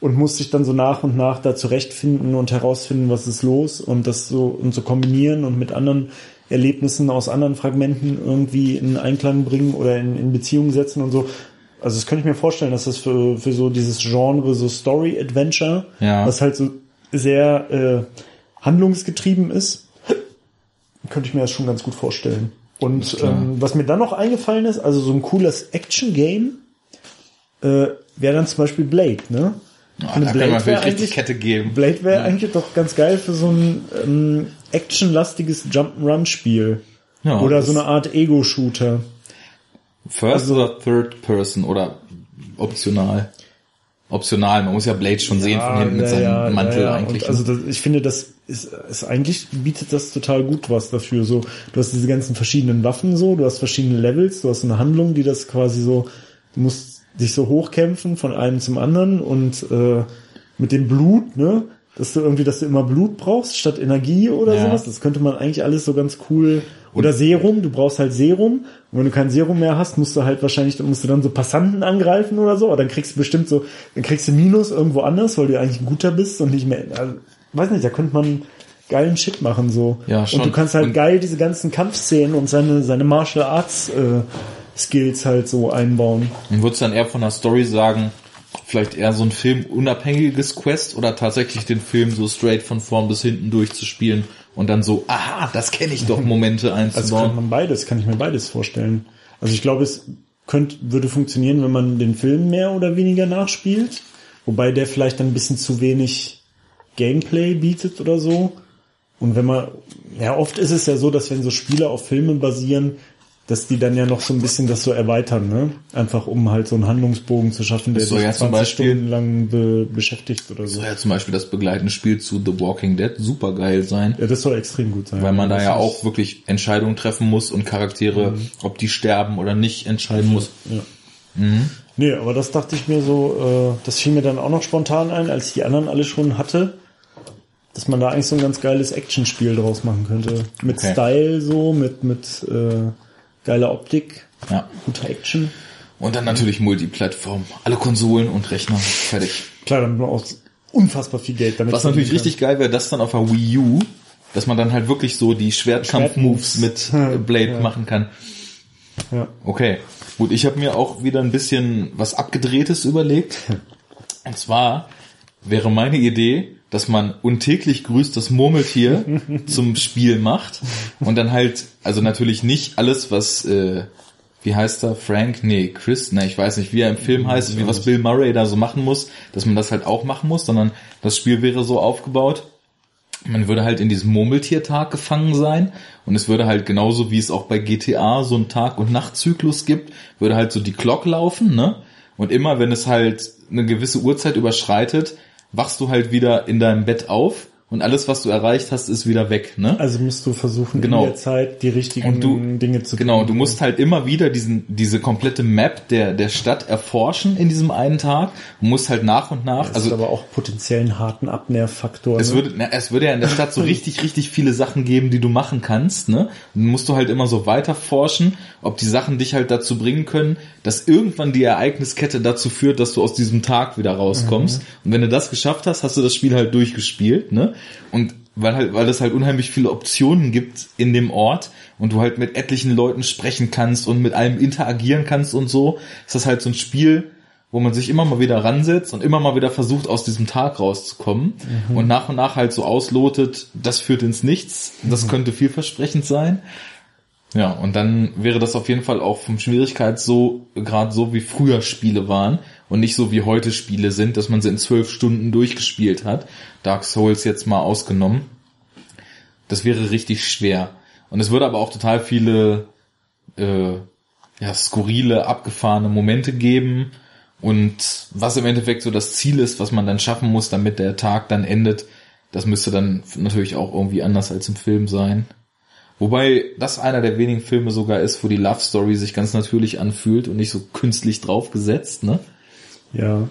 und musst dich dann so nach und nach da zurechtfinden und herausfinden, was ist los und das so und so kombinieren und mit anderen Erlebnissen aus anderen Fragmenten irgendwie in Einklang bringen oder in, in Beziehung setzen und so. Also das könnte ich mir vorstellen, dass das für, für so dieses Genre, so Story-Adventure, ja. was halt so sehr äh, handlungsgetrieben ist, könnte ich mir das schon ganz gut vorstellen. Und ähm, was mir dann noch eingefallen ist, also so ein cooles Action-Game, äh, wäre dann zum Beispiel Blade, ne? Oh, da Blade kann man richtig Kette geben. Blade wäre ja. eigentlich doch ganz geil für so ein ähm, actionlastiges Jump'n'Run-Spiel. Ja, Oder so eine Art Ego-Shooter. First oder Third Person oder optional? Optional, man muss ja Blade schon ja, sehen von hinten mit seinem ja, Mantel eigentlich. also das, ich finde, das ist, ist eigentlich bietet das total gut was dafür. So, du hast diese ganzen verschiedenen Waffen so, du hast verschiedene Levels, du hast eine Handlung, die das quasi so, du musst dich so hochkämpfen von einem zum anderen und äh, mit dem Blut, ne? Dass du irgendwie, dass du immer Blut brauchst statt Energie oder sowas. Das könnte man eigentlich alles so ganz cool oder Serum, du brauchst halt Serum. Und wenn du kein Serum mehr hast, musst du halt wahrscheinlich, dann musst du dann so Passanten angreifen oder so. Oder dann kriegst du bestimmt so, dann kriegst du Minus irgendwo anders, weil du eigentlich ein guter bist und nicht mehr, also, weiß nicht, da könnte man geilen Shit machen so. Ja, schon. Und du kannst halt und geil diese ganzen Kampfszenen und seine, seine Martial Arts äh, Skills halt so einbauen. Und würdest dann eher von der Story sagen, vielleicht eher so ein Film unabhängiges Quest oder tatsächlich den Film so straight von vorn bis hinten durchzuspielen und dann so, aha, das kenne ich doch, Momente einzubauen. Also kann man beides, kann ich mir beides vorstellen. Also ich glaube, es könnte, würde funktionieren, wenn man den Film mehr oder weniger nachspielt. Wobei der vielleicht dann ein bisschen zu wenig Gameplay bietet oder so. Und wenn man, ja, oft ist es ja so, dass wenn so Spiele auf Filmen basieren, dass die dann ja noch so ein bisschen das so erweitern, ne? Einfach um halt so einen Handlungsbogen zu schaffen, der sich ja 20 Beispiel, Stunden lang be beschäftigt oder so. Soll ja zum Beispiel das begleitende Spiel zu The Walking Dead super geil sein. Ja, das soll extrem gut sein. Weil man da ja auch wirklich Entscheidungen treffen muss und Charaktere, mhm. ob die sterben oder nicht, entscheiden muss. Ja. Mhm. Nee, aber das dachte ich mir so, äh, das fiel mir dann auch noch spontan ein, als ich die anderen alle schon hatte dass man da eigentlich so ein ganz geiles Actionspiel draus machen könnte. Mit okay. Style so, mit, mit äh, geile Optik, ja. gute Action. Und dann natürlich Multiplattform. Alle Konsolen und Rechner. Fertig. Klar, dann auch unfassbar viel Geld damit. Was natürlich richtig geil wäre, das dann auf der Wii U, dass man dann halt wirklich so die Schwertkampf-Moves mit Blade ja. machen kann. Ja. Okay. Gut, ich habe mir auch wieder ein bisschen was abgedrehtes überlegt. Und zwar wäre meine Idee, dass man untäglich grüßt das Murmeltier zum Spiel macht und dann halt, also natürlich nicht alles, was, äh, wie heißt er, Frank? Nee, Chris, ne, ich weiß nicht, wie er im Film heißt, wie was Bill Murray da so machen muss, dass man das halt auch machen muss, sondern das Spiel wäre so aufgebaut, man würde halt in diesem Murmeltiertag gefangen sein und es würde halt genauso wie es auch bei GTA so einen Tag- und Nachtzyklus gibt, würde halt so die Glock laufen, ne? Und immer wenn es halt eine gewisse Uhrzeit überschreitet, wachst du halt wieder in deinem Bett auf und alles, was du erreicht hast, ist wieder weg. Ne? Also musst du versuchen, genau. in der Zeit die richtigen du, Dinge zu tun. Genau, du musst halt immer wieder diesen, diese komplette Map der, der Stadt erforschen in diesem einen Tag. Du musst halt nach und nach. Das also, ist aber auch potenziell einen harten Abnervfaktor. Es, ne? würde, na, es würde ja in der Stadt so richtig, richtig viele Sachen geben, die du machen kannst. Ne? Und dann musst du halt immer so weiter forschen, ob die Sachen dich halt dazu bringen können, dass irgendwann die Ereigniskette dazu führt, dass du aus diesem Tag wieder rauskommst. Mhm. Und wenn du das geschafft hast, hast du das Spiel halt durchgespielt. Ne? Und weil halt, weil es halt unheimlich viele Optionen gibt in dem Ort und du halt mit etlichen Leuten sprechen kannst und mit allem interagieren kannst und so, ist das halt so ein Spiel, wo man sich immer mal wieder ransetzt und immer mal wieder versucht, aus diesem Tag rauszukommen mhm. und nach und nach halt so auslotet, das führt ins Nichts, das mhm. könnte vielversprechend sein. Ja, und dann wäre das auf jeden Fall auch vom Schwierigkeits so, gerade so wie früher Spiele waren und nicht so wie heute Spiele sind, dass man sie in zwölf Stunden durchgespielt hat. Dark Souls jetzt mal ausgenommen. Das wäre richtig schwer. Und es würde aber auch total viele äh, ja, skurrile, abgefahrene Momente geben. Und was im Endeffekt so das Ziel ist, was man dann schaffen muss, damit der Tag dann endet, das müsste dann natürlich auch irgendwie anders als im Film sein. Wobei das einer der wenigen Filme sogar ist, wo die Love Story sich ganz natürlich anfühlt und nicht so künstlich draufgesetzt, ne? Ja.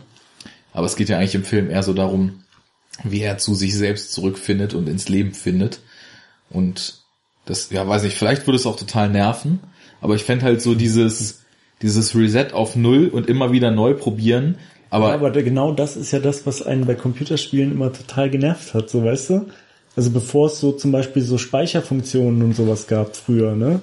Aber es geht ja eigentlich im Film eher so darum, wie er zu sich selbst zurückfindet und ins Leben findet. Und das, ja, weiß nicht, vielleicht würde es auch total nerven, aber ich fände halt so dieses, dieses Reset auf Null und immer wieder neu probieren. Aber, ja, aber genau das ist ja das, was einen bei Computerspielen immer total genervt hat, so weißt du? Also bevor es so zum Beispiel so Speicherfunktionen und sowas gab früher, ne?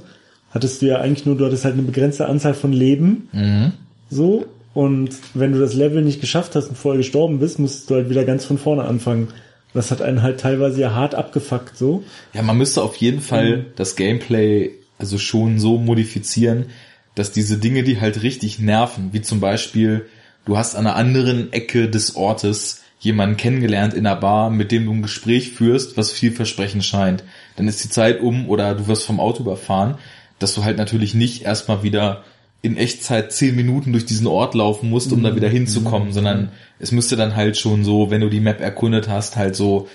Hattest du ja eigentlich nur, du hattest halt eine begrenzte Anzahl von Leben. Mhm. So. Und wenn du das Level nicht geschafft hast und vorher gestorben bist, musst du halt wieder ganz von vorne anfangen. Das hat einen halt teilweise ja hart abgefuckt, so. Ja, man müsste auf jeden Fall mhm. das Gameplay also schon so modifizieren, dass diese Dinge, die halt richtig nerven, wie zum Beispiel, du hast an einer anderen Ecke des Ortes jemanden kennengelernt in einer Bar, mit dem du ein Gespräch führst, was vielversprechend scheint. Dann ist die Zeit um oder du wirst vom Auto überfahren, dass du halt natürlich nicht erstmal wieder in Echtzeit zehn Minuten durch diesen Ort laufen musst, um mhm. da wieder hinzukommen, mhm. sondern es müsste dann halt schon so, wenn du die Map erkundet hast, halt so,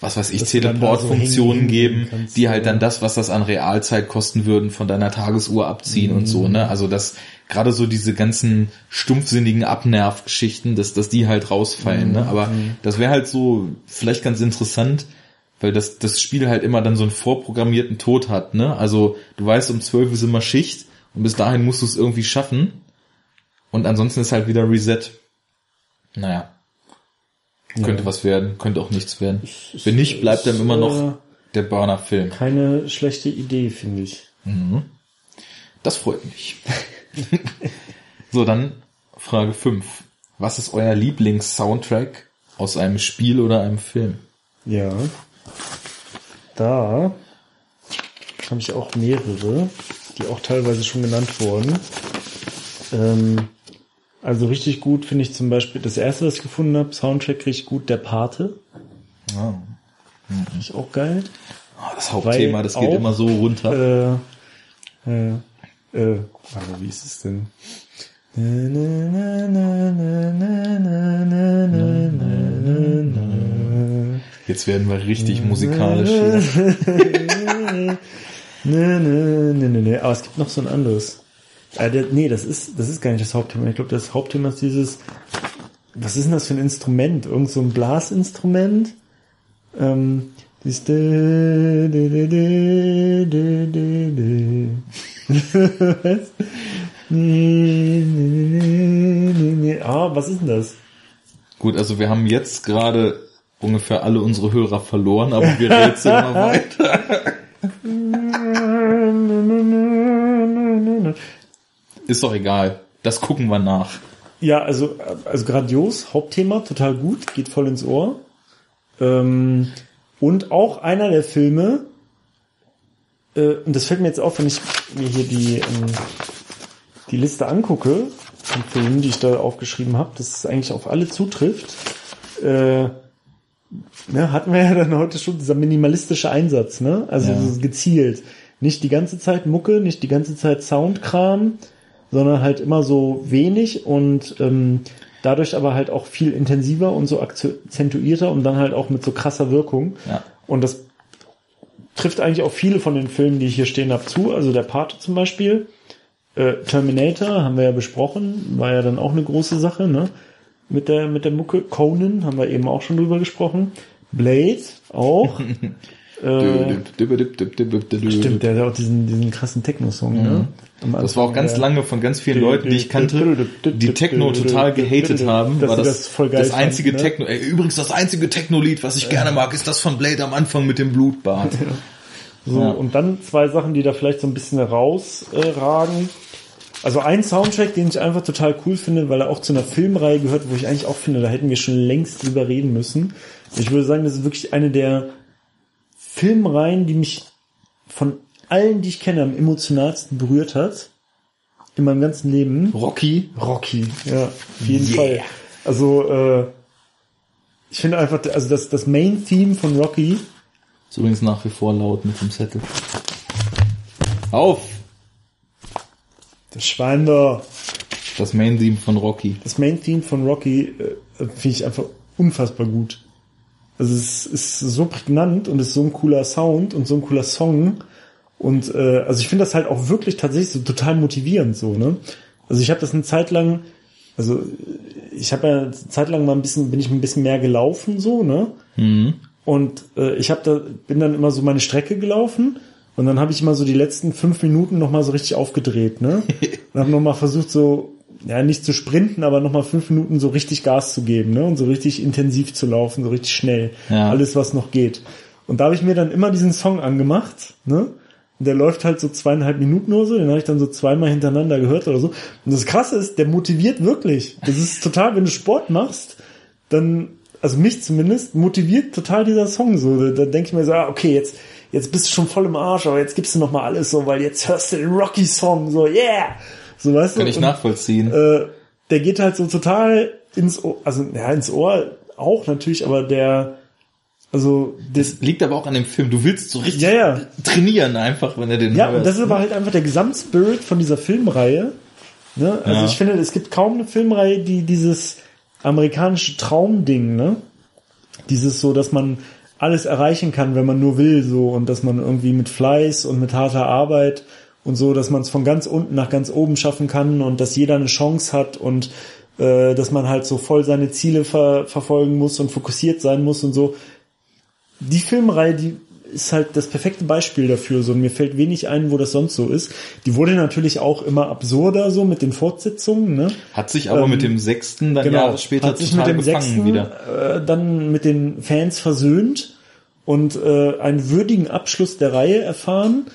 was weiß ich, Teleportfunktionen so geben, kannst, die halt dann das, was das an Realzeit kosten würden, von deiner Tagesuhr abziehen mhm. und so, ne? Also das, gerade so diese ganzen stumpfsinnigen Abnervgeschichten, dass, dass die halt rausfallen. Ne? Mhm. Aber mhm. das wäre halt so vielleicht ganz interessant, weil das, das Spiel halt immer dann so einen vorprogrammierten Tod hat. Ne? Also du weißt, um zwölf ist immer Schicht und bis dahin musst du es irgendwie schaffen. Und ansonsten ist halt wieder Reset. Naja. Könnte ja. was werden, könnte auch nichts werden. Ich, Wenn nicht, bleibt dann immer noch äh, der Burner-Film. Keine schlechte Idee, finde ich. Mhm. Das freut mich. so, dann Frage 5. Was ist euer Lieblings-Soundtrack aus einem Spiel oder einem Film? Ja. Da habe ich auch mehrere, die auch teilweise schon genannt wurden. Ähm, also richtig gut finde ich zum Beispiel das erste, was ich gefunden habe, Soundtrack richtig gut, der Pate. Oh. Mhm. Finde ich auch geil. Oh, das Hauptthema, das geht auch, immer so runter. Äh, äh, äh, warte, wie ist es denn? Jetzt werden wir richtig musikalisch hier. Nee, nee, nee, nee, nee. Aber es gibt noch so ein anderes. Äh, der, nee, das ist, das ist gar nicht das Hauptthema. Ich glaube, das Hauptthema ist dieses, was ist denn das für ein Instrument? Irgend so ein Blasinstrument? Ähm, dieses was? Nee, nee, nee, nee. Ah, was ist denn das? Gut, also wir haben jetzt gerade ungefähr alle unsere Hörer verloren, aber wir rätseln mal weiter. Ist doch egal. Das gucken wir nach. Ja, also, also grandios, Hauptthema, total gut, geht voll ins Ohr. Ähm, und auch einer der Filme, äh, und das fällt mir jetzt auf, wenn ich mir hier die, ähm, die Liste angucke, von Filmen, die ich da aufgeschrieben habe, dass es eigentlich auf alle zutrifft. Äh, ne, hatten wir ja dann heute schon, dieser minimalistische Einsatz, ne? Also ja. gezielt. Nicht die ganze Zeit Mucke, nicht die ganze Zeit Soundkram, sondern halt immer so wenig und ähm, dadurch aber halt auch viel intensiver und so akzentuierter und dann halt auch mit so krasser Wirkung. Ja. Und das trifft eigentlich auch viele von den Filmen, die ich hier stehen habe, zu. Also der Pate zum Beispiel. Äh, Terminator haben wir ja besprochen, war ja dann auch eine große Sache, ne? Mit der, mit der Mucke. Conan haben wir eben auch schon drüber gesprochen. Blade auch. Äh, stimmt, der hat auch diesen, diesen krassen Techno-Song, mhm. ne? Das war auch ganz lange von ganz vielen Leuten, die ich kannte, die Techno total gehatet haben. War das, das, das einzige fand, ne? Techno. Ey, übrigens das einzige Techno-Lied, was ich ja. gerne mag, ist das von Blade am Anfang mit dem Blutbad. Ja. So, ja. und dann zwei Sachen, die da vielleicht so ein bisschen rausragen. Also ein Soundtrack, den ich einfach total cool finde, weil er auch zu einer Filmreihe gehört, wo ich eigentlich auch finde, da hätten wir schon längst drüber reden müssen. Ich würde sagen, das ist wirklich eine der Filmreihen, die mich von allen, die ich kenne, am emotionalsten berührt hat. In meinem ganzen Leben. Rocky? Rocky, ja, auf jeden yeah. Fall. Also, äh, ich finde einfach, also das, das Main-Theme von Rocky. Ist übrigens nach wie vor laut mit dem Zettel. Auf! Das Schwein da. Das Main-Theme von Rocky. Das Main-Theme von Rocky äh, finde ich einfach unfassbar gut. Also es ist so prägnant und ist so ein cooler Sound und so ein cooler Song. Und äh, also ich finde das halt auch wirklich tatsächlich so total motivierend so, ne? Also ich habe das eine Zeit lang, also ich habe ja eine Zeit lang mal ein bisschen, bin ich ein bisschen mehr gelaufen so, ne? Mhm. Und äh, ich habe da, bin dann immer so meine Strecke gelaufen und dann habe ich immer so die letzten fünf Minuten nochmal so richtig aufgedreht, ne? Und habe nochmal versucht so ja, nicht zu sprinten, aber nochmal fünf Minuten so richtig Gas zu geben, ne? Und so richtig intensiv zu laufen, so richtig schnell. Ja. Alles, was noch geht. Und da habe ich mir dann immer diesen Song angemacht, ne? Und der läuft halt so zweieinhalb Minuten oder so, den habe ich dann so zweimal hintereinander gehört oder so. Und das krasse ist, der motiviert wirklich. Das ist total, wenn du Sport machst, dann, also mich zumindest, motiviert total dieser Song so. Da, da denke ich mir so, ah, okay, jetzt, jetzt bist du schon voll im Arsch, aber jetzt gibst du noch mal alles so, weil jetzt hörst du den Rocky-Song, so, yeah! So, weißt Kann du? ich und, nachvollziehen. Äh, der geht halt so total ins Ohr, also ja, ins Ohr auch natürlich, aber der, also das, das liegt aber auch an dem Film. Du willst so richtig ja, ja. trainieren einfach, wenn er den Ja, hörst, und das ist aber halt einfach der Gesamtspirit von dieser Filmreihe. Ne? Also ja. ich finde, es gibt kaum eine Filmreihe, die dieses amerikanische Traumding, ne? Dieses so, dass man alles erreichen kann, wenn man nur will, so und dass man irgendwie mit Fleiß und mit harter Arbeit und so, dass man es von ganz unten nach ganz oben schaffen kann und dass jeder eine Chance hat und äh, dass man halt so voll seine Ziele ver verfolgen muss und fokussiert sein muss und so. Die Filmreihe, die ist halt das perfekte Beispiel dafür. So, und mir fällt wenig ein, wo das sonst so ist. Die wurde natürlich auch immer absurder so mit den Fortsetzungen. Ne? Hat sich aber ähm, mit dem sechsten dann genau, Jahre später hat sich mit dem sechsten, wieder. Äh, dann mit den Fans versöhnt und äh, einen würdigen Abschluss der Reihe erfahren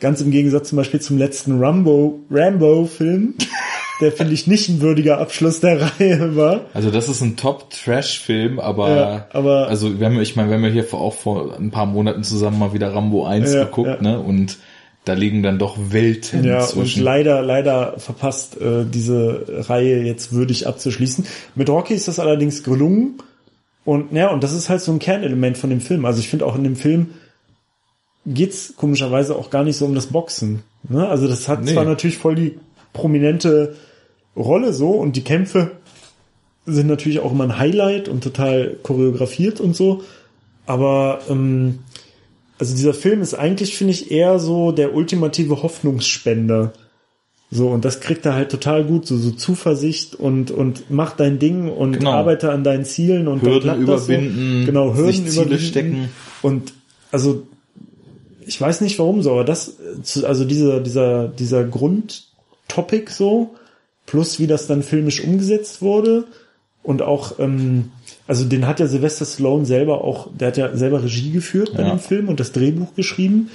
Ganz im Gegensatz zum Beispiel zum letzten Rambo, Rambo-Film, der finde ich nicht ein würdiger Abschluss der Reihe war. Also das ist ein Top-Trash-Film, aber, ja, aber also wir haben, ich meine, wir haben ja hier auch vor ein paar Monaten zusammen mal wieder Rambo 1 ja, geguckt, ja. ne? Und da liegen dann doch Welten ja, zwischen. Und leider, leider verpasst äh, diese Reihe jetzt würdig abzuschließen. Mit Rocky ist das allerdings gelungen. Und ja, und das ist halt so ein Kernelement von dem Film. Also ich finde auch in dem Film geht's komischerweise auch gar nicht so um das Boxen. Ne? Also das hat nee. zwar natürlich voll die prominente Rolle so und die Kämpfe sind natürlich auch immer ein Highlight und total choreografiert und so. Aber ähm, also dieser Film ist eigentlich, finde ich, eher so der ultimative Hoffnungsspender. So, und das kriegt er halt total gut, so, so Zuversicht und, und mach dein Ding und genau. arbeite an deinen Zielen und Hürden überwinden, so. genau, Hürden Ziele überwinden. stecken. Und also ich weiß nicht warum so, aber das, also dieser, dieser, dieser Grundtopic so, plus wie das dann filmisch umgesetzt wurde und auch, ähm, also den hat ja Sylvester Stallone selber auch, der hat ja selber Regie geführt bei ja. dem Film und das Drehbuch geschrieben.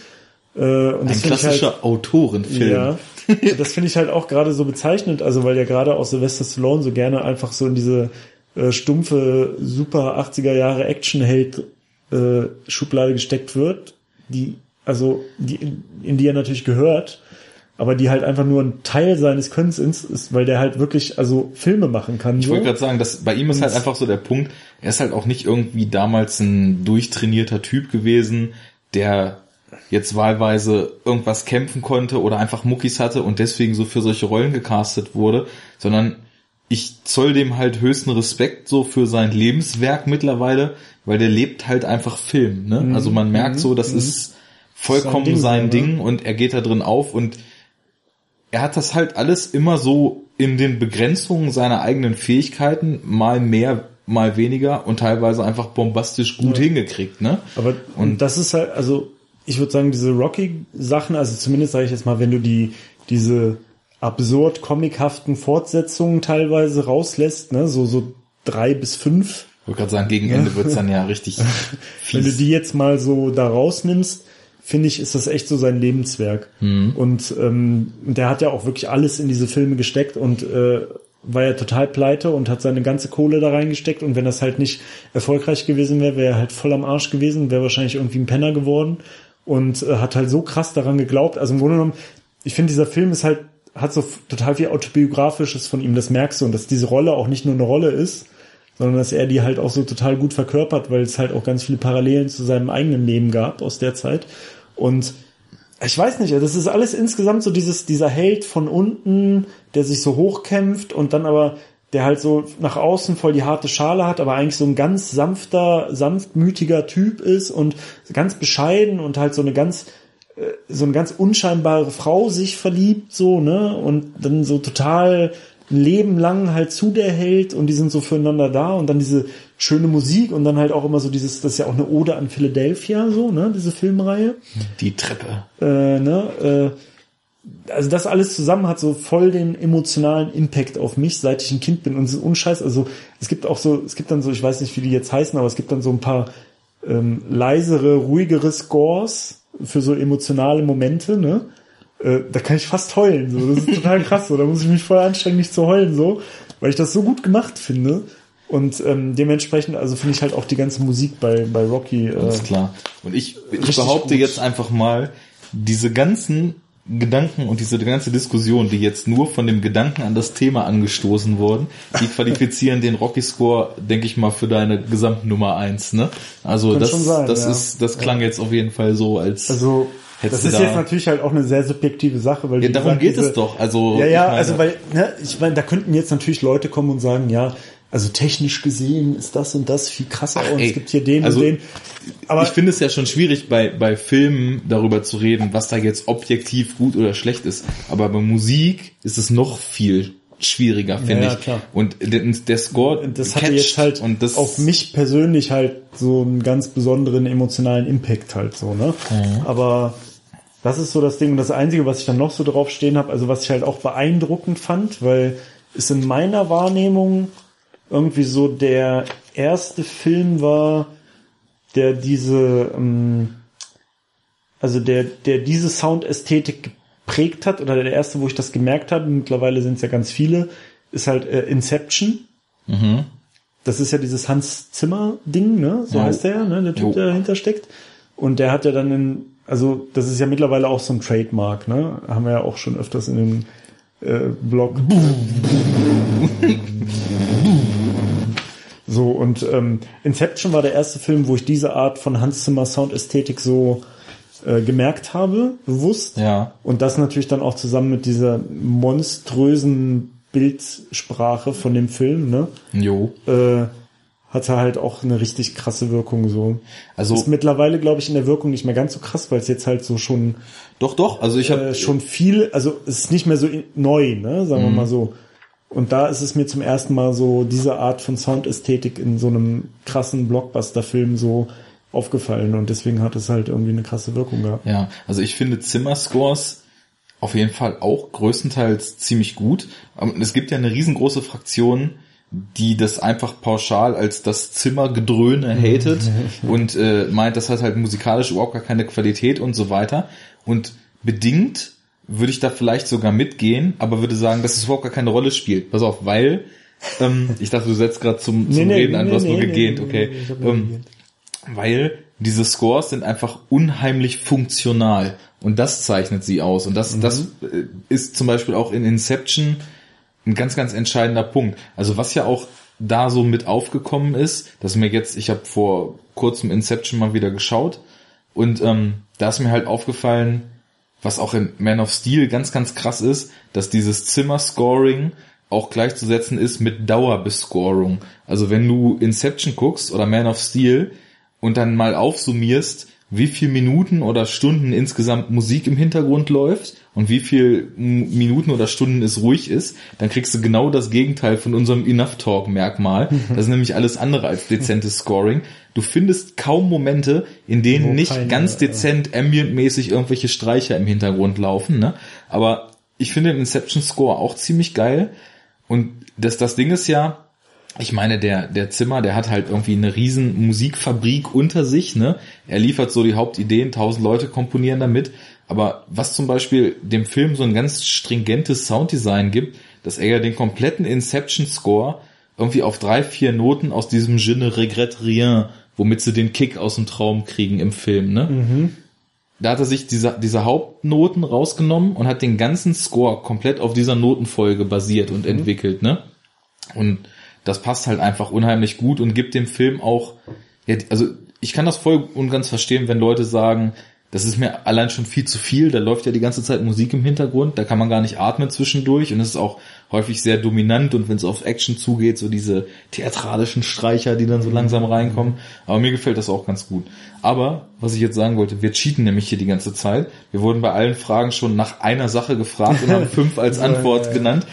Äh, und Ein klassischer halt, Autorenfilm. Ja, das finde ich halt auch gerade so bezeichnend, also weil ja gerade auch Sylvester Stallone so gerne einfach so in diese äh, stumpfe, super 80er Jahre Actionheld äh, Schublade gesteckt wird, die also die, in die er natürlich gehört. Aber die halt einfach nur ein Teil seines Könnens ist, weil der halt wirklich also Filme machen kann. Ich so. wollte gerade sagen, dass bei ihm ist halt einfach so der Punkt, er ist halt auch nicht irgendwie damals ein durchtrainierter Typ gewesen, der jetzt wahlweise irgendwas kämpfen konnte oder einfach Muckis hatte und deswegen so für solche Rollen gecastet wurde, sondern ich zoll dem halt höchsten Respekt so für sein Lebenswerk mittlerweile, weil der lebt halt einfach Film. Ne? Mhm. Also man merkt so, das mhm. ist vollkommen sein Ding, sein Ding ne? und er geht da drin auf und er hat das halt alles immer so in den Begrenzungen seiner eigenen Fähigkeiten mal mehr, mal weniger und teilweise einfach bombastisch gut ja. hingekriegt, ne? Aber und das ist halt, also ich würde sagen, diese Rocky-Sachen, also zumindest sage ich jetzt mal, wenn du die diese absurd comichaften Fortsetzungen teilweise rauslässt, ne, so so drei bis fünf. Ich wollte gerade sagen, gegen Ende wird's dann ja richtig. Fies. Wenn du die jetzt mal so da rausnimmst, finde ich, ist das echt so sein Lebenswerk. Mhm. Und ähm, der hat ja auch wirklich alles in diese Filme gesteckt und äh, war ja total pleite und hat seine ganze Kohle da reingesteckt und wenn das halt nicht erfolgreich gewesen wäre, wäre er halt voll am Arsch gewesen, wäre wahrscheinlich irgendwie ein Penner geworden und äh, hat halt so krass daran geglaubt. Also im Grunde genommen, ich finde, dieser Film ist halt, hat so total viel Autobiografisches von ihm, das merkst du und dass diese Rolle auch nicht nur eine Rolle ist, sondern dass er die halt auch so total gut verkörpert, weil es halt auch ganz viele Parallelen zu seinem eigenen Leben gab aus der Zeit und ich weiß nicht, das ist alles insgesamt so dieses, dieser Held von unten, der sich so hochkämpft und dann aber, der halt so nach außen voll die harte Schale hat, aber eigentlich so ein ganz sanfter, sanftmütiger Typ ist und ganz bescheiden und halt so eine ganz, äh, so eine ganz unscheinbare Frau sich verliebt, so, ne, und dann so total ein Leben lang halt zu der hält und die sind so füreinander da und dann diese schöne Musik und dann halt auch immer so dieses, das ist ja auch eine Ode an Philadelphia, so, ne, diese Filmreihe. Die Treppe. Äh, ne, äh, also das alles zusammen hat so voll den emotionalen Impact auf mich, seit ich ein Kind bin und es ist unscheiß, also es gibt auch so, es gibt dann so, ich weiß nicht, wie die jetzt heißen, aber es gibt dann so ein paar ähm, leisere, ruhigere Scores für so emotionale Momente, ne? Äh, da kann ich fast heulen, so. Das ist total krass, so. Da muss ich mich voll anstrengen, nicht zu heulen, so. Weil ich das so gut gemacht finde. Und ähm, dementsprechend, also finde ich halt auch die ganze Musik bei, bei Rocky. Äh, Alles klar. Und ich, ich behaupte gut. jetzt einfach mal, diese ganzen Gedanken und diese ganze Diskussion, die jetzt nur von dem Gedanken an das Thema angestoßen wurden, die qualifizieren den Rocky Score, denke ich mal, für deine Gesamtnummer eins. Ne? Also Kann das, sein, das ja. ist, das klang ja. jetzt auf jeden Fall so als. Also das ist da jetzt natürlich halt auch eine sehr subjektive Sache, weil ja, darum gesagt, geht diese, es doch. Also ja, ja, also weil ne, ich meine, da könnten jetzt natürlich Leute kommen und sagen, ja, also technisch gesehen ist das und das viel krasser Ach, und ey, es gibt hier den also, und den. Aber ich finde es ja schon schwierig bei bei Filmen darüber zu reden, was da jetzt objektiv gut oder schlecht ist. Aber bei Musik ist es noch viel schwieriger, finde ja, ich. Klar. Und der, der Score, das hatte jetzt halt und das auf mich persönlich halt so einen ganz besonderen emotionalen Impact halt so, ne? Mhm. Aber das ist so das Ding. Und das Einzige, was ich dann noch so drauf stehen habe, also was ich halt auch beeindruckend fand, weil es in meiner Wahrnehmung irgendwie so der erste Film war, der diese, ähm, also der, der diese Soundästhetik geprägt hat, oder der erste, wo ich das gemerkt habe, mittlerweile sind es ja ganz viele, ist halt äh, Inception. Mhm. Das ist ja dieses Hans Zimmer Ding, ne? So ja. heißt der, ne? Der Typ, jo. der dahinter steckt. Und der hat ja dann in also das ist ja mittlerweile auch so ein Trademark, ne? Haben wir ja auch schon öfters in dem äh, Blog. so, und ähm, Inception war der erste Film, wo ich diese Art von Hans Zimmer Soundästhetik so äh, gemerkt habe, bewusst. Ja. Und das natürlich dann auch zusammen mit dieser monströsen Bildsprache von dem Film, ne? Jo. Äh, hatte halt auch eine richtig krasse Wirkung so. Also ist mittlerweile glaube ich in der Wirkung nicht mehr ganz so krass, weil es jetzt halt so schon Doch doch, also ich habe äh, schon viel, also es ist nicht mehr so neu, ne, sagen wir mhm. mal so. Und da ist es mir zum ersten Mal so diese Art von Soundästhetik in so einem krassen Blockbuster Film so aufgefallen und deswegen hat es halt irgendwie eine krasse Wirkung gehabt. Ja, also ich finde Zimmerscores auf jeden Fall auch größtenteils ziemlich gut. Es gibt ja eine riesengroße Fraktion, die das einfach pauschal als das Zimmergedröhne hatet und äh, meint, das hat halt musikalisch überhaupt gar keine Qualität und so weiter. Und bedingt würde ich da vielleicht sogar mitgehen, aber würde sagen, dass es überhaupt gar keine Rolle spielt. Pass auf, weil ähm, ich dachte, du setzt gerade zum, zum nee, Reden nee, an, du hast nee, nur gegähnt, okay. Ähm, weil diese Scores sind einfach unheimlich funktional und das zeichnet sie aus und das, mhm. das äh, ist zum Beispiel auch in Inception ein ganz, ganz entscheidender Punkt. Also was ja auch da so mit aufgekommen ist, dass mir jetzt, ich habe vor kurzem Inception mal wieder geschaut und ähm, da ist mir halt aufgefallen, was auch in Man of Steel ganz, ganz krass ist, dass dieses Zimmer-Scoring auch gleichzusetzen ist mit Dauerbescorung. Also wenn du Inception guckst oder Man of Steel und dann mal aufsummierst, wie viel Minuten oder Stunden insgesamt Musik im Hintergrund läuft und wie viel Minuten oder Stunden es ruhig ist, dann kriegst du genau das Gegenteil von unserem Enough Talk Merkmal. Das ist nämlich alles andere als dezentes Scoring. Du findest kaum Momente, in denen nicht keine, ganz dezent ambientmäßig irgendwelche Streicher im Hintergrund laufen, ne? Aber ich finde den Inception Score auch ziemlich geil und das das Ding ist ja, ich meine, der, der Zimmer, der hat halt irgendwie eine riesen Musikfabrik unter sich, ne? Er liefert so die Hauptideen, tausend Leute komponieren damit. Aber was zum Beispiel dem Film so ein ganz stringentes Sounddesign gibt, dass er ja den kompletten Inception-Score irgendwie auf drei, vier Noten aus diesem Je ne regrette rien, womit sie den Kick aus dem Traum kriegen im Film, ne? Mhm. Da hat er sich diese, diese Hauptnoten rausgenommen und hat den ganzen Score komplett auf dieser Notenfolge basiert und mhm. entwickelt, ne? Und das passt halt einfach unheimlich gut und gibt dem Film auch, ja, also ich kann das voll und ganz verstehen, wenn Leute sagen, das ist mir allein schon viel zu viel, da läuft ja die ganze Zeit Musik im Hintergrund, da kann man gar nicht atmen zwischendurch und es ist auch häufig sehr dominant und wenn es auf Action zugeht, so diese theatralischen Streicher, die dann so langsam reinkommen. Aber mir gefällt das auch ganz gut. Aber, was ich jetzt sagen wollte, wir cheaten nämlich hier die ganze Zeit. Wir wurden bei allen Fragen schon nach einer Sache gefragt und haben fünf als Antwort genannt.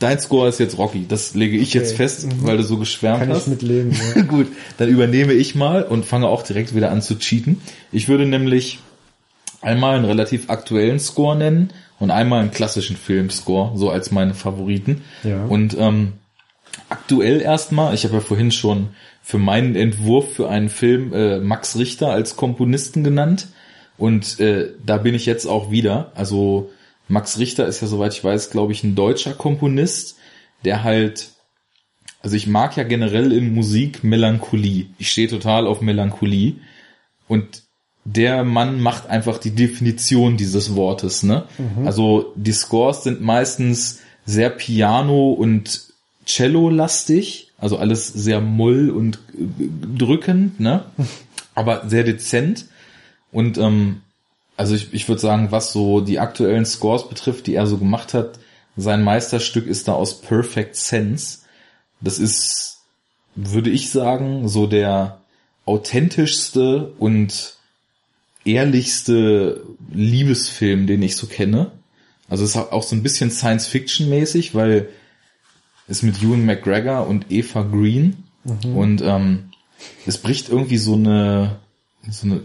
Dein Score ist jetzt Rocky. Das lege ich okay. jetzt fest, mhm. weil du so geschwärmt Kann hast. Kann ich mitleben, ja. Gut, dann übernehme ich mal und fange auch direkt wieder an zu cheaten. Ich würde nämlich einmal einen relativ aktuellen Score nennen und einmal einen klassischen Filmscore, so als meine Favoriten. Ja. Und ähm, aktuell erstmal, ich habe ja vorhin schon für meinen Entwurf für einen Film äh, Max Richter als Komponisten genannt. Und äh, da bin ich jetzt auch wieder. Also Max Richter ist ja, soweit ich weiß, glaube ich, ein deutscher Komponist, der halt, also ich mag ja generell in Musik Melancholie. Ich stehe total auf Melancholie. Und der Mann macht einfach die Definition dieses Wortes, ne? Mhm. Also die Scores sind meistens sehr Piano und Cello-lastig, also alles sehr mull und drückend, ne? Aber sehr dezent. Und ähm, also ich, ich würde sagen, was so die aktuellen Scores betrifft, die er so gemacht hat, sein Meisterstück ist da aus Perfect Sense. Das ist, würde ich sagen, so der authentischste und ehrlichste Liebesfilm, den ich so kenne. Also es ist auch so ein bisschen Science-Fiction-mäßig, weil es mit Ewan McGregor und Eva Green mhm. und ähm, es bricht irgendwie so eine so eine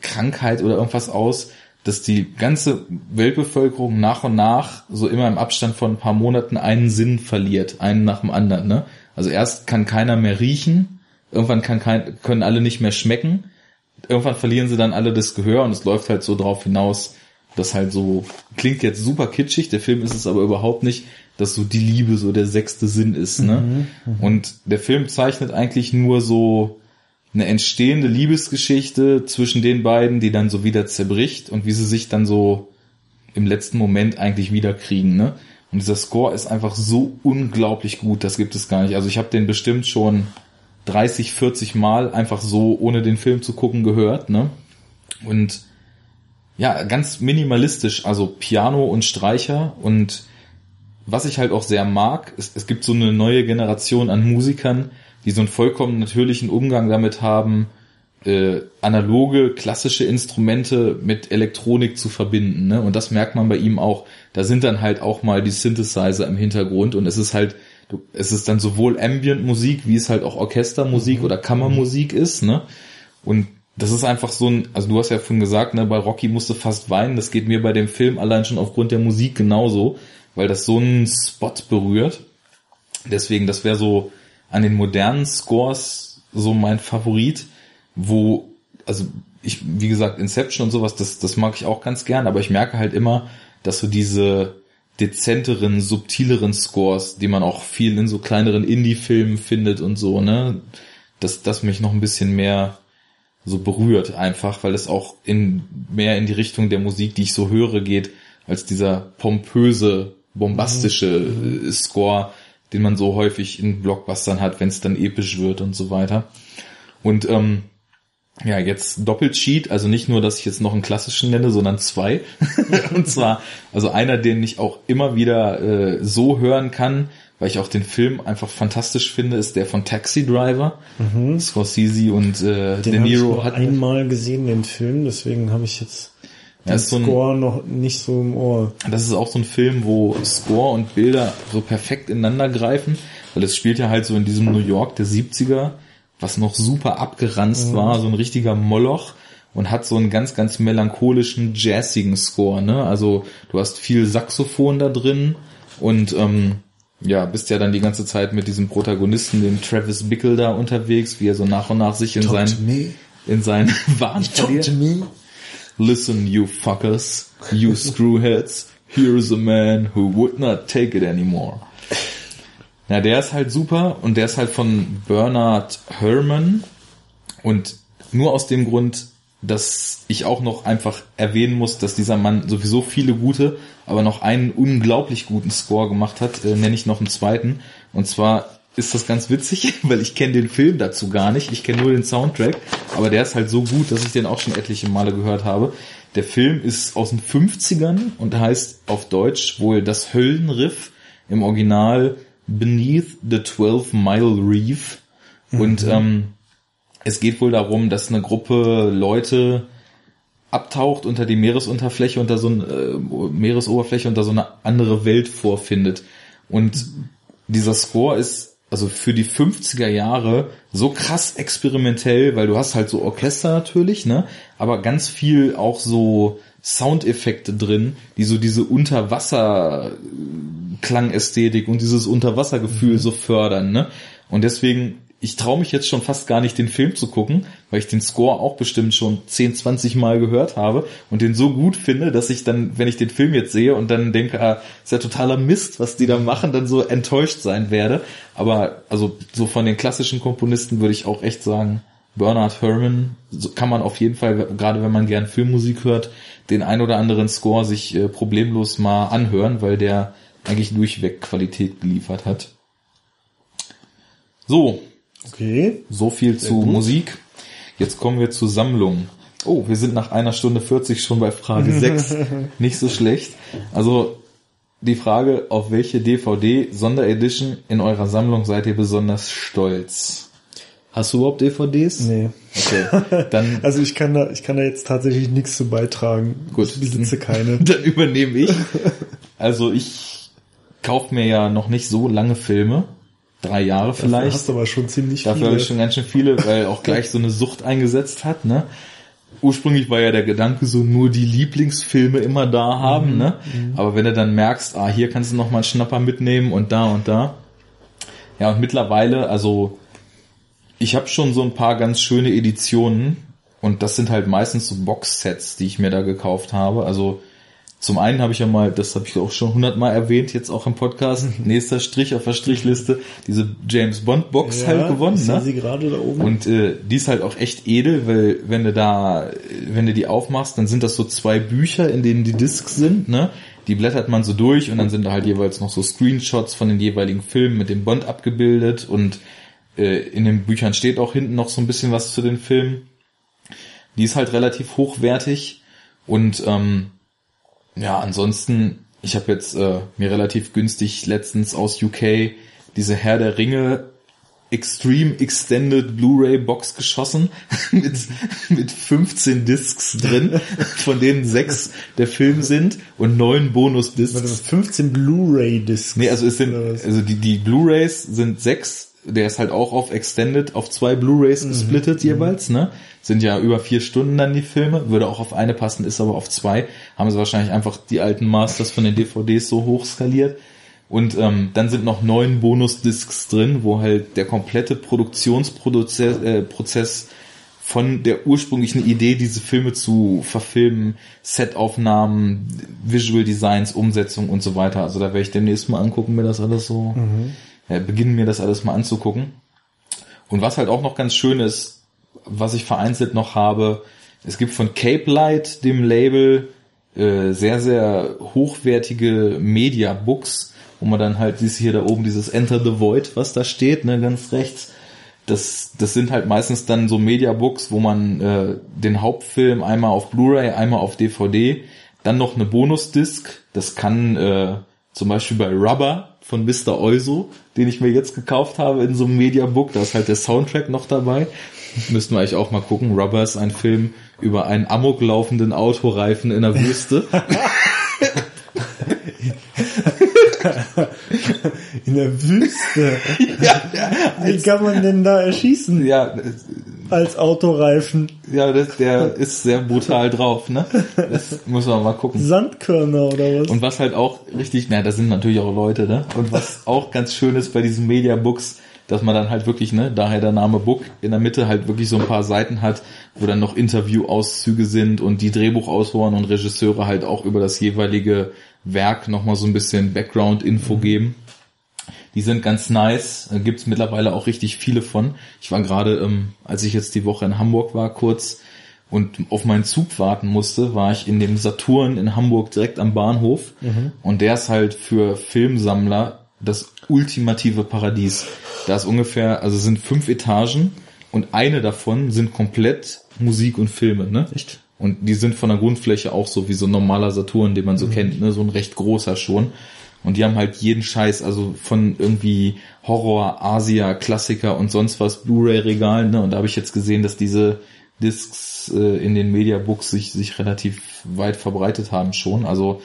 Krankheit oder irgendwas aus, dass die ganze Weltbevölkerung nach und nach so immer im Abstand von ein paar Monaten einen Sinn verliert, einen nach dem anderen. Ne? Also erst kann keiner mehr riechen, irgendwann kann kein, können alle nicht mehr schmecken, irgendwann verlieren sie dann alle das Gehör und es läuft halt so drauf hinaus, dass halt so, klingt jetzt super kitschig, der Film ist es aber überhaupt nicht, dass so die Liebe so der sechste Sinn ist. Ne? Mhm, mh. Und der Film zeichnet eigentlich nur so eine entstehende Liebesgeschichte zwischen den beiden, die dann so wieder zerbricht und wie sie sich dann so im letzten Moment eigentlich wiederkriegen, ne? Und dieser Score ist einfach so unglaublich gut, das gibt es gar nicht. Also ich habe den bestimmt schon 30, 40 Mal einfach so, ohne den Film zu gucken, gehört, ne? Und ja, ganz minimalistisch, also Piano und Streicher und was ich halt auch sehr mag, ist, es gibt so eine neue Generation an Musikern, die so einen vollkommen natürlichen Umgang damit haben, äh, analoge, klassische Instrumente mit Elektronik zu verbinden. Ne? Und das merkt man bei ihm auch. Da sind dann halt auch mal die Synthesizer im Hintergrund und es ist halt, es ist dann sowohl Ambient-Musik, wie es halt auch Orchestermusik mhm. oder Kammermusik ist. Ne? Und das ist einfach so ein, also du hast ja vorhin gesagt, ne, bei Rocky musste fast weinen. Das geht mir bei dem Film allein schon aufgrund der Musik genauso, weil das so einen Spot berührt. Deswegen, das wäre so an den modernen Scores so mein Favorit, wo, also ich, wie gesagt, Inception und sowas, das, das mag ich auch ganz gern, aber ich merke halt immer, dass so diese dezenteren, subtileren Scores, die man auch viel in so kleineren Indie-Filmen findet und so, ne, dass das mich noch ein bisschen mehr so berührt einfach, weil es auch in mehr in die Richtung der Musik, die ich so höre, geht, als dieser pompöse, bombastische mhm. Score, den man so häufig in Blockbustern hat, wenn es dann episch wird und so weiter. Und ähm, ja, jetzt Doppelcheat, also nicht nur, dass ich jetzt noch einen klassischen nenne, sondern zwei. und zwar, also einer, den ich auch immer wieder äh, so hören kann, weil ich auch den Film einfach fantastisch finde, ist der von Taxi Driver. Mhm. Scorsese und äh, den De Niro hat einmal gesehen den Film, deswegen habe ich jetzt den so Score noch nicht so im Ohr. Das ist auch so ein Film, wo Score und Bilder so perfekt ineinander greifen, weil es spielt ja halt so in diesem New York der 70er, was noch super abgeranzt mhm. war, so ein richtiger Moloch und hat so einen ganz, ganz melancholischen, jazzigen Score, ne? Also du hast viel Saxophon da drin und ähm, ja, bist ja dann die ganze Zeit mit diesem Protagonisten, dem Travis Bickle da unterwegs, wie er so nach und nach sich in Talk sein, in seinen Wahn verliert. Listen, you fuckers, you screwheads, here's a man who would not take it anymore. Ja, der ist halt super und der ist halt von Bernard Herrmann und nur aus dem Grund, dass ich auch noch einfach erwähnen muss, dass dieser Mann sowieso viele gute, aber noch einen unglaublich guten Score gemacht hat, äh, nenne ich noch einen zweiten. Und zwar ist das ganz witzig, weil ich kenne den Film dazu gar nicht. Ich kenne nur den Soundtrack, aber der ist halt so gut, dass ich den auch schon etliche Male gehört habe. Der Film ist aus den 50ern und heißt auf Deutsch wohl das Höllenriff im Original Beneath the Twelve Mile Reef. Mhm. Und ähm, es geht wohl darum, dass eine Gruppe Leute abtaucht unter die Meeresunterfläche, unter so eine äh, Meeresoberfläche, unter so eine andere Welt vorfindet. Und dieser Score ist also für die 50er Jahre so krass experimentell, weil du hast halt so Orchester natürlich, ne, aber ganz viel auch so Soundeffekte drin, die so diese Unterwasser Klangästhetik und dieses Unterwassergefühl mhm. so fördern, ne? Und deswegen ich traue mich jetzt schon fast gar nicht, den Film zu gucken, weil ich den Score auch bestimmt schon 10, 20 Mal gehört habe und den so gut finde, dass ich dann, wenn ich den Film jetzt sehe und dann denke, ah, ist ja totaler Mist, was die da machen, dann so enttäuscht sein werde. Aber also so von den klassischen Komponisten würde ich auch echt sagen, Bernard Herrmann kann man auf jeden Fall, gerade wenn man gern Filmmusik hört, den ein oder anderen Score sich äh, problemlos mal anhören, weil der eigentlich durchweg Qualität geliefert hat. So, Okay. So viel Sehr zu gut. Musik. Jetzt kommen wir zur Sammlung. Oh, wir sind nach einer Stunde 40 schon bei Frage 6. Nicht so schlecht. Also die Frage, auf welche DVD Sonderedition in eurer Sammlung seid ihr besonders stolz? Hast du überhaupt DVDs? Nee. Okay. Dann also ich kann da ich kann da jetzt tatsächlich nichts zu beitragen. Gut, ich besitze keine. Dann übernehme ich. Also ich kaufe mir ja noch nicht so lange Filme drei Jahre vielleicht. Dafür hast du aber schon ziemlich Dafür viele. habe ich schon ganz schön viele, weil auch gleich so eine Sucht eingesetzt hat, ne? Ursprünglich war ja der Gedanke so nur die Lieblingsfilme immer da haben, mhm. ne? Mhm. Aber wenn du dann merkst, ah, hier kannst du noch mal einen Schnapper mitnehmen und da und da. Ja, und mittlerweile, also ich habe schon so ein paar ganz schöne Editionen und das sind halt meistens so Boxsets, die ich mir da gekauft habe. Also zum einen habe ich ja mal, das habe ich auch schon hundertmal erwähnt, jetzt auch im Podcast, mhm. nächster Strich auf der Strichliste, diese James Bond Box ja, halt gewonnen. Ich ne? sie gerade da oben. Und äh, die ist halt auch echt edel, weil wenn du da, wenn du die aufmachst, dann sind das so zwei Bücher, in denen die Discs sind, ne? Die blättert man so durch und dann sind da halt jeweils noch so Screenshots von den jeweiligen Filmen mit dem Bond abgebildet und äh, in den Büchern steht auch hinten noch so ein bisschen was zu den Filmen. Die ist halt relativ hochwertig und ähm, ja, ansonsten, ich habe jetzt äh, mir relativ günstig letztens aus UK diese Herr der Ringe Extreme Extended Blu-ray Box geschossen mit, mit 15 Discs drin, von denen sechs der Film sind und neun Bonus-Discs. 15 Blu-ray Discs. Nee, also es sind, also die, die Blu-rays sind sechs der ist halt auch auf Extended auf zwei Blu-rays mhm. gesplittet mhm. jeweils, ne? Sind ja über vier Stunden dann die Filme, würde auch auf eine passen, ist aber auf zwei. Haben sie wahrscheinlich einfach die alten Masters von den DVDs so hoch skaliert. Und ähm, dann sind noch neun Bonus-Discs drin, wo halt der komplette Produktionsprozess äh, Prozess von der ursprünglichen Idee, diese Filme zu verfilmen, Setaufnahmen, Visual Designs, Umsetzung und so weiter. Also da werde ich demnächst mal angucken, mir das alles so mhm beginnen mir das alles mal anzugucken. Und was halt auch noch ganz schön ist, was ich vereinzelt noch habe, es gibt von Cape Light, dem Label, äh, sehr, sehr hochwertige Media Books, wo man dann halt dieses hier da oben, dieses Enter the Void, was da steht, ne, ganz rechts. Das, das sind halt meistens dann so Media Books, wo man äh, den Hauptfilm einmal auf Blu-ray, einmal auf DVD, dann noch eine Bonusdisc. Das kann äh, zum Beispiel bei Rubber von Mr. Euso, den ich mir jetzt gekauft habe in so einem Mediabook. Da ist halt der Soundtrack noch dabei. Müssten wir eigentlich auch mal gucken. Rubber ist ein Film über einen amoklaufenden Autoreifen in der Wüste. in der Wüste? Ja, Wie kann man denn da erschießen? Ja, als Autoreifen. Ja, das, der ist sehr brutal drauf, ne? Das muss man mal gucken. Sandkörner oder was? Und was halt auch richtig, na, das sind natürlich auch Leute, ne? Und was auch ganz schön ist bei diesen Mediabooks, dass man dann halt wirklich, ne, daher der Name Book, in der Mitte halt wirklich so ein paar Seiten hat, wo dann noch Interviewauszüge sind und die Drehbuchautoren und Regisseure halt auch über das jeweilige Werk nochmal so ein bisschen Background-Info mhm. geben. Die sind ganz nice, da gibt's mittlerweile auch richtig viele von. Ich war gerade, ähm, als ich jetzt die Woche in Hamburg war, kurz und auf meinen Zug warten musste, war ich in dem Saturn in Hamburg direkt am Bahnhof. Mhm. Und der ist halt für Filmsammler das ultimative Paradies. Da ist ungefähr, also sind fünf Etagen und eine davon sind komplett Musik und Filme, ne? Echt? Und die sind von der Grundfläche auch so wie so ein normaler Saturn, den man so mhm. kennt, ne? So ein recht großer schon. Und die haben halt jeden Scheiß, also von irgendwie Horror, Asia, Klassiker und sonst was, Blu-ray-Regalen. Ne? Und da habe ich jetzt gesehen, dass diese Discs äh, in den Mediabooks sich, sich relativ weit verbreitet haben schon. Also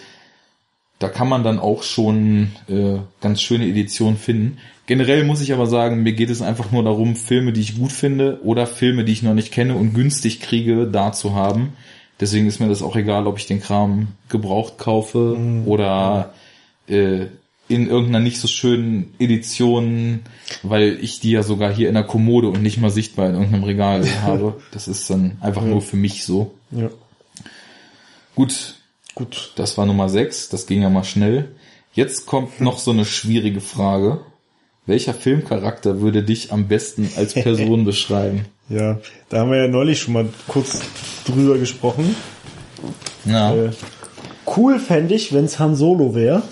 da kann man dann auch schon äh, ganz schöne Editionen finden. Generell muss ich aber sagen, mir geht es einfach nur darum, Filme, die ich gut finde oder Filme, die ich noch nicht kenne und günstig kriege, da zu haben. Deswegen ist mir das auch egal, ob ich den Kram gebraucht kaufe mhm. oder äh, in irgendeiner nicht so schönen Edition, weil ich die ja sogar hier in der Kommode und nicht mal sichtbar in irgendeinem Regal habe. Das ist dann einfach ja. nur für mich so. Ja. Gut. Gut. Das war Nummer 6. Das ging ja mal schnell. Jetzt kommt noch so eine schwierige Frage. Welcher Filmcharakter würde dich am besten als Person beschreiben? Ja, da haben wir ja neulich schon mal kurz drüber gesprochen. Ja. Äh, cool fände ich, wenn es Han Solo wäre.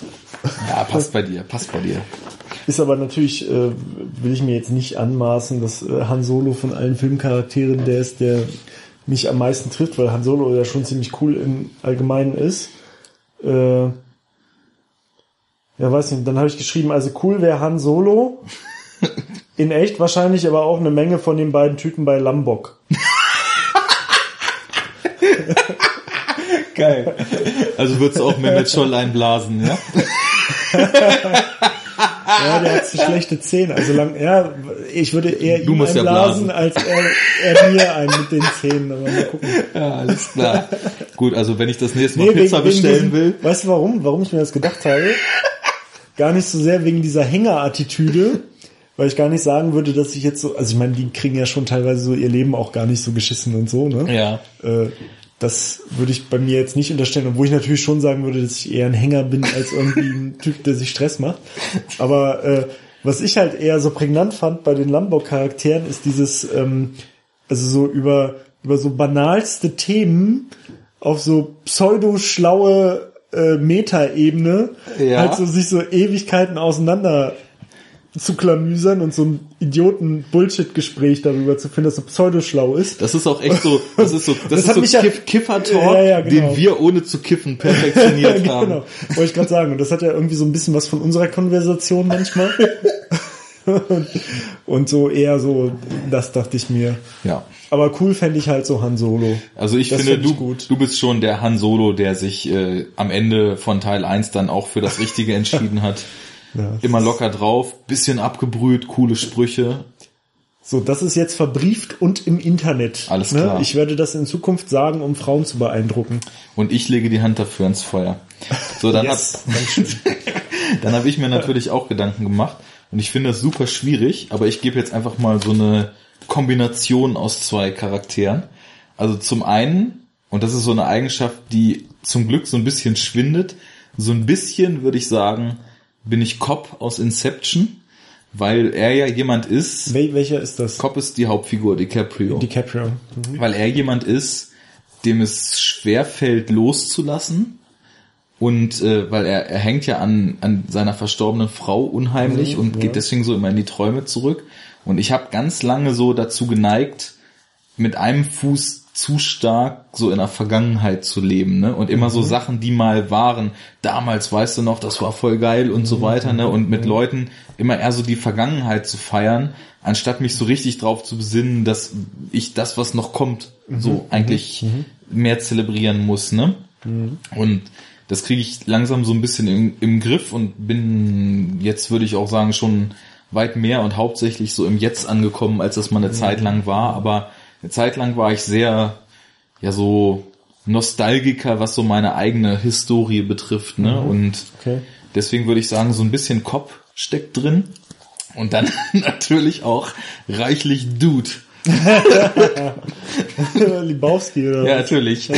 Ja, passt bei dir, passt bei dir. Ist aber natürlich, äh, will ich mir jetzt nicht anmaßen, dass äh, Han Solo von allen Filmcharakteren der ist, der mich am meisten trifft, weil Han Solo ja schon ziemlich cool im Allgemeinen ist. Äh, ja, weiß nicht, dann habe ich geschrieben, also cool wäre Han Solo. In echt wahrscheinlich aber auch eine Menge von den beiden Typen bei Lambok. Geil. Also würdest du auch Mehmet Scholl einblasen, ja? ja, der hat so schlechte Zähne. Also lang, ja, ich würde eher du ihm einblasen, ja als er, er mir einen mit den Zähnen. Aber mal gucken. Ja, alles klar. Gut, also wenn ich das nächste Mal nee, Pizza wegen, bestellen wegen will. Weißt du warum? Warum ich mir das gedacht habe? Gar nicht so sehr wegen dieser Hängerattitüde, weil ich gar nicht sagen würde, dass ich jetzt so, also ich meine, die kriegen ja schon teilweise so ihr Leben auch gar nicht so geschissen und so, ne? Ja. Äh, das würde ich bei mir jetzt nicht unterstellen, obwohl ich natürlich schon sagen würde, dass ich eher ein Hänger bin als irgendwie ein Typ, der sich Stress macht. Aber äh, was ich halt eher so prägnant fand bei den Lambo-Charakteren ist dieses, ähm, also so über über so banalste Themen auf so pseudo-schlaue äh, Meta-Ebene ja. halt so sich so Ewigkeiten auseinander zu klamüsern und so ein idioten Bullshit-Gespräch darüber zu finden, dass so pseudoschlau ist. Das ist auch echt so, das ist so, das, das ist so Kiff, Kiffer-Talk, ja, ja, genau. den wir ohne zu kiffen perfektioniert haben. Genau, wollte ich gerade sagen. Und das hat ja irgendwie so ein bisschen was von unserer Konversation manchmal. und, und so eher so, das dachte ich mir. Ja. Aber cool fände ich halt so Han Solo. Also ich das finde, du, gut. du bist schon der Han Solo, der sich äh, am Ende von Teil 1 dann auch für das Richtige entschieden hat. Ja, Immer locker drauf, bisschen abgebrüht, coole Sprüche. So, das ist jetzt verbrieft und im Internet. Alles ne? klar. Ich werde das in Zukunft sagen, um Frauen zu beeindrucken. Und ich lege die Hand dafür ins Feuer. So, dann yes. hab, dann habe ich mir natürlich auch Gedanken gemacht und ich finde das super schwierig, aber ich gebe jetzt einfach mal so eine Kombination aus zwei Charakteren. Also zum einen, und das ist so eine Eigenschaft, die zum Glück so ein bisschen schwindet, so ein bisschen würde ich sagen, bin ich Cop aus Inception. weil er ja jemand ist. Wel welcher ist das? Cobb ist die Hauptfigur, DiCaprio. DiCaprio. Mhm. Weil er jemand ist, dem es schwerfällt loszulassen. Und äh, weil er, er hängt ja an, an seiner verstorbenen Frau unheimlich mhm, und geht deswegen so immer in die Träume zurück. Und ich habe ganz lange so dazu geneigt, mit einem Fuß zu stark so in der Vergangenheit zu leben, ne? Und immer mhm. so Sachen, die mal waren, damals weißt du noch, das war voll geil und so mhm. weiter, ne? Und mit mhm. Leuten immer eher so die Vergangenheit zu feiern, anstatt mich so richtig drauf zu besinnen, dass ich das, was noch kommt, mhm. so eigentlich mhm. mehr zelebrieren muss, ne? Mhm. Und das kriege ich langsam so ein bisschen im, im Griff und bin jetzt würde ich auch sagen schon weit mehr und hauptsächlich so im Jetzt angekommen, als das mal eine Zeit lang war, aber eine Zeit lang war ich sehr, ja, so Nostalgiker, was so meine eigene Historie betrifft, ne? Mhm. Und okay. deswegen würde ich sagen, so ein bisschen Kopf steckt drin. Und dann natürlich auch reichlich Dude. Libowski oder Ja, natürlich.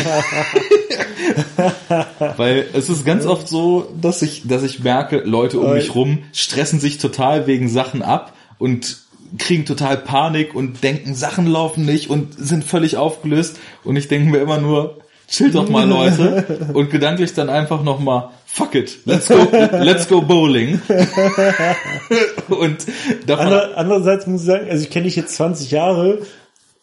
Weil es ist ganz oft so, dass ich, dass ich merke, Leute um mich rum stressen sich total wegen Sachen ab und kriegen total Panik und denken, Sachen laufen nicht und sind völlig aufgelöst. Und ich denke mir immer nur, chill doch mal Leute. und gedanklich dann einfach nochmal, fuck it, let's go, let's go bowling. und Ander, andererseits muss ich sagen, also ich kenne dich jetzt 20 Jahre.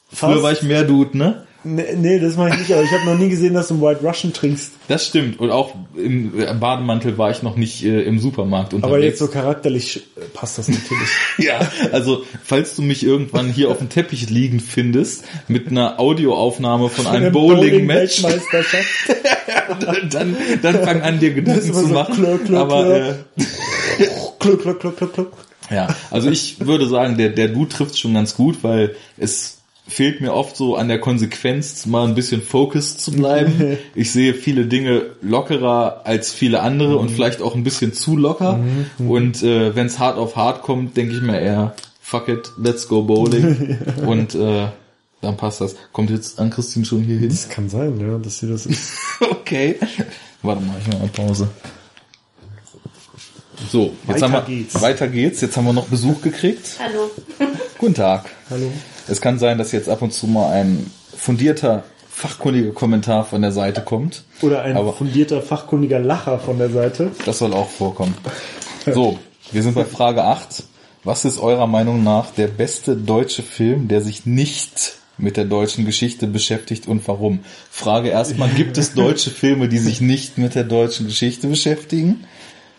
Fast. Früher war ich mehr Dude, ne? Nee, nee, das mache ich nicht, aber ich habe noch nie gesehen, dass du einen White Russian trinkst. Das stimmt. Und auch im Bademantel war ich noch nicht äh, im Supermarkt unterwegs. Aber jetzt so charakterlich äh, passt das natürlich. ja, also falls du mich irgendwann hier auf dem Teppich liegen findest, mit einer Audioaufnahme von, einem Bowling-Match, Bowling dann, dann fang an, dir Gedanken zu machen. So klör, klör, aber äh, klör, klör, klör, klör, klör. Ja, also ich würde sagen, der, der Du trifft schon ganz gut, weil es fehlt mir oft so an der Konsequenz, mal ein bisschen focused zu bleiben. Ich sehe viele Dinge lockerer als viele andere und vielleicht auch ein bisschen zu locker. Mhm. Und äh, wenn es hart auf hart kommt, denke ich mir eher, fuck it, let's go bowling. und äh, dann passt das. Kommt jetzt an Christine schon hier hin? Das kann sein, ja, dass sie das ist. okay. Warte mal, ich mache mal Pause. So, jetzt weiter haben wir, geht's. weiter geht's. Jetzt haben wir noch Besuch gekriegt. Hallo. Guten Tag. Hallo. Es kann sein, dass jetzt ab und zu mal ein fundierter, fachkundiger Kommentar von der Seite kommt. Oder ein Aber fundierter, fachkundiger Lacher von der Seite. Das soll auch vorkommen. So, wir sind bei Frage 8. Was ist eurer Meinung nach der beste deutsche Film, der sich nicht mit der deutschen Geschichte beschäftigt und warum? Frage erstmal, gibt es deutsche Filme, die sich nicht mit der deutschen Geschichte beschäftigen?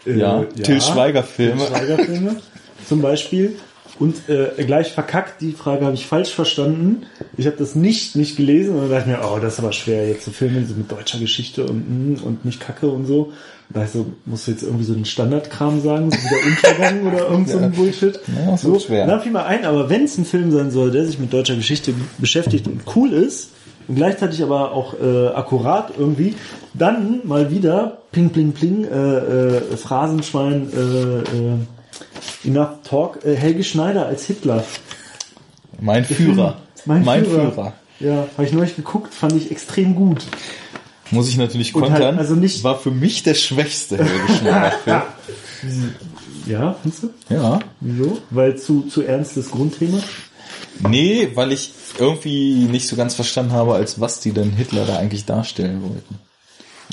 Äh, ja, Till Schweiger Filme. Till Schweiger Filme zum Beispiel. Und äh, gleich verkackt, die Frage habe ich falsch verstanden. Ich habe das nicht nicht gelesen und dachte mir, oh, das ist aber schwer, jetzt zu so filmen so mit deutscher Geschichte und mm, und nicht Kacke und so. Und da ich so, musst du jetzt irgendwie so einen Standardkram sagen, so wie der Untergang oder irgend so ein Bullshit. Ja, so, schwer. Dann fiel mal ein, aber wenn es ein Film sein soll, der sich mit deutscher Geschichte beschäftigt und cool ist, und gleichzeitig aber auch äh, akkurat irgendwie, dann mal wieder pling pling pling äh, äh, Phrasenschwein äh, äh, Enough Talk. Äh, Helge Schneider als Hitler. Mein Führer. Mein, mein Führer. Führer. Ja, habe ich neulich geguckt, fand ich extrem gut. Muss ich natürlich kontern. Halt also nicht war für mich der schwächste Helge Schneider-Film. ja, findest du? Ja. Wieso? Weil zu, zu ernstes Grundthema? Nee, weil ich irgendwie nicht so ganz verstanden habe, als was die denn Hitler da eigentlich darstellen wollten.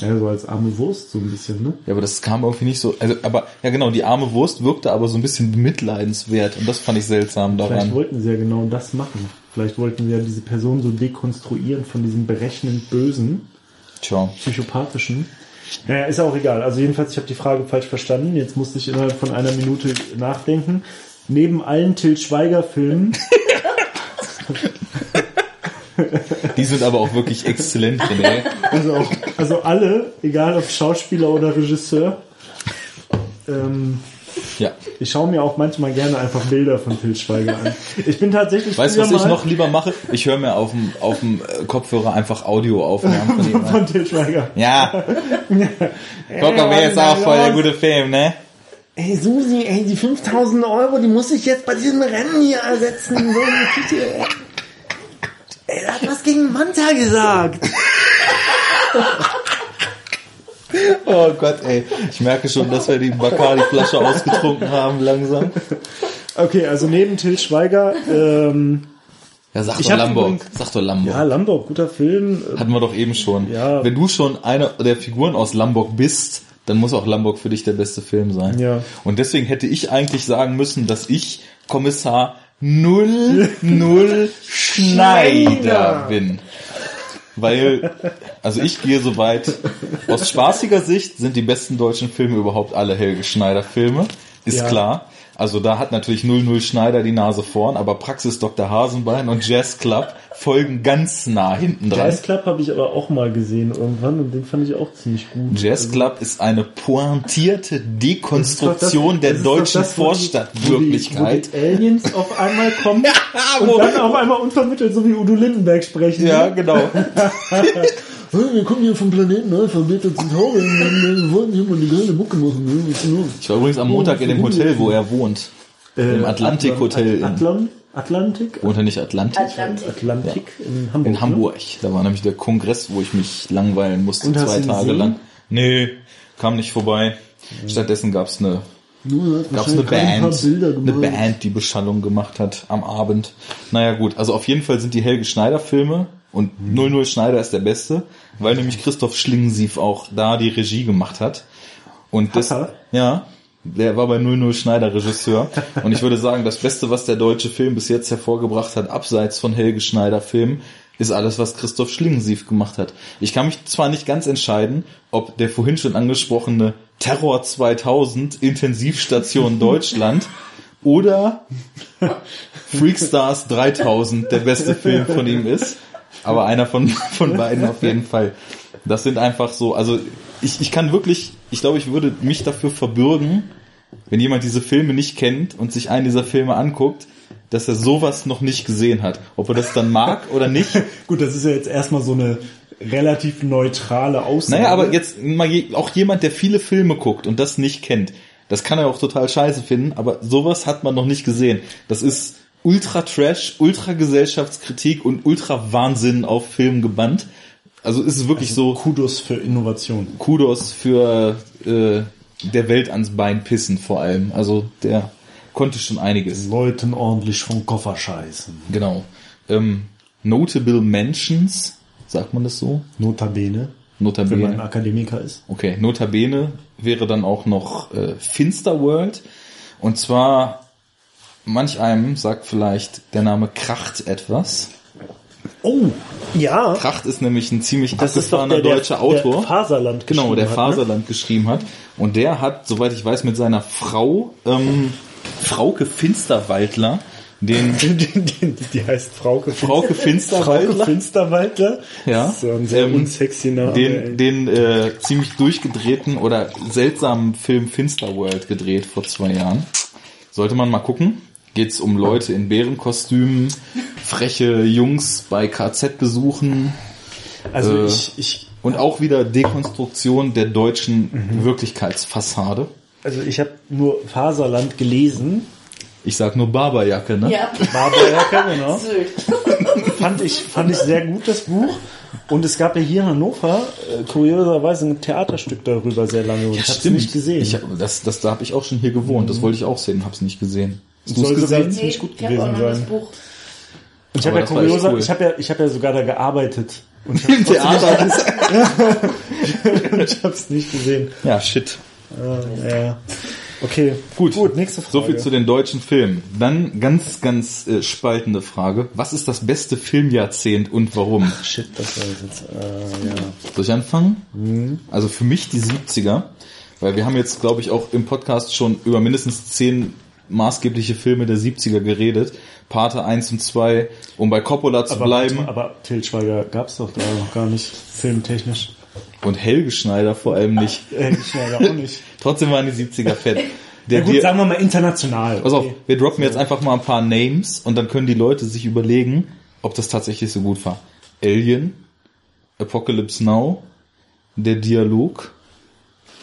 Ja, so als arme Wurst so ein bisschen, ne? Ja, aber das kam irgendwie nicht so, also, aber, ja genau, die arme Wurst wirkte aber so ein bisschen bemitleidenswert und das fand ich seltsam daran. Vielleicht wollten sie ja genau das machen. Vielleicht wollten sie ja diese Person so dekonstruieren von diesem berechnend Bösen, Tja. psychopathischen. Naja, ist auch egal. Also jedenfalls, ich habe die Frage falsch verstanden. Jetzt musste ich innerhalb von einer Minute nachdenken. Neben allen Till Schweiger Filmen Die sind aber auch wirklich exzellent, René. Also, auch, also alle, egal ob Schauspieler oder Regisseur. Ähm, ja. Ich schaue mir auch manchmal gerne einfach Bilder von Til Schweiger an. Ich bin tatsächlich. Weißt du, was ich noch lieber mache? Ich höre mir auf dem, auf dem äh, Kopfhörer einfach Audioaufnahmen von von Til Schweiger. Ja. Guck mal, wer ist auch voll der gute Film, ne? Ey, Susi, ey, die 5000 Euro, die muss ich jetzt bei diesem Rennen hier ersetzen. So, Ey, er hat was gegen Manta gesagt. oh Gott, ey. Ich merke schon, dass wir die Bacardi-Flasche ausgetrunken haben langsam. Okay, also neben Till Schweiger, ähm, Ja, sag Ich doch Lamborg. Sag doch Lamborg. ja, Lamborg, guter Film. Hatten wir doch eben schon. Ja. Wenn du schon eine der Figuren aus Lamborg bist, dann muss auch Lamborg für dich der beste Film sein. Ja. Und deswegen hätte ich eigentlich sagen müssen, dass ich Kommissar 00 Schneider bin. Weil, also ich gehe so weit, aus spaßiger Sicht sind die besten deutschen Filme überhaupt alle Helge Schneider Filme, ist Ja. klar. Also da hat natürlich 00 Schneider die Nase vorn, aber Praxis Dr. Hasenbein und Jazz Club folgen ganz nah hinten dran. Jazz Club habe ich aber auch mal gesehen irgendwann und den fand ich auch ziemlich gut. Jazz Club ist eine pointierte Dekonstruktion der Das doch deutschen das, Vorstadtwirklichkeit. Wo die, wo die Aliens auf einmal kommen wo- und dann auf einmal unvermittelt so wie Udo Lindenberg sprechen. Ja, genau. Wir kommen hier vom Planeten Alpha, Beta Centauri. Wir wollten hier mal die geile Mucke machen. ne? Was ist los? Ich war übrigens am Montag in dem Hotel, wo er wohnt. Im Atlantik Hotel Atlant Atlantik? wohnt er nicht Atlantik? Atlantik. Atlantik in Hamburg. In ne? Hamburg. Da war nämlich der Kongress, wo ich mich langweilen musste, Und zwei Tage lang. Nee, kam nicht vorbei. Stattdessen gab's eine hat gab's eine Band, eine. Band, die Beschallung gemacht hat am Abend. Naja gut, also auf jeden Fall sind die Helge Schneider Filme und 00 Schneider ist der beste, weil nämlich Christoph Schlingensief auch da die Regie gemacht hat. Und das, ja, der war bei 00 Schneider Regisseur. Und ich würde sagen, das Beste, was der deutsche Film bis jetzt hervorgebracht hat, abseits von Helge Schneider Filmen, ist alles, was Christoph Schlingensief gemacht hat. Ich kann mich zwar nicht ganz entscheiden, ob der vorhin schon angesprochene Terror 2000 Intensivstation Deutschland oder Freakstars 3000 der beste Film von ihm ist. Aber einer von, von beiden auf jeden Fall. Das sind einfach so, also ich, ich kann wirklich, ich glaube, ich würde mich dafür verbürgen, wenn jemand diese Filme nicht kennt und sich einen dieser Filme anguckt, dass er sowas noch nicht gesehen hat. Ob er das dann mag oder nicht. Gut, das ist ja jetzt erstmal so eine relativ neutrale Aussage. Naja, aber jetzt mal je, auch jemand, der viele Filme guckt und das nicht kennt, das kann er auch total scheiße finden, aber sowas hat man noch nicht gesehen. Das ist ultra Trash, ultra Gesellschaftskritik und ultra Wahnsinn auf Film gebannt. Also ist es wirklich so Kudos für Innovation. Kudos für äh, der Welt ans Bein pissen vor allem. Also der konnte schon einiges. Leuten ordentlich vom Koffer scheißen. Genau. Ähm, Notable Mentions, sagt man das so? Notabene. Wenn man ein Notabene. Akademiker ist. Okay, Notabene wäre dann auch noch äh, Finsterworld. Und zwar, manch einem sagt vielleicht der Name Kracht etwas. Oh, ja. Kracht ist nämlich ein ziemlich Das ist doch abgefahrener der, deutscher der, Autor. Der Faserland Genau, der geschrieben hat, ne? Faserland geschrieben hat. Und der hat, soweit ich weiß, mit seiner Frau, ähm, Frauke Finsterwaldler, den Die, heißt Frauke, Frauke Frauke Finsterwaldler, Finsterwaldler. ja, Das ist so ein sehr ähm, unsexy Name. den, den äh, ziemlich durchgedrehten oder seltsamen Film Finsterworld gedreht vor zwei Jahren. Sollte man mal gucken. Geht's um Leute in Bärenkostümen, freche Jungs bei KZ besuchen also äh, ich, ich, und auch wieder Dekonstruktion der deutschen Mhm. Wirklichkeitsfassade. also ich habe nur Faserland gelesen. Ich sag nur Barberjacke, ne? Ja, Barberjacke, genau. Fand ich, fand ich sehr gut, das Buch. Und es gab ja hier in Hannover äh, kurioserweise ein Theaterstück darüber sehr lange. Und ich habe es nicht gesehen. Ich, hab- das, das, da habe ich auch schon hier gewohnt. Das wollte ich auch sehen, hab's nicht gesehen. Hast du's Soll sogar gesehen? ziemlich gut ich auch gewesen das sein. Und ich habe ja das kurioser, cool. ich habe ja, ich habe ja sogar da gearbeitet. Und ich Im Theater. habe es nicht gesehen. ja, shit. Ah, ja. Okay, Gut. gut, nächste Frage. So viel zu den deutschen Filmen. Dann ganz, ganz äh, spaltende Frage. Was ist das beste Filmjahrzehnt und warum? Shit, das war jetzt, äh, ja. Soll ich anfangen? Also für mich die 70er, weil wir haben jetzt, glaube ich, auch im Podcast schon über mindestens zehn maßgebliche Filme der 70er geredet. Pate 1 und 2, um bei Coppola zu Aber, bleiben. aber Til Schweiger gab's doch da noch gar nicht, filmtechnisch. Und Helge Schneider vor allem nicht. Äh, Schneider auch nicht. Trotzdem waren die 70er fett. Der Ja gut, dir- sagen wir mal international. Pass auf, okay. wir droppen jetzt einfach mal ein paar Names und dann können die Leute sich überlegen, ob das tatsächlich so gut war. Alien, Apocalypse Now, der Dialog,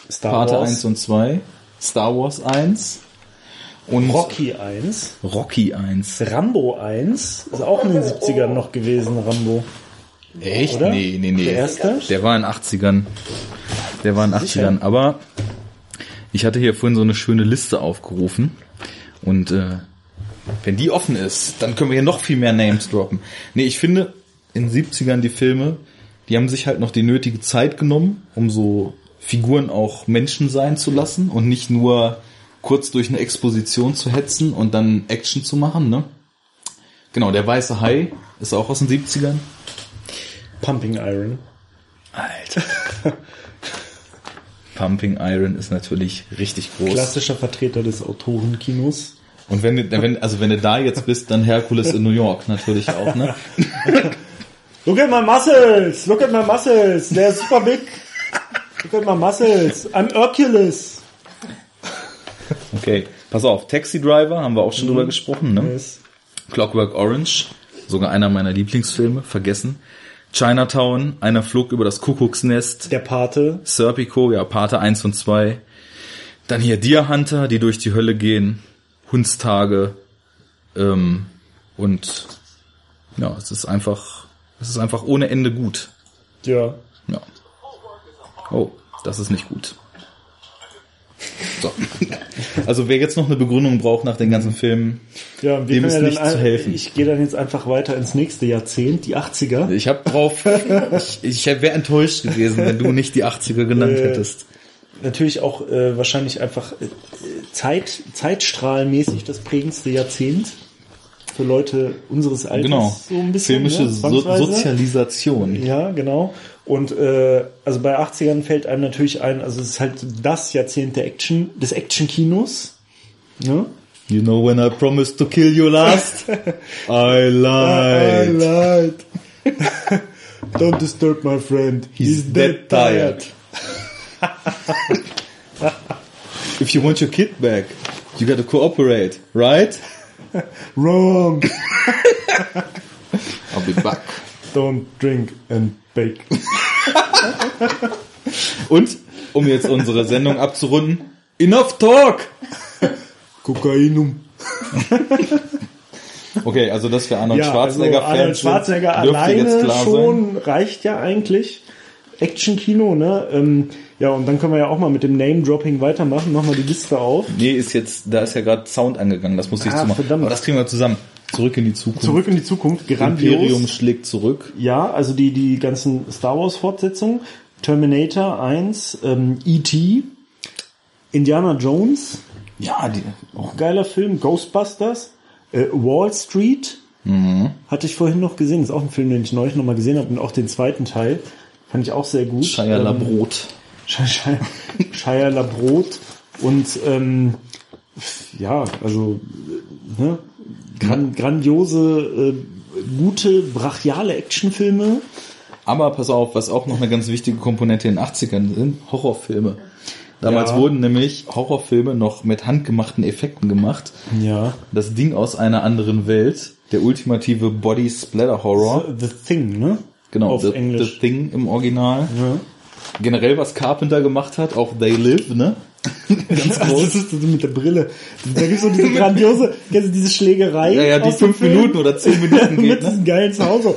Star Pate Wars, 1 und 2, Star Wars 1 und Rocky 1, Rocky 1. Rambo 1, ist auch in den 70ern noch gewesen, Rambo. Echt? Oder? Nee, nee, nee. Der erste? Der war in 80ern. Der war in 80ern. Sicher? Aber ich hatte hier vorhin so eine schöne Liste aufgerufen und äh, Wenn die offen ist, dann können wir hier noch viel mehr Names droppen. Nee, ich finde, in den 70ern die Filme, die haben sich halt noch die nötige Zeit genommen, um so Figuren auch Menschen sein zu lassen und nicht nur kurz durch eine Exposition zu hetzen und dann Action zu machen, ne? Genau, der weiße Hai ist auch aus den 70ern. Pumping Iron. Alter. Pumping Iron ist natürlich richtig groß. Klassischer Vertreter des Autorenkinos. Und wenn du, wenn, also wenn du da jetzt bist, dann Herkules in New York natürlich auch, ne? Look at my muscles! Look at my muscles! They're super big! Look at my muscles! I'm Hercules! Okay, pass auf, Taxi Driver haben wir auch schon mhm. drüber gesprochen, ne? Yes. Clockwork Orange, sogar einer meiner Lieblingsfilme, vergessen. Chinatown, einer flog über das Kuckucksnest. Der Pate. Serpico, ja, Pate 1 und 2. Dann hier Deer Hunter, die durch die Hölle gehen. Hundstage. Ähm, und ja, es ist einfach, es ist einfach ohne Ende gut. Ja. Ja. Oh, das ist nicht gut. So. Also wer jetzt noch eine Begründung braucht nach den ganzen Filmen, ja, dem ist ja nicht zu helfen. Ich gehe dann jetzt einfach weiter ins nächste Jahrzehnt, die 80er. Ich habe drauf, ich, ich wäre enttäuscht gewesen, wenn du nicht die 80er genannt äh, hättest. Natürlich auch äh, wahrscheinlich einfach äh, Zeit, zeitstrahlenmäßig das prägendste Jahrzehnt für Leute unseres Alters. Genau. So ein bisschen, Filmische ne, so Sozialisation. Ja, genau. Und äh, also bei 80ern fällt einem natürlich ein, also es ist halt das Jahrzehnt der Action, des Action-Kinos. Ne? You know when I promised to kill you last? I lied. I lied. Don't disturb my friend. He's, He's dead, dead tired. If you want your kid back, you gotta cooperate, right? Wrong. I'll be back. Don't drink and bake. Und, um jetzt unsere Sendung abzurunden, enough talk! Kokainum. Okay, also dass wir Arnold ja, Schwarzenegger also Arnold Schwarzenegger alleine schon sein. reicht ja eigentlich. Action-Kino, ne? Ähm, ja, und dann können wir ja auch mal mit dem Name-Dropping weitermachen. Mach mal die Liste auf. Nee, ist jetzt, da ist ja gerade Sound angegangen, das musste ich ah, zu machen. Verdammt. Aber das kriegen wir zusammen. Zurück in die Zukunft. Zurück in die Zukunft, grandios. Imperium schlägt zurück. Ja, also die, die ganzen Star Wars Fortsetzungen. Terminator 1, ähm, E.T., Indiana Jones. Ja, die. Auch geiler Film. Ghostbusters. Äh, Wall Street. Mhm. Hatte ich vorhin noch gesehen. Ist auch ein Film, den ich neulich nochmal gesehen habe. Und auch den zweiten Teil. Fand ich auch sehr gut. Shia ähm, LaBrot. Shia, Shia LaBrot. Und ähm, ja, also ne, gran, grandiose, äh, gute, brachiale Actionfilme. Aber pass auf, was auch noch eine ganz wichtige Komponente in den 80ern sind, Horrorfilme. Damals ja. wurden nämlich Horrorfilme noch mit handgemachten Effekten gemacht. Ja. Das Ding aus einer anderen Welt, der ultimative Body Splatter Horror. The, the Thing, ne? Genau, Auf the, Englisch. the Thing im Original. Ja. Generell, was Carpenter gemacht hat, auch They Live, ne? Ganz groß. Was ist das mit der Brille? Da gibt's so diese grandiose, diese Schlägerei. Ja, ja, die fünf Film. Minuten oder zehn Minuten geht, Mit ne? diesem geilen Zuhause.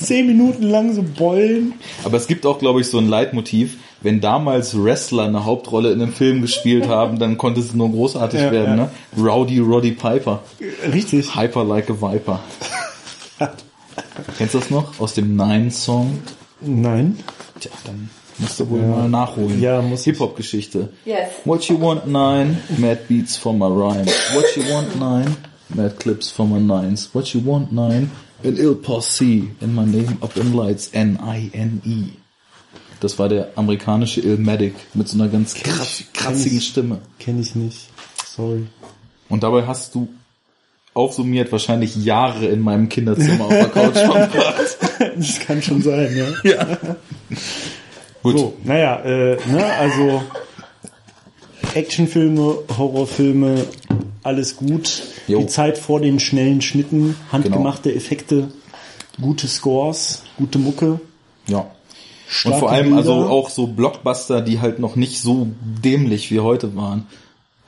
zehn Minuten lang so beulen. Aber es gibt auch, glaube ich, so ein Leitmotiv. Wenn damals Wrestler eine Hauptrolle in einem Film gespielt haben, dann konnte es nur großartig ja, werden, ja. ne? Rowdy Roddy Piper. Richtig. Hyper like a Viper. Kennst du das noch? Aus dem Nine-Song? Nein. Tja, dann musst du wohl ja. mal nachholen. Ja, muss Hip-Hop-Geschichte. Yes. What you want nine? Mad beats for my rhyme. What you want nine? Mad clips for my nines. What you want nine? An ill posse. In my name up in lights. N-I-N-E. Das war der amerikanische Illmatic mit so einer ganz krass, krassigen Stimme. Kenn ich nicht. Sorry. Und dabei hast du aufsummiert wahrscheinlich Jahre in meinem Kinderzimmer auf der Couch verbracht. das kann schon sein, ja. Ja. Gut. So, naja, äh, ne, also Actionfilme, Horrorfilme, alles gut. Jo. Die Zeit vor den schnellen Schnitten, handgemachte genau. Effekte, gute Scores, gute Mucke. Ja. Starke Und vor allem Bilder. also auch so Blockbuster, die halt noch nicht so dämlich wie heute waren.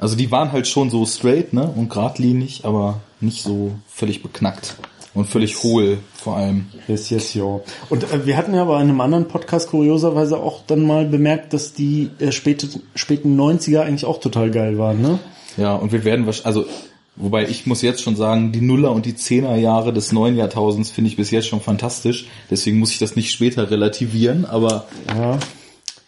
Also die waren halt schon so straight, ne, und geradlinig, aber nicht so völlig beknackt. Und völlig hohl vor allem. Yes, yes, yo. Und äh, wir hatten ja bei einem anderen Podcast kurioserweise auch dann mal bemerkt, dass die äh, späte, späten 90er eigentlich auch total geil waren, ne? Ja, und wir werden wahrscheinlich, also Wobei ich muss jetzt schon sagen, die Nuller und die Zehner Jahre des neuen Jahrtausends finde ich bis jetzt schon fantastisch. Deswegen muss ich das nicht später relativieren, aber ja.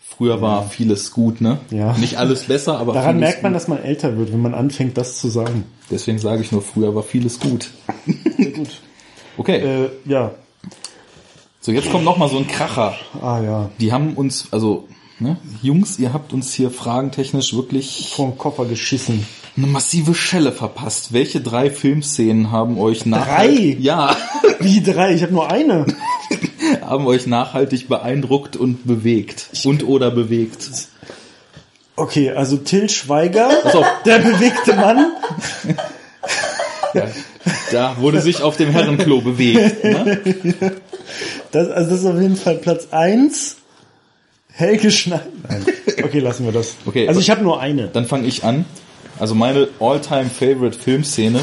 früher war vieles gut, ne? Ja. Nicht alles besser, aber daran merkt man, gut. dass man älter wird, wenn man anfängt, das zu sagen. Deswegen sage ich nur, früher war vieles gut. Sehr gut. Okay. Äh, ja. So, jetzt kommt noch mal so ein Kracher. Ah ja. Die haben uns, also ne, Jungs, ihr habt uns hier fragentechnisch wirklich vom Koffer geschissen eine massive Schelle verpasst. Welche drei Filmszenen haben euch nachhaltig... Drei? Ja. Wie drei? Ich habe nur eine. haben euch nachhaltig beeindruckt und bewegt. Und oder bewegt. Okay, also Till Schweiger, der bewegte Mann. Ja, da wurde sich auf dem Herrenklo bewegt. Ne? Das, also das ist auf jeden Fall Platz eins. Helge Schneider. Okay, lassen wir das. Okay, also ich habe nur eine. Dann fange ich an. Also meine all-time favorite Filmszene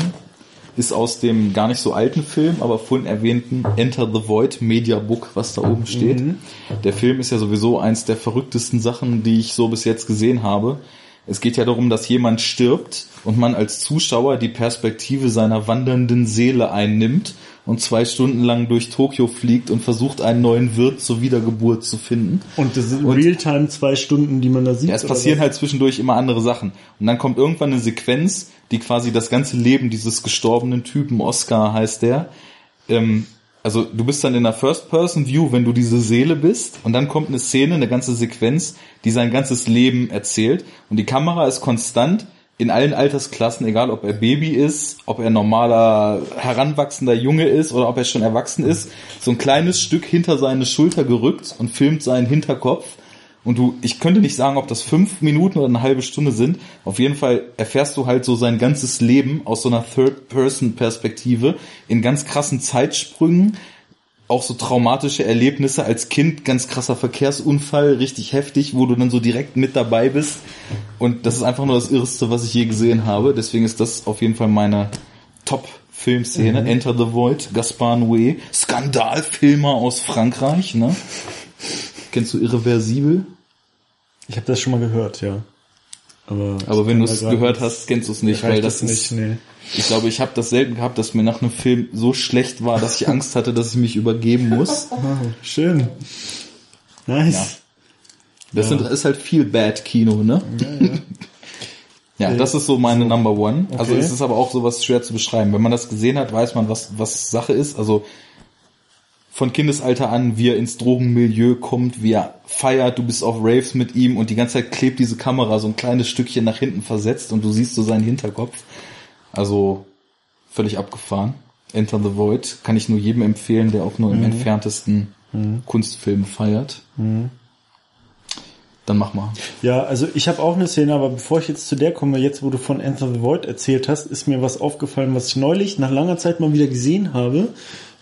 ist aus dem gar nicht so alten Film, aber vorhin erwähnten Enter the Void Media Book, was da oben steht. Mhm. Der Film ist ja sowieso eins der verrücktesten Sachen, die ich so bis jetzt gesehen habe. Es geht ja darum, dass jemand stirbt und man als Zuschauer die Perspektive seiner wandernden Seele einnimmt und zwei Stunden lang durch Tokio fliegt und versucht, einen neuen Wirt zur Wiedergeburt zu finden. Und das sind Realtime zwei Stunden, die man da sieht? Ja, es passieren was? halt zwischendurch immer andere Sachen. Und dann kommt irgendwann eine Sequenz, die quasi das ganze Leben dieses gestorbenen Typen, Oscar heißt der, ähm, also du bist dann in der First-Person-View, wenn du diese Seele bist, und dann kommt eine Szene, eine ganze Sequenz, die sein ganzes Leben erzählt. Und die Kamera ist konstant in allen Altersklassen, egal ob er Baby ist, ob er normaler heranwachsender Junge ist oder ob er schon erwachsen ist, so ein kleines Stück hinter seine Schulter gerückt und filmt seinen Hinterkopf. Und du, ich könnte nicht sagen, ob das fünf Minuten oder eine halbe Stunde sind. Auf jeden Fall erfährst du halt so sein ganzes Leben aus so einer Third-Person-Perspektive in ganz krassen Zeitsprüngen auch so traumatische Erlebnisse als Kind, ganz krasser Verkehrsunfall, richtig heftig, wo du dann so direkt mit dabei bist. Und das ist einfach nur das Irrste, was ich je gesehen habe. Deswegen ist das auf jeden Fall meine Top-Filmszene. Mhm. Enter the Void, Gaspar Noé, Skandalfilmer aus Frankreich. Ne? Kennst du Irreversibel? Ich habe das schon mal gehört, ja. Aber, Aber wenn du es gehört hast, kennst du es nicht, weil das, das nicht, nee. Ich glaube, ich habe das selten gehabt, dass mir nach einem Film so schlecht war, dass ich Angst hatte, dass ich mich übergeben muss. Oh, schön. Nice. Ja. Das ja. ist halt viel Bad-Kino, ne? Ja, ja. ja, das ist so meine Number One. Also okay. Also es ist aber auch sowas schwer zu beschreiben. Wenn man das gesehen hat, weiß man, was, was Sache ist. Also von Kindesalter an, wie er ins Drogenmilieu kommt, wie er feiert, du bist auf Raves mit ihm und die ganze Zeit klebt diese Kamera so ein kleines Stückchen nach hinten versetzt und du siehst so seinen Hinterkopf. Also völlig abgefahren. Enter the Void kann ich nur jedem empfehlen, der auch nur im mhm. entferntesten mhm. Kunstfilm feiert. Mhm. Dann mach mal. Ja, also ich habe auch eine Szene, aber bevor ich jetzt zu der komme, jetzt wo du von Enter the Void erzählt hast, ist mir was aufgefallen, was ich neulich nach langer Zeit mal wieder gesehen habe,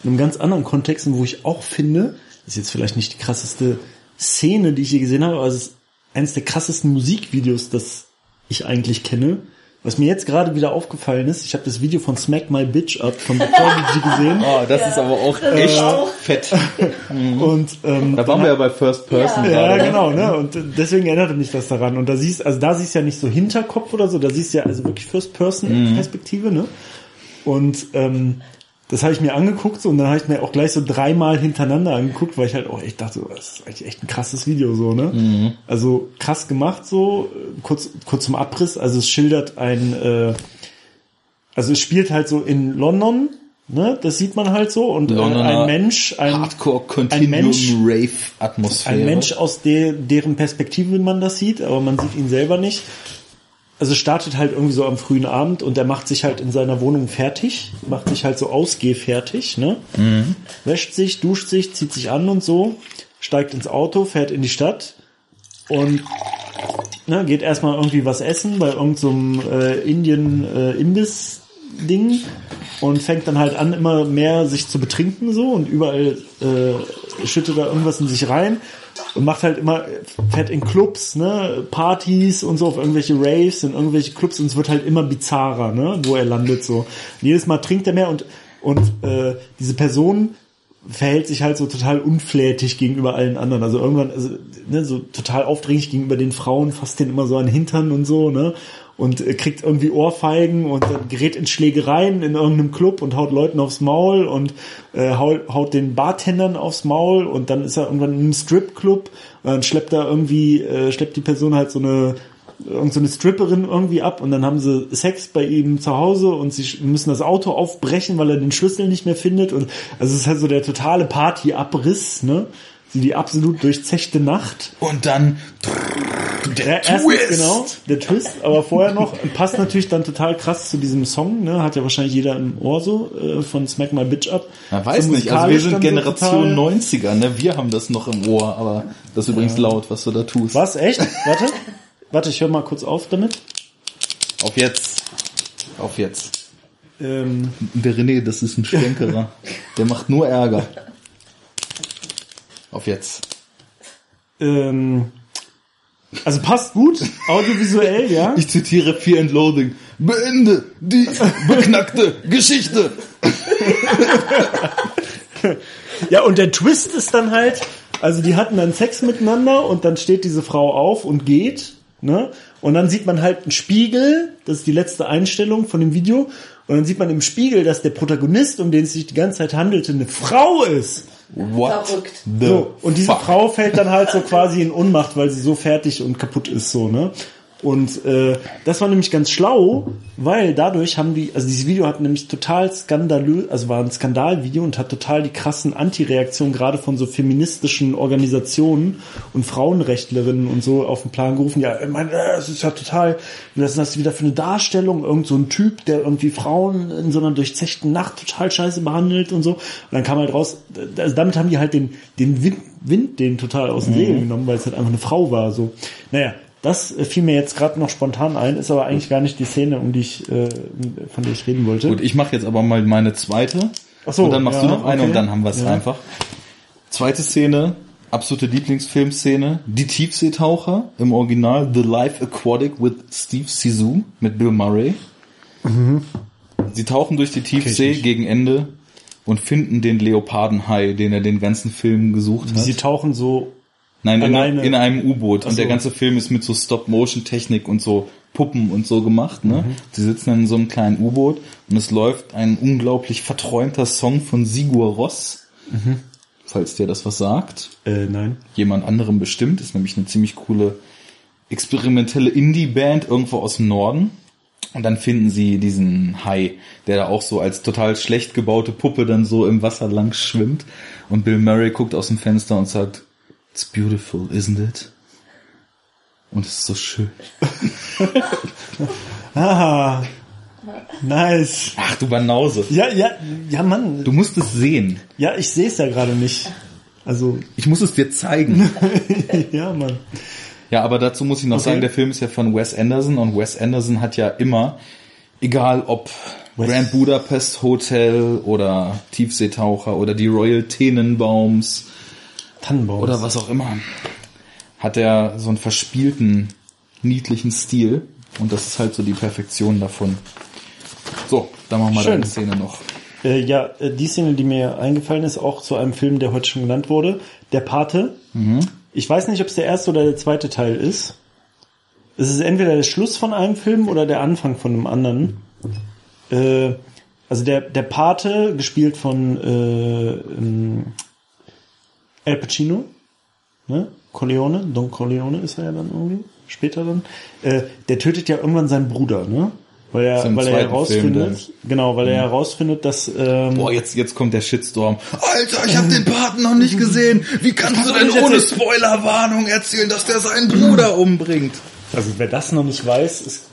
in einem ganz anderen Kontext, wo ich auch finde, das ist jetzt vielleicht nicht die krasseste Szene, die ich je gesehen habe, aber es ist eines der krassesten Musikvideos, das ich eigentlich kenne. Was mir jetzt gerade wieder aufgefallen ist, ich habe das Video von Smack My Bitch Up von The Prodigy gesehen. Oh, das ja. ist aber auch echt äh, fett. und ähm, da waren wir ja bei First Person. Ja, gerade, ja genau, ne? Und deswegen erinnerte mich das daran. Und da siehst, also da siehst du ja nicht so Hinterkopf oder so, da siehst du ja also wirklich First Person mhm. Perspektive, ne? Und ähm, das habe ich mir angeguckt so, und dann habe ich mir auch gleich so dreimal hintereinander angeguckt, weil ich halt auch echt dachte, das ist eigentlich echt ein krasses Video so, ne? Mhm. Also krass gemacht so, kurz kurz zum Abriss, also es schildert ein äh, also es spielt halt so in London, ne? Das sieht man halt so und äh, ein Mensch, ein Hardcore Continuum ein Mensch, Rave Atmosphäre. Ein Mensch aus de, deren Perspektive man das sieht, aber man sieht ihn selber nicht also startet halt irgendwie so am frühen Abend und er macht sich halt in seiner Wohnung fertig, macht sich halt so ausgehfertig, ne? Mhm. Wäscht sich, duscht sich, zieht sich an und so, steigt ins Auto, fährt in die Stadt und ne, geht erstmal irgendwie was essen bei irgendeinem so äh, Indien-Imbiss-Ding äh, und fängt dann halt an, immer mehr sich zu betrinken so und überall äh, schüttet er irgendwas in sich rein und macht halt immer, fährt in Clubs, ne, Partys und so auf irgendwelche Raves in irgendwelche Clubs und es wird halt immer bizarrer, ne, wo er landet so. Und jedes Mal trinkt er mehr und Und äh, diese Person verhält sich halt so total unflätig gegenüber allen anderen. Also irgendwann, also, ne, so total aufdringlich gegenüber den Frauen, fasst den immer so an Hintern und so, ne? Und äh, kriegt irgendwie Ohrfeigen und dann gerät in Schlägereien in irgendeinem Club und haut Leuten aufs Maul und äh, haut, haut den Bartendern aufs Maul und dann ist er irgendwann in einem Stripclub und dann schleppt er irgendwie, äh, schleppt die Person halt so eine irgend so eine Stripperin irgendwie ab und dann haben sie Sex bei ihm zu Hause und sie müssen das Auto aufbrechen, weil er den Schlüssel nicht mehr findet und also es ist halt so der totale Partyabriss, ne? Die absolut durchzechte Nacht. Und dann der Twist. genau, der Twist, aber vorher noch passt natürlich dann total krass zu diesem Song, ne? Hat ja wahrscheinlich jeder im Ohr so äh, von Smack My Bitch Up. Ja, weiß so nicht, also wir sind Generation so 90er, ne? Wir haben das noch im Ohr, aber das ist übrigens ja. laut, was du da tust. Was echt? Warte. Warte, ich höre mal kurz auf damit. Auf jetzt. Auf jetzt. Ähm, der René, das ist ein Schwenkerer. Der macht nur Ärger. Auf jetzt. Ähm, also passt gut, audiovisuell, ja. Ich zitiere Fear and Loathing. Beende die beknackte Geschichte. ja, und der Twist ist dann halt, also die hatten dann Sex miteinander und dann steht diese Frau auf und geht Ne? Und dann sieht man halt einen Spiegel, das ist die letzte Einstellung von dem Video, und dann sieht man im Spiegel, dass der Protagonist, um den es sich die ganze Zeit handelte, eine Frau ist. What? Verrückt. So, und diese fuck? Frau fällt dann halt so quasi in Unmacht, weil sie so fertig und kaputt ist, so, ne? Und äh, das war nämlich ganz schlau, weil dadurch haben die, also dieses Video hat nämlich total skandalös, also war ein Skandalvideo und hat total die krassen Antireaktionen gerade von so feministischen Organisationen und Frauenrechtlerinnen und so auf den Plan gerufen. Ja, ich meine, das ist ja total, was ist das wieder für eine Darstellung? Irgend so ein Typ, der irgendwie Frauen in so einer durchzechten Nacht total scheiße behandelt und so. Und dann kam halt raus, also damit haben die halt den, den Wind, Wind den total aus dem Leben mhm. genommen, weil es halt einfach eine Frau war. So, naja, das fiel mir jetzt gerade noch spontan ein, ist aber eigentlich gar nicht die Szene, um die ich, äh, von der ich reden wollte. Gut, ich mache jetzt aber mal meine zweite. Ach so, und dann machst ja, du noch eine okay. und dann haben wir es ja. einfach. Zweite Szene, absolute Lieblingsfilmszene, die Tiefseetaucher im Original The Life Aquatic with Steve Sisu mit Bill Murray. Mhm. Sie tauchen durch die Tiefsee gegen Ende und finden den Leopardenhai, den er den ganzen Film gesucht hat. Sie tauchen so Nein, in, in, einem U-Boot. Und der ganze Film ist mit so Stop-Motion-Technik und so Puppen und so gemacht. Ne? Mhm. Sie sitzen in so einem kleinen U-Boot und es läuft ein unglaublich verträumter Song von Sigur Ross. Mhm. Falls dir das was sagt. Äh, nein. Jemand anderem bestimmt. Ist nämlich eine ziemlich coole experimentelle Indie-Band irgendwo aus dem Norden. Und dann finden sie diesen Hai, der da auch so als total schlecht gebaute Puppe dann so im Wasser lang schwimmt. Und Bill Murray guckt aus dem Fenster und sagt, It's beautiful, isn't it? Und es ist so schön. ah, nice. Ach, du Banause. Ja, ja, ja, Mann. Du musst es sehen. Ja, ich sehe es ja gerade nicht. Also. Ich muss es dir zeigen. ja, Mann. Ja, aber dazu muss ich noch okay. sagen, der Film ist ja von Wes Anderson und Wes Anderson hat ja immer, egal ob West. Grand Budapest Hotel oder Tiefseetaucher oder die Royal Tenenbaums Tannenbaum. Oder was auch immer. Hat er so einen verspielten, niedlichen Stil. Und das ist halt so die Perfektion davon. So, dann machen wir Schön. deine Szene noch. Äh, ja, äh, die Szene, die mir eingefallen ist, auch zu einem Film, der heute schon genannt wurde. Der Pate. Mhm. Ich weiß nicht, ob es der erste oder der zweite Teil ist. Es ist entweder der Schluss von einem Film oder der Anfang von einem anderen. Äh, also der, der Pate, gespielt von äh, Al Pacino, ne? Corleone, Don Corleone ist er ja dann irgendwie, später dann. Äh, der tötet ja irgendwann seinen Bruder, ne? Weil er, weil er herausfindet, genau, weil er mhm. herausfindet, dass ähm, Boah, jetzt jetzt kommt der Shitstorm. Alter, ich habe den Paten noch nicht gesehen. Wie kannst du denn ohne Spoilerwarnung erzählen, dass der seinen Bruder umbringt? Also wer das noch nicht weiß, ist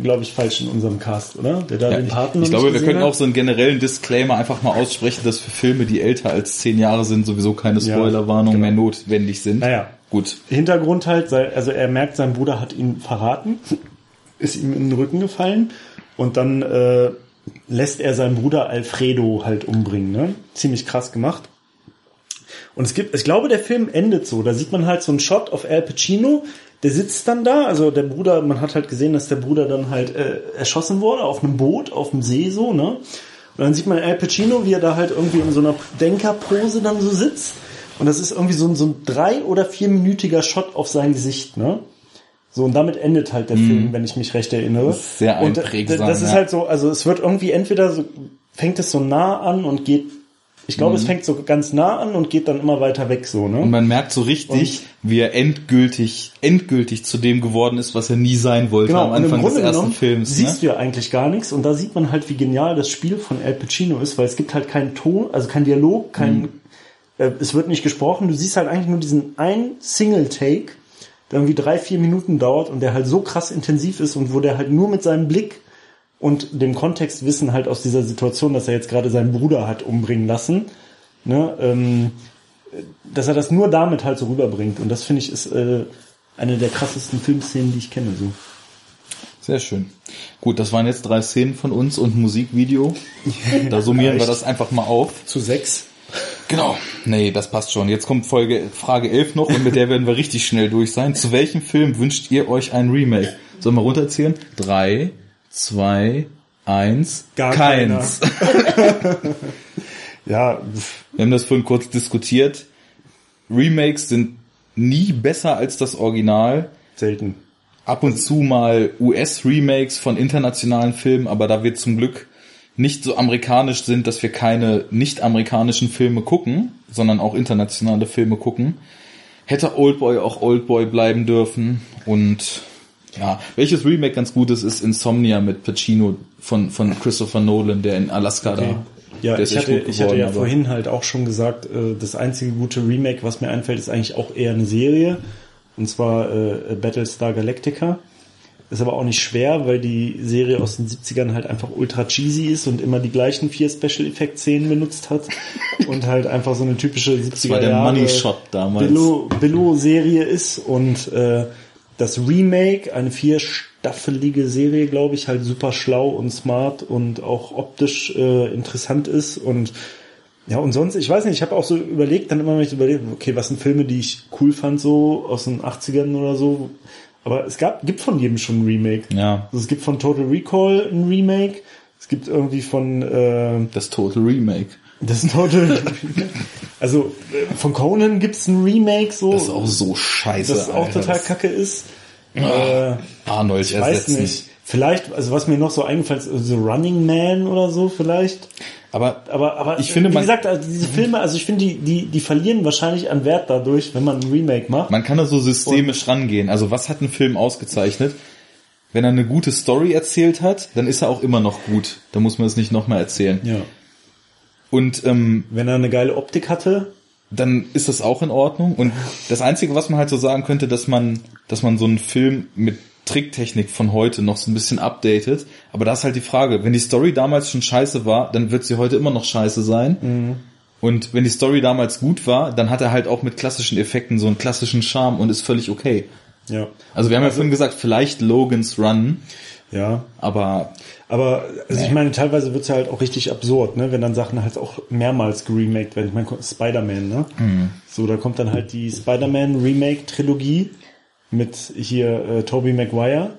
glaube ich, falsch in unserem Cast, oder? Der da ja, den Paten Ich glaube, wir können hat. auch so einen generellen Disclaimer einfach mal aussprechen, dass für Filme, die älter als zehn Jahre sind, sowieso keine Spoilerwarnung ja, genau. mehr notwendig sind. Naja. Gut. Hintergrund halt, also er merkt, sein Bruder hat ihn verraten, ist ihm in den Rücken gefallen und dann äh, lässt er seinen Bruder Alfredo halt umbringen. Ne? Ziemlich krass gemacht. Und es gibt, ich glaube, der Film endet so. Da sieht man halt so einen Shot auf Al Pacino, der sitzt dann da, also der Bruder, man hat halt gesehen, dass der Bruder dann halt äh, erschossen wurde auf einem Boot, auf dem See so, ne? Und dann sieht man Al Pacino, wie er da halt irgendwie in so einer Denkerpose dann so sitzt. Und das ist irgendwie so ein, so ein drei- oder vierminütiger Shot auf sein Gesicht, ne? So, und damit endet halt der mm. Film, wenn ich mich recht erinnere. Das ist sehr einprägsam. Und das ist halt so, also es wird irgendwie entweder so, fängt es so nah an und geht ich glaube, mhm. es fängt so ganz nah an und geht dann immer weiter weg so, ne? Und man merkt so richtig, und wie er endgültig, endgültig zu dem geworden ist, was er nie sein wollte genau, am Anfang des ersten Films. Ne? Siehst du ja eigentlich gar nichts und da sieht man halt, wie genial das Spiel von Al Pacino ist, weil es gibt halt keinen Ton, also kein Dialog, kein, mhm. äh, es wird nicht gesprochen, du siehst halt eigentlich nur diesen ein Single Take, der irgendwie drei, vier Minuten dauert und der halt so krass intensiv ist und wo der halt nur mit seinem Blick und dem Kontextwissen halt aus dieser Situation, dass er jetzt gerade seinen Bruder hat umbringen lassen, ne, ähm, dass er das nur damit halt so rüberbringt. Und das finde ich ist äh, eine der krassesten Filmszenen, die ich kenne. So. Sehr schön. Gut, das waren jetzt drei Szenen von uns und Musikvideo. Da summieren wir das einfach mal auf. Zu sechs. Genau. Nee, das passt schon. Jetzt kommt Folge Frage 11 noch und mit der werden wir richtig schnell durch sein. Zu welchem Film wünscht ihr euch ein Remake? Sollen wir runterzählen? Drei, zwei, eins, Gar keins. ja. Wir haben das vorhin kurz diskutiert. Remakes sind nie besser als das Original. Selten. Ab und zu mal US-Remakes von internationalen Filmen, aber da wir zum Glück nicht so amerikanisch sind, dass wir keine nicht-amerikanischen Filme gucken, sondern auch internationale Filme gucken, hätte Oldboy auch Oldboy bleiben dürfen und ja, welches Remake ganz gut ist, ist Insomnia mit Pacino von, von Christopher Nolan, der in Alaska okay. da. Ja, ich hatte, geworden, ich hatte ja vorhin halt auch schon gesagt, äh, das einzige gute Remake, was mir einfällt, ist eigentlich auch eher eine Serie. Und zwar äh, Battlestar Galactica. Ist aber auch nicht schwer, weil die Serie aus den 70ern halt einfach ultra cheesy ist und immer die gleichen vier Special Effect Szenen benutzt hat und halt einfach so eine typische 70er das war der Money Shot damals. Billo, Billo Serie ist und äh, das Remake, eine vierstaffelige Serie, glaube ich, halt super schlau und smart und auch optisch äh, interessant ist und ja, und sonst, ich weiß nicht, ich habe auch so überlegt, dann immer wenn ich überlegt, okay, was sind Filme, die ich cool fand, so aus den 80ern oder so. Aber es gab, gibt von jedem schon ein Remake. Ja. Also es gibt von Total Recall ein Remake. Es gibt irgendwie von äh, Das Total Remake. Das ist. Also äh, von Conan gibt's ein Remake so. Das ist auch so scheiße. Das auch Alter, total kacke ist. Äh, Arnold ich ersetzen. weiß nicht. Vielleicht, also was mir noch so eingefallen ist, so Running Man oder so vielleicht. Aber, aber, aber ich finde, wie gesagt, also diese Filme, also ich finde, die, die, die verlieren wahrscheinlich an Wert dadurch, wenn man ein Remake macht. Man kann da so systemisch Und, rangehen. Also was hat ein Film ausgezeichnet? Wenn er eine gute Story erzählt hat, dann ist er auch immer noch gut. Da muss man es nicht nochmal erzählen. Ja. Und ähm, wenn er eine geile Optik hatte, dann ist das auch in Ordnung. Und das Einzige, was man halt so sagen könnte, dass man, dass man so einen Film mit Tricktechnik von heute noch so ein bisschen updatet. Aber da ist halt die Frage, wenn die Story damals schon scheiße war, dann wird sie heute immer noch scheiße sein. Mhm. Und wenn die Story damals gut war, dann hat er halt auch mit klassischen Effekten so einen klassischen Charme und ist völlig okay. Ja. Also wir haben ja also, vorhin gesagt, vielleicht Logan's Run. Ja. Aber. Aber, also nee. ich meine, teilweise wird's ja halt auch richtig absurd, ne, wenn dann Sachen halt auch mehrmals geremaked werden. Ich meine, Spider-Man, ne? Mhm. So, da kommt dann halt die Spider-Man Remake-Trilogie mit hier äh, Tobey Maguire.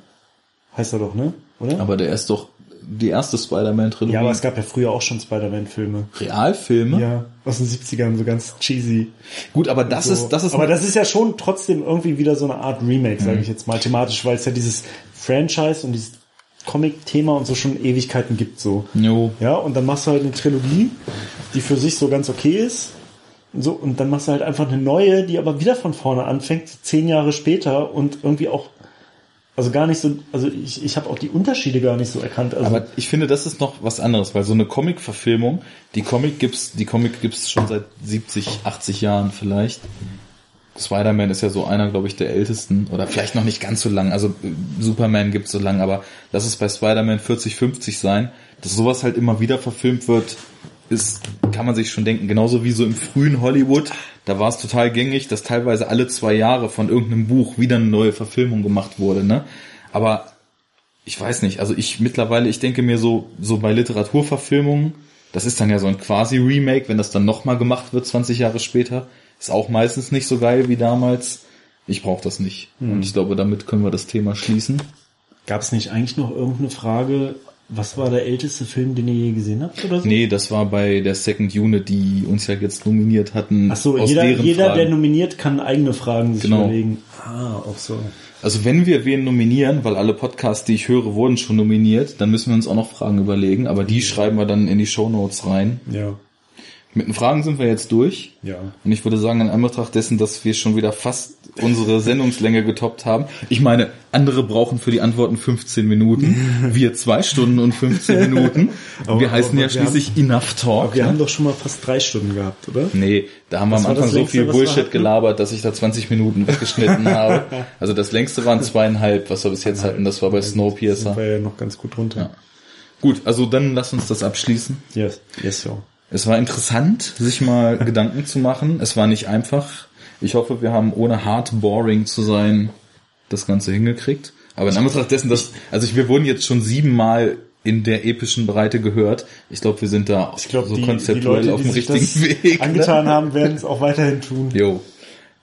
Heißt er doch, ne? Oder? Aber der ist doch die erste Spider-Man-Trilogie. Ja, aber es gab ja früher auch schon Spider-Man-Filme. Realfilme? Ja, aus den 70ern, so ganz cheesy. Gut, aber das so. ist, das ist. Aber das ist ja schon trotzdem irgendwie wieder so eine Art Remake, mhm. sage ich jetzt mal thematisch, weil es ja dieses Franchise und dieses Comic-Thema und so schon Ewigkeiten gibt, so. Jo. Ja, und dann machst du halt eine Trilogie, die für sich so ganz okay ist so, und dann machst du halt einfach eine neue, die aber wieder von vorne anfängt, zehn Jahre später und irgendwie auch, also gar nicht so, also ich, ich habe auch die Unterschiede gar nicht so erkannt. Also aber ich finde, das ist noch was anderes, weil so eine Comic-Verfilmung, die Comic gibt's, die Comic gibt's schon seit 70, 80 Jahren vielleicht. Spider-Man ist ja so einer, glaube ich, der ältesten oder vielleicht noch nicht ganz so lang. Also Superman gibt's so lang, aber lass es bei Spider-Man 40, 50 sein, dass sowas halt immer wieder verfilmt wird, ist, kann man sich schon denken, genauso wie so im frühen Hollywood, da war es total gängig, dass teilweise alle zwei Jahre von irgendeinem Buch wieder eine neue Verfilmung gemacht wurde, ne? Aber ich weiß nicht, also ich mittlerweile, ich denke mir so, so bei Literaturverfilmungen, das ist dann ja so ein quasi Remake, wenn das dann nochmal gemacht wird, 20 Jahre später, ist auch meistens nicht so geil wie damals. Ich brauche das nicht. Hm. Und ich glaube, damit können wir das Thema schließen. Gab es nicht eigentlich noch irgendeine Frage, Was war der älteste Film, den ihr je gesehen habt oder so? Nee, das war bei der Second Unit, die uns ja jetzt nominiert hatten. Ach so, jeder, jeder der nominiert, kann eigene Fragen sich genau. überlegen. Ah, auch so. Also wenn wir wen nominieren, weil alle Podcasts, die ich höre, wurden schon nominiert, dann müssen wir uns auch noch Fragen überlegen, aber die schreiben wir dann in die Show Notes rein. Ja. Mit den Fragen sind wir jetzt durch. Ja. Und ich würde sagen, in Anbetracht dessen, dass wir schon wieder fast unsere Sendungslänge getoppt haben. Ich meine, andere brauchen für die Antworten 15 Minuten. Wir zwei Stunden und 15 Minuten. aber, wir heißen ja schließlich haben, Enough Talk. Aber wir ne? haben doch schon mal fast drei Stunden gehabt, oder? Nee, da haben das wir am Anfang so viel Bullshit gelabert, dass ich da 20 Minuten weggeschnitten habe. Also das längste waren zweieinhalb, was wir bis jetzt hatten. Das war bei Snowpiercer. Das war ja noch ganz gut runter. Ja. Gut, also dann lass uns das abschließen. Yes, yes, so. Es war interessant, sich mal Gedanken zu machen. Es war nicht einfach. Ich hoffe, wir haben ohne hard boring zu sein das Ganze hingekriegt. Aber in Anbetracht dessen, dass, also wir wurden jetzt schon siebenmal in der epischen Breite gehört. Ich glaube, wir sind da ich glaub, so die, konzeptuell die Leute, auf dem richtigen Weg. Ne? Angetan ne? haben, werden es auch weiterhin tun. Jo.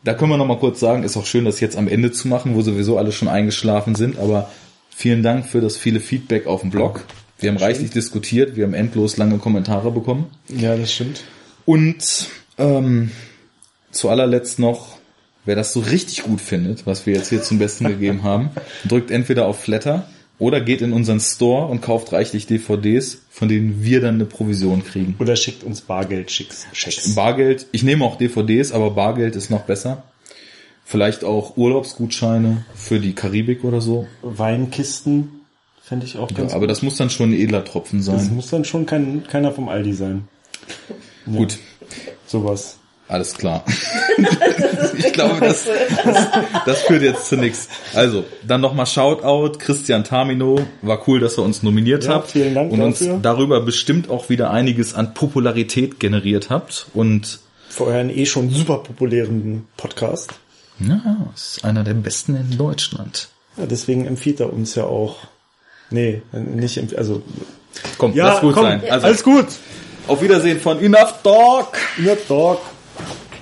Da können wir noch mal kurz sagen, ist auch schön, das jetzt am Ende zu machen, wo sowieso alle schon eingeschlafen sind. Aber vielen Dank für das viele Feedback auf dem Blog. Wir haben reichlich diskutiert, wir haben endlos lange Kommentare bekommen. Ja, das stimmt. Und ähm, zu allerletzt noch, wer das so richtig gut findet, was wir jetzt hier zum Besten gegeben haben, drückt entweder auf Flatter oder geht in unseren Store und kauft reichlich DVDs, von denen wir dann eine Provision kriegen. Oder schickt uns Bargeld, Schicks, Schicks. Bargeld, ich nehme auch DVDs, aber Bargeld ist noch besser. Vielleicht auch Urlaubsgutscheine für die Karibik oder so. Weinkisten Fände ich auch ganz ja, Aber gut. das muss dann schon ein edler Tropfen sein. Das muss dann schon kein, keiner vom Aldi sein. Ja. Gut. Sowas. Alles klar. ich glaube, das, das, das führt jetzt zu nichts. Also, dann nochmal Shoutout, Christian Tamino. War cool, dass ihr uns nominiert ja, habt. Vielen Dank und dafür. uns darüber bestimmt auch wieder einiges an Popularität generiert habt. Und für euren eh schon super populären Podcast. Ja, ist einer der besten in Deutschland. Ja, deswegen empfiehlt er uns ja auch Nee, nicht, also. Komm, ja, lass gut komm, sein. Also, alles gut. Auf Wiedersehen von Enough Talk. Enough Talk.